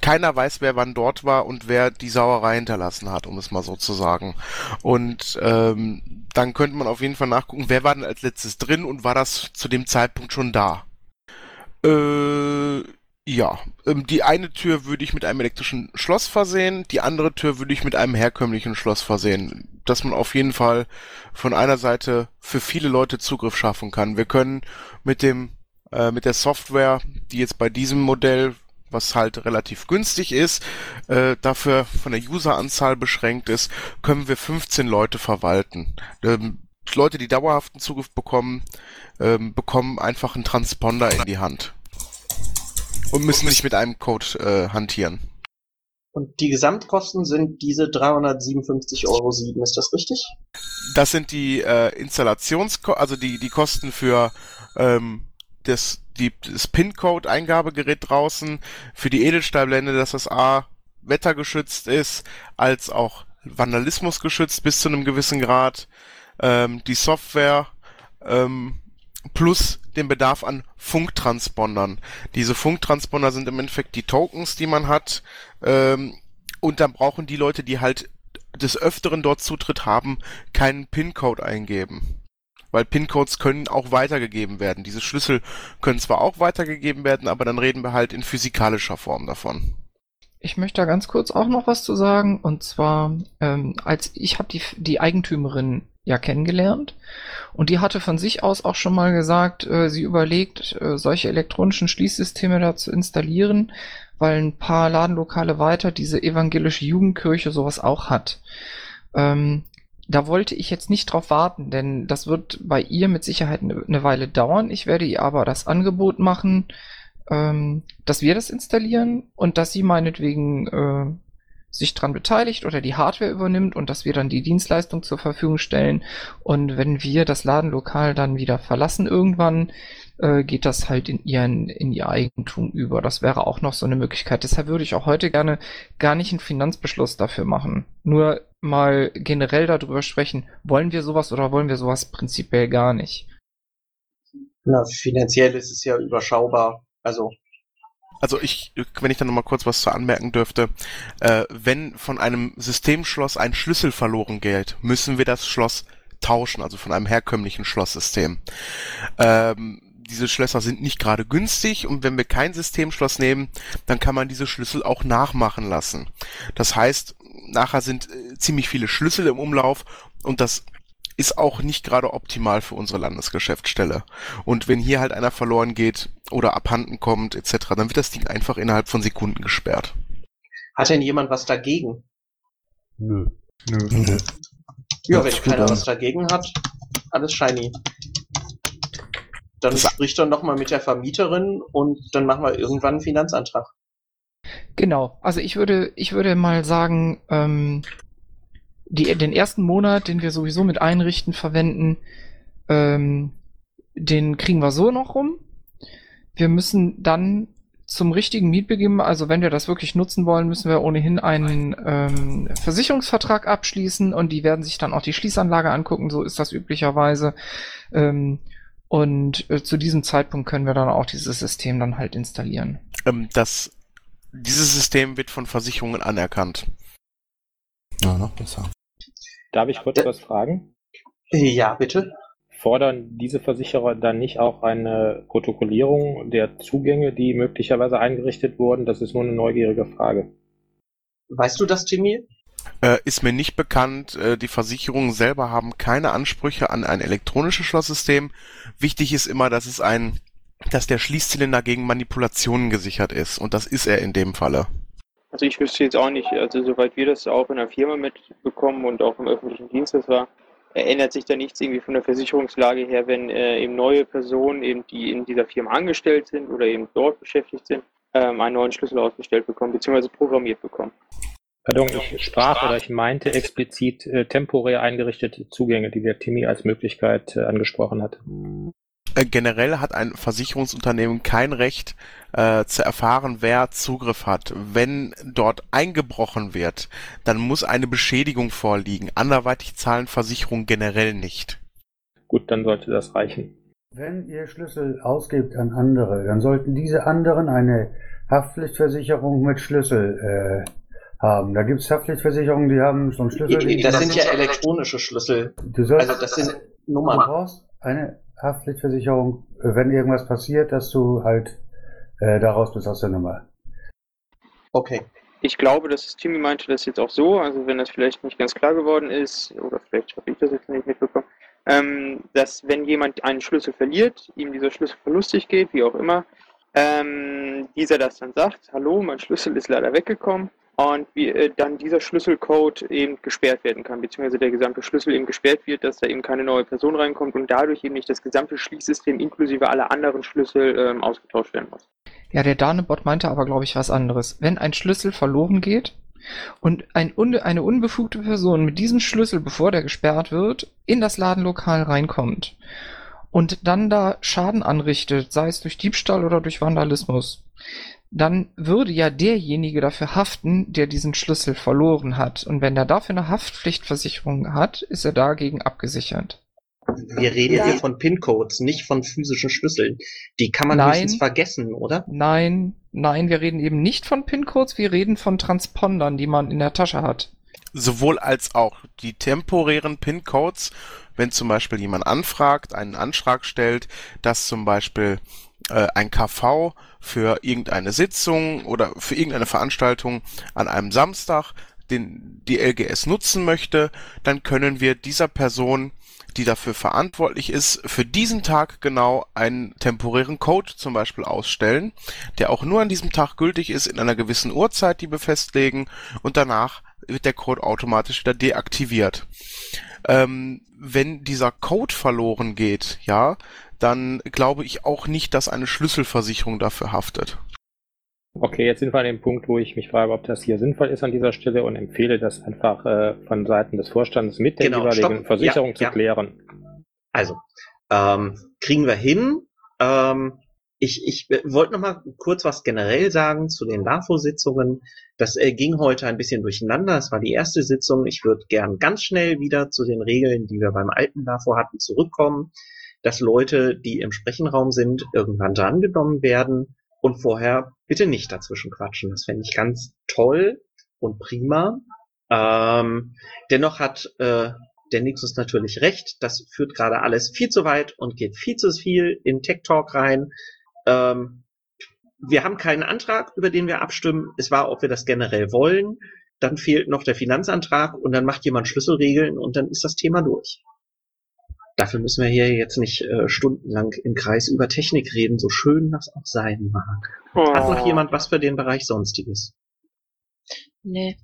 keiner weiß, wer wann dort war und wer die Sauerei hinterlassen hat, um es mal so zu sagen. Und ähm, dann könnte man auf jeden Fall nachgucken, wer war denn als letztes drin und war das zu dem Zeitpunkt schon da. Äh, ja, ähm, die eine Tür würde ich mit einem elektrischen Schloss versehen, die andere Tür würde ich mit einem herkömmlichen Schloss versehen, dass man auf jeden Fall von einer Seite für viele Leute Zugriff schaffen kann. Wir können mit dem äh, mit der Software, die jetzt bei diesem Modell, was halt relativ günstig ist, äh, dafür von der Useranzahl beschränkt ist, können wir 15 Leute verwalten. Ähm, Leute, die dauerhaften Zugriff bekommen, ähm, bekommen einfach einen Transponder in die Hand und müssen nicht mit einem Code äh, hantieren. Und die Gesamtkosten sind diese 357,07 Euro, ist das richtig? Das sind die äh, Installationskosten, also die, die Kosten für ähm, das, die, das PIN-Code-Eingabegerät draußen für die Edelstahlblende, dass das A wettergeschützt ist, als auch Vandalismus geschützt bis zu einem gewissen Grad. Ähm, die Software ähm, plus den Bedarf an Funktranspondern. Diese Funktransponder sind im Endeffekt die Tokens, die man hat. Ähm, und dann brauchen die Leute, die halt des Öfteren dort Zutritt haben, keinen PIN-Code eingeben. Weil PIN-Codes können auch weitergegeben werden. Diese Schlüssel können zwar auch weitergegeben werden, aber dann reden wir halt in physikalischer Form davon. Ich möchte da ganz kurz auch noch was zu sagen. Und zwar, ähm, als ich habe die, die Eigentümerin ja kennengelernt und die hatte von sich aus auch schon mal gesagt, äh, sie überlegt, äh, solche elektronischen Schließsysteme da zu installieren, weil ein paar Ladenlokale weiter diese evangelische Jugendkirche sowas auch hat. Ähm, da wollte ich jetzt nicht drauf warten, denn das wird bei ihr mit Sicherheit eine, eine Weile dauern. Ich werde ihr aber das Angebot machen, ähm, dass wir das installieren und dass sie meinetwegen äh, sich dran beteiligt oder die Hardware übernimmt und dass wir dann die Dienstleistung zur Verfügung stellen. Und wenn wir das Ladenlokal dann wieder verlassen irgendwann, äh, geht das halt in ihren, in ihr Eigentum über. Das wäre auch noch so eine Möglichkeit. Deshalb würde ich auch heute gerne gar nicht einen Finanzbeschluss dafür machen. Nur mal generell darüber sprechen, wollen wir sowas oder wollen wir sowas prinzipiell gar nicht? Na, finanziell ist es ja überschaubar. Also also ich, wenn ich da nochmal kurz was zu anmerken dürfte, äh, wenn von einem Systemschloss ein Schlüssel verloren geht, müssen wir das Schloss tauschen, also von einem herkömmlichen Schlosssystem. Ähm, diese Schlösser sind nicht gerade günstig und wenn wir kein Systemschloss nehmen, dann kann man diese Schlüssel auch nachmachen lassen. Das heißt, nachher sind äh, ziemlich viele Schlüssel im Umlauf und das ist auch nicht gerade optimal für unsere Landesgeschäftsstelle. Und wenn hier halt einer verloren geht oder abhanden kommt etc., dann wird das Ding einfach innerhalb von Sekunden gesperrt. Hat denn jemand was dagegen? Nö. Nö. Ja, wenn keiner was dagegen hat, alles shiny. Dann spricht er nochmal mit der Vermieterin und dann machen wir irgendwann einen Finanzantrag. Genau, also ich würde, ich würde mal sagen, ähm, die, den ersten Monat, den wir sowieso mit Einrichten verwenden, ähm, den kriegen wir so noch rum. Wir müssen dann zum richtigen Mietbeginn, also wenn wir das wirklich nutzen wollen, müssen wir ohnehin einen ähm, Versicherungsvertrag abschließen und die werden sich dann auch die Schließanlage angucken, so ist das üblicherweise. Ähm, und äh, zu diesem Zeitpunkt können wir dann auch dieses System dann halt installieren. Ähm, das, dieses System wird von Versicherungen anerkannt. Ja, noch besser. Darf ich kurz was fragen? Ja, bitte. Fordern diese Versicherer dann nicht auch eine Protokollierung der Zugänge, die möglicherweise eingerichtet wurden? Das ist nur eine neugierige Frage. Weißt du das, Timmy? Äh, ist mir nicht bekannt. Äh, die Versicherungen selber haben keine Ansprüche an ein elektronisches Schlosssystem. Wichtig ist immer, dass es ein, dass der Schließzylinder gegen Manipulationen gesichert ist. Und das ist er in dem Falle. Also ich wüsste jetzt auch nicht, also soweit wir das auch in der Firma mitbekommen und auch im öffentlichen Dienst das war, ändert sich da nichts irgendwie von der Versicherungslage her, wenn äh, eben neue Personen, eben die in dieser Firma angestellt sind oder eben dort beschäftigt sind, ähm, einen neuen Schlüssel ausgestellt bekommen, beziehungsweise programmiert bekommen. Pardon, ich sprach oder ich meinte explizit äh, temporär eingerichtete Zugänge, die der Timmy als Möglichkeit äh, angesprochen hat. Äh, generell hat ein Versicherungsunternehmen kein Recht äh, zu erfahren, wer Zugriff hat. Wenn dort eingebrochen wird, dann muss eine Beschädigung vorliegen. Anderweitig zahlen Versicherungen generell nicht. Gut, dann sollte das reichen. Wenn ihr Schlüssel ausgebt an andere, dann sollten diese anderen eine Haftpflichtversicherung mit Schlüssel äh, haben. Da gibt es Haftpflichtversicherungen, die haben so einen Schlüssel. Das sind ja elektronische Schlüssel. Du sollst, Also das sind Du Nummern. brauchst eine Haftpflichtversicherung, äh, wenn irgendwas passiert, dass du halt äh, daraus bist aus der Nummer. Okay. Ich glaube, dass das Timmy meinte das jetzt auch so, also wenn das vielleicht nicht ganz klar geworden ist, oder vielleicht habe ich das jetzt nicht mitbekommen, ähm, dass wenn jemand einen Schlüssel verliert, ihm dieser Schlüssel verlustig geht, wie auch immer, ähm, dieser das dann sagt, hallo, mein Schlüssel ist leider weggekommen und wie, äh, dann dieser Schlüsselcode eben gesperrt werden kann, beziehungsweise der gesamte Schlüssel eben gesperrt wird, dass da eben keine neue Person reinkommt und dadurch eben nicht das gesamte Schließsystem inklusive aller anderen Schlüssel ähm, ausgetauscht werden muss. Ja, der Danebot meinte aber, glaube ich, was anderes. Wenn ein Schlüssel verloren geht und ein, eine unbefugte Person mit diesem Schlüssel, bevor der gesperrt wird, in das Ladenlokal reinkommt und dann da Schaden anrichtet, sei es durch Diebstahl oder durch Vandalismus, dann würde ja derjenige dafür haften, der diesen Schlüssel verloren hat. Und wenn er dafür eine Haftpflichtversicherung hat, ist er dagegen abgesichert. Wir reden Ja. hier von PIN-Codes, nicht von physischen Schlüsseln. Die kann man Nein. höchstens vergessen, oder? Nein, nein, wir reden eben nicht von PIN-Codes, wir reden von Transpondern, die man in der Tasche hat. Sowohl als auch die temporären PIN-Codes, wenn zum Beispiel jemand anfragt, einen Antrag stellt, dass zum Beispiel äh, ein KV für irgendeine Sitzung oder für irgendeine Veranstaltung an einem Samstag den, die LGS nutzen möchte, dann können wir dieser Person, die dafür verantwortlich ist, für diesen Tag genau einen temporären Code zum Beispiel ausstellen, der auch nur an diesem Tag gültig ist, in einer gewissen Uhrzeit, die wir festlegen, und danach wird der Code automatisch wieder deaktiviert. Ähm, wenn dieser Code verloren geht, ja, dann glaube ich auch nicht, dass eine Schlüsselversicherung dafür haftet. Okay, jetzt sind wir an dem Punkt, wo ich mich frage, ob das hier sinnvoll ist an dieser Stelle und empfehle das einfach äh, von Seiten des Vorstands mit der Genau, jeweiligen stopp. Versicherung Ja, zu ja. klären. Also, ähm, kriegen wir hin. Ähm, ich ich wollte noch mal kurz was generell sagen zu den LAFO-Sitzungen. Das äh, ging heute ein bisschen durcheinander. Es war die erste Sitzung. Ich würde gern ganz schnell wieder zu den Regeln, die wir beim alten LAFO hatten, zurückkommen, dass Leute, die im Sprechenraum sind, irgendwann drangenommen werden und vorher bitte nicht dazwischen quatschen. Das fände ich ganz toll und prima. Ähm, dennoch hat äh, der Nixus natürlich recht. Das führt gerade alles viel zu weit und geht viel zu viel in Tech Talk rein. Ähm, wir haben keinen Antrag, über den wir abstimmen. Es war, ob wir das generell wollen. Dann fehlt noch der Finanzantrag und dann macht jemand Schlüsselregeln und dann ist das Thema durch. Dafür müssen wir hier jetzt nicht äh, stundenlang im Kreis über Technik reden, so schön das auch sein mag. Hat noch jemand was für den Bereich Sonstiges? Nee.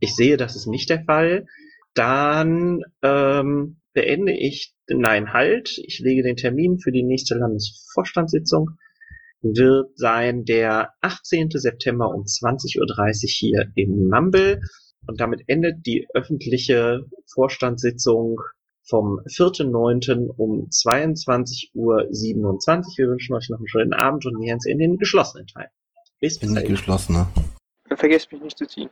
Ich sehe, das ist nicht der Fall. Dann ähm, beende ich, nein, halt, ich lege den Termin für die nächste Landesvorstandssitzung. Wird sein der 18. September um 20.30 Uhr hier im Mumble. Und damit endet die öffentliche Vorstandssitzung vom 4.9. um 22.27 Uhr. Wir wünschen euch noch einen schönen Abend und gehen jetzt in den geschlossenen Teil. Bis In die bald. geschlossene. Vergesst mich nicht zu ziehen.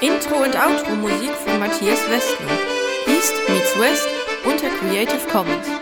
Intro und Outro Musik von Matthias Westner. East meets West unter Creative Commons.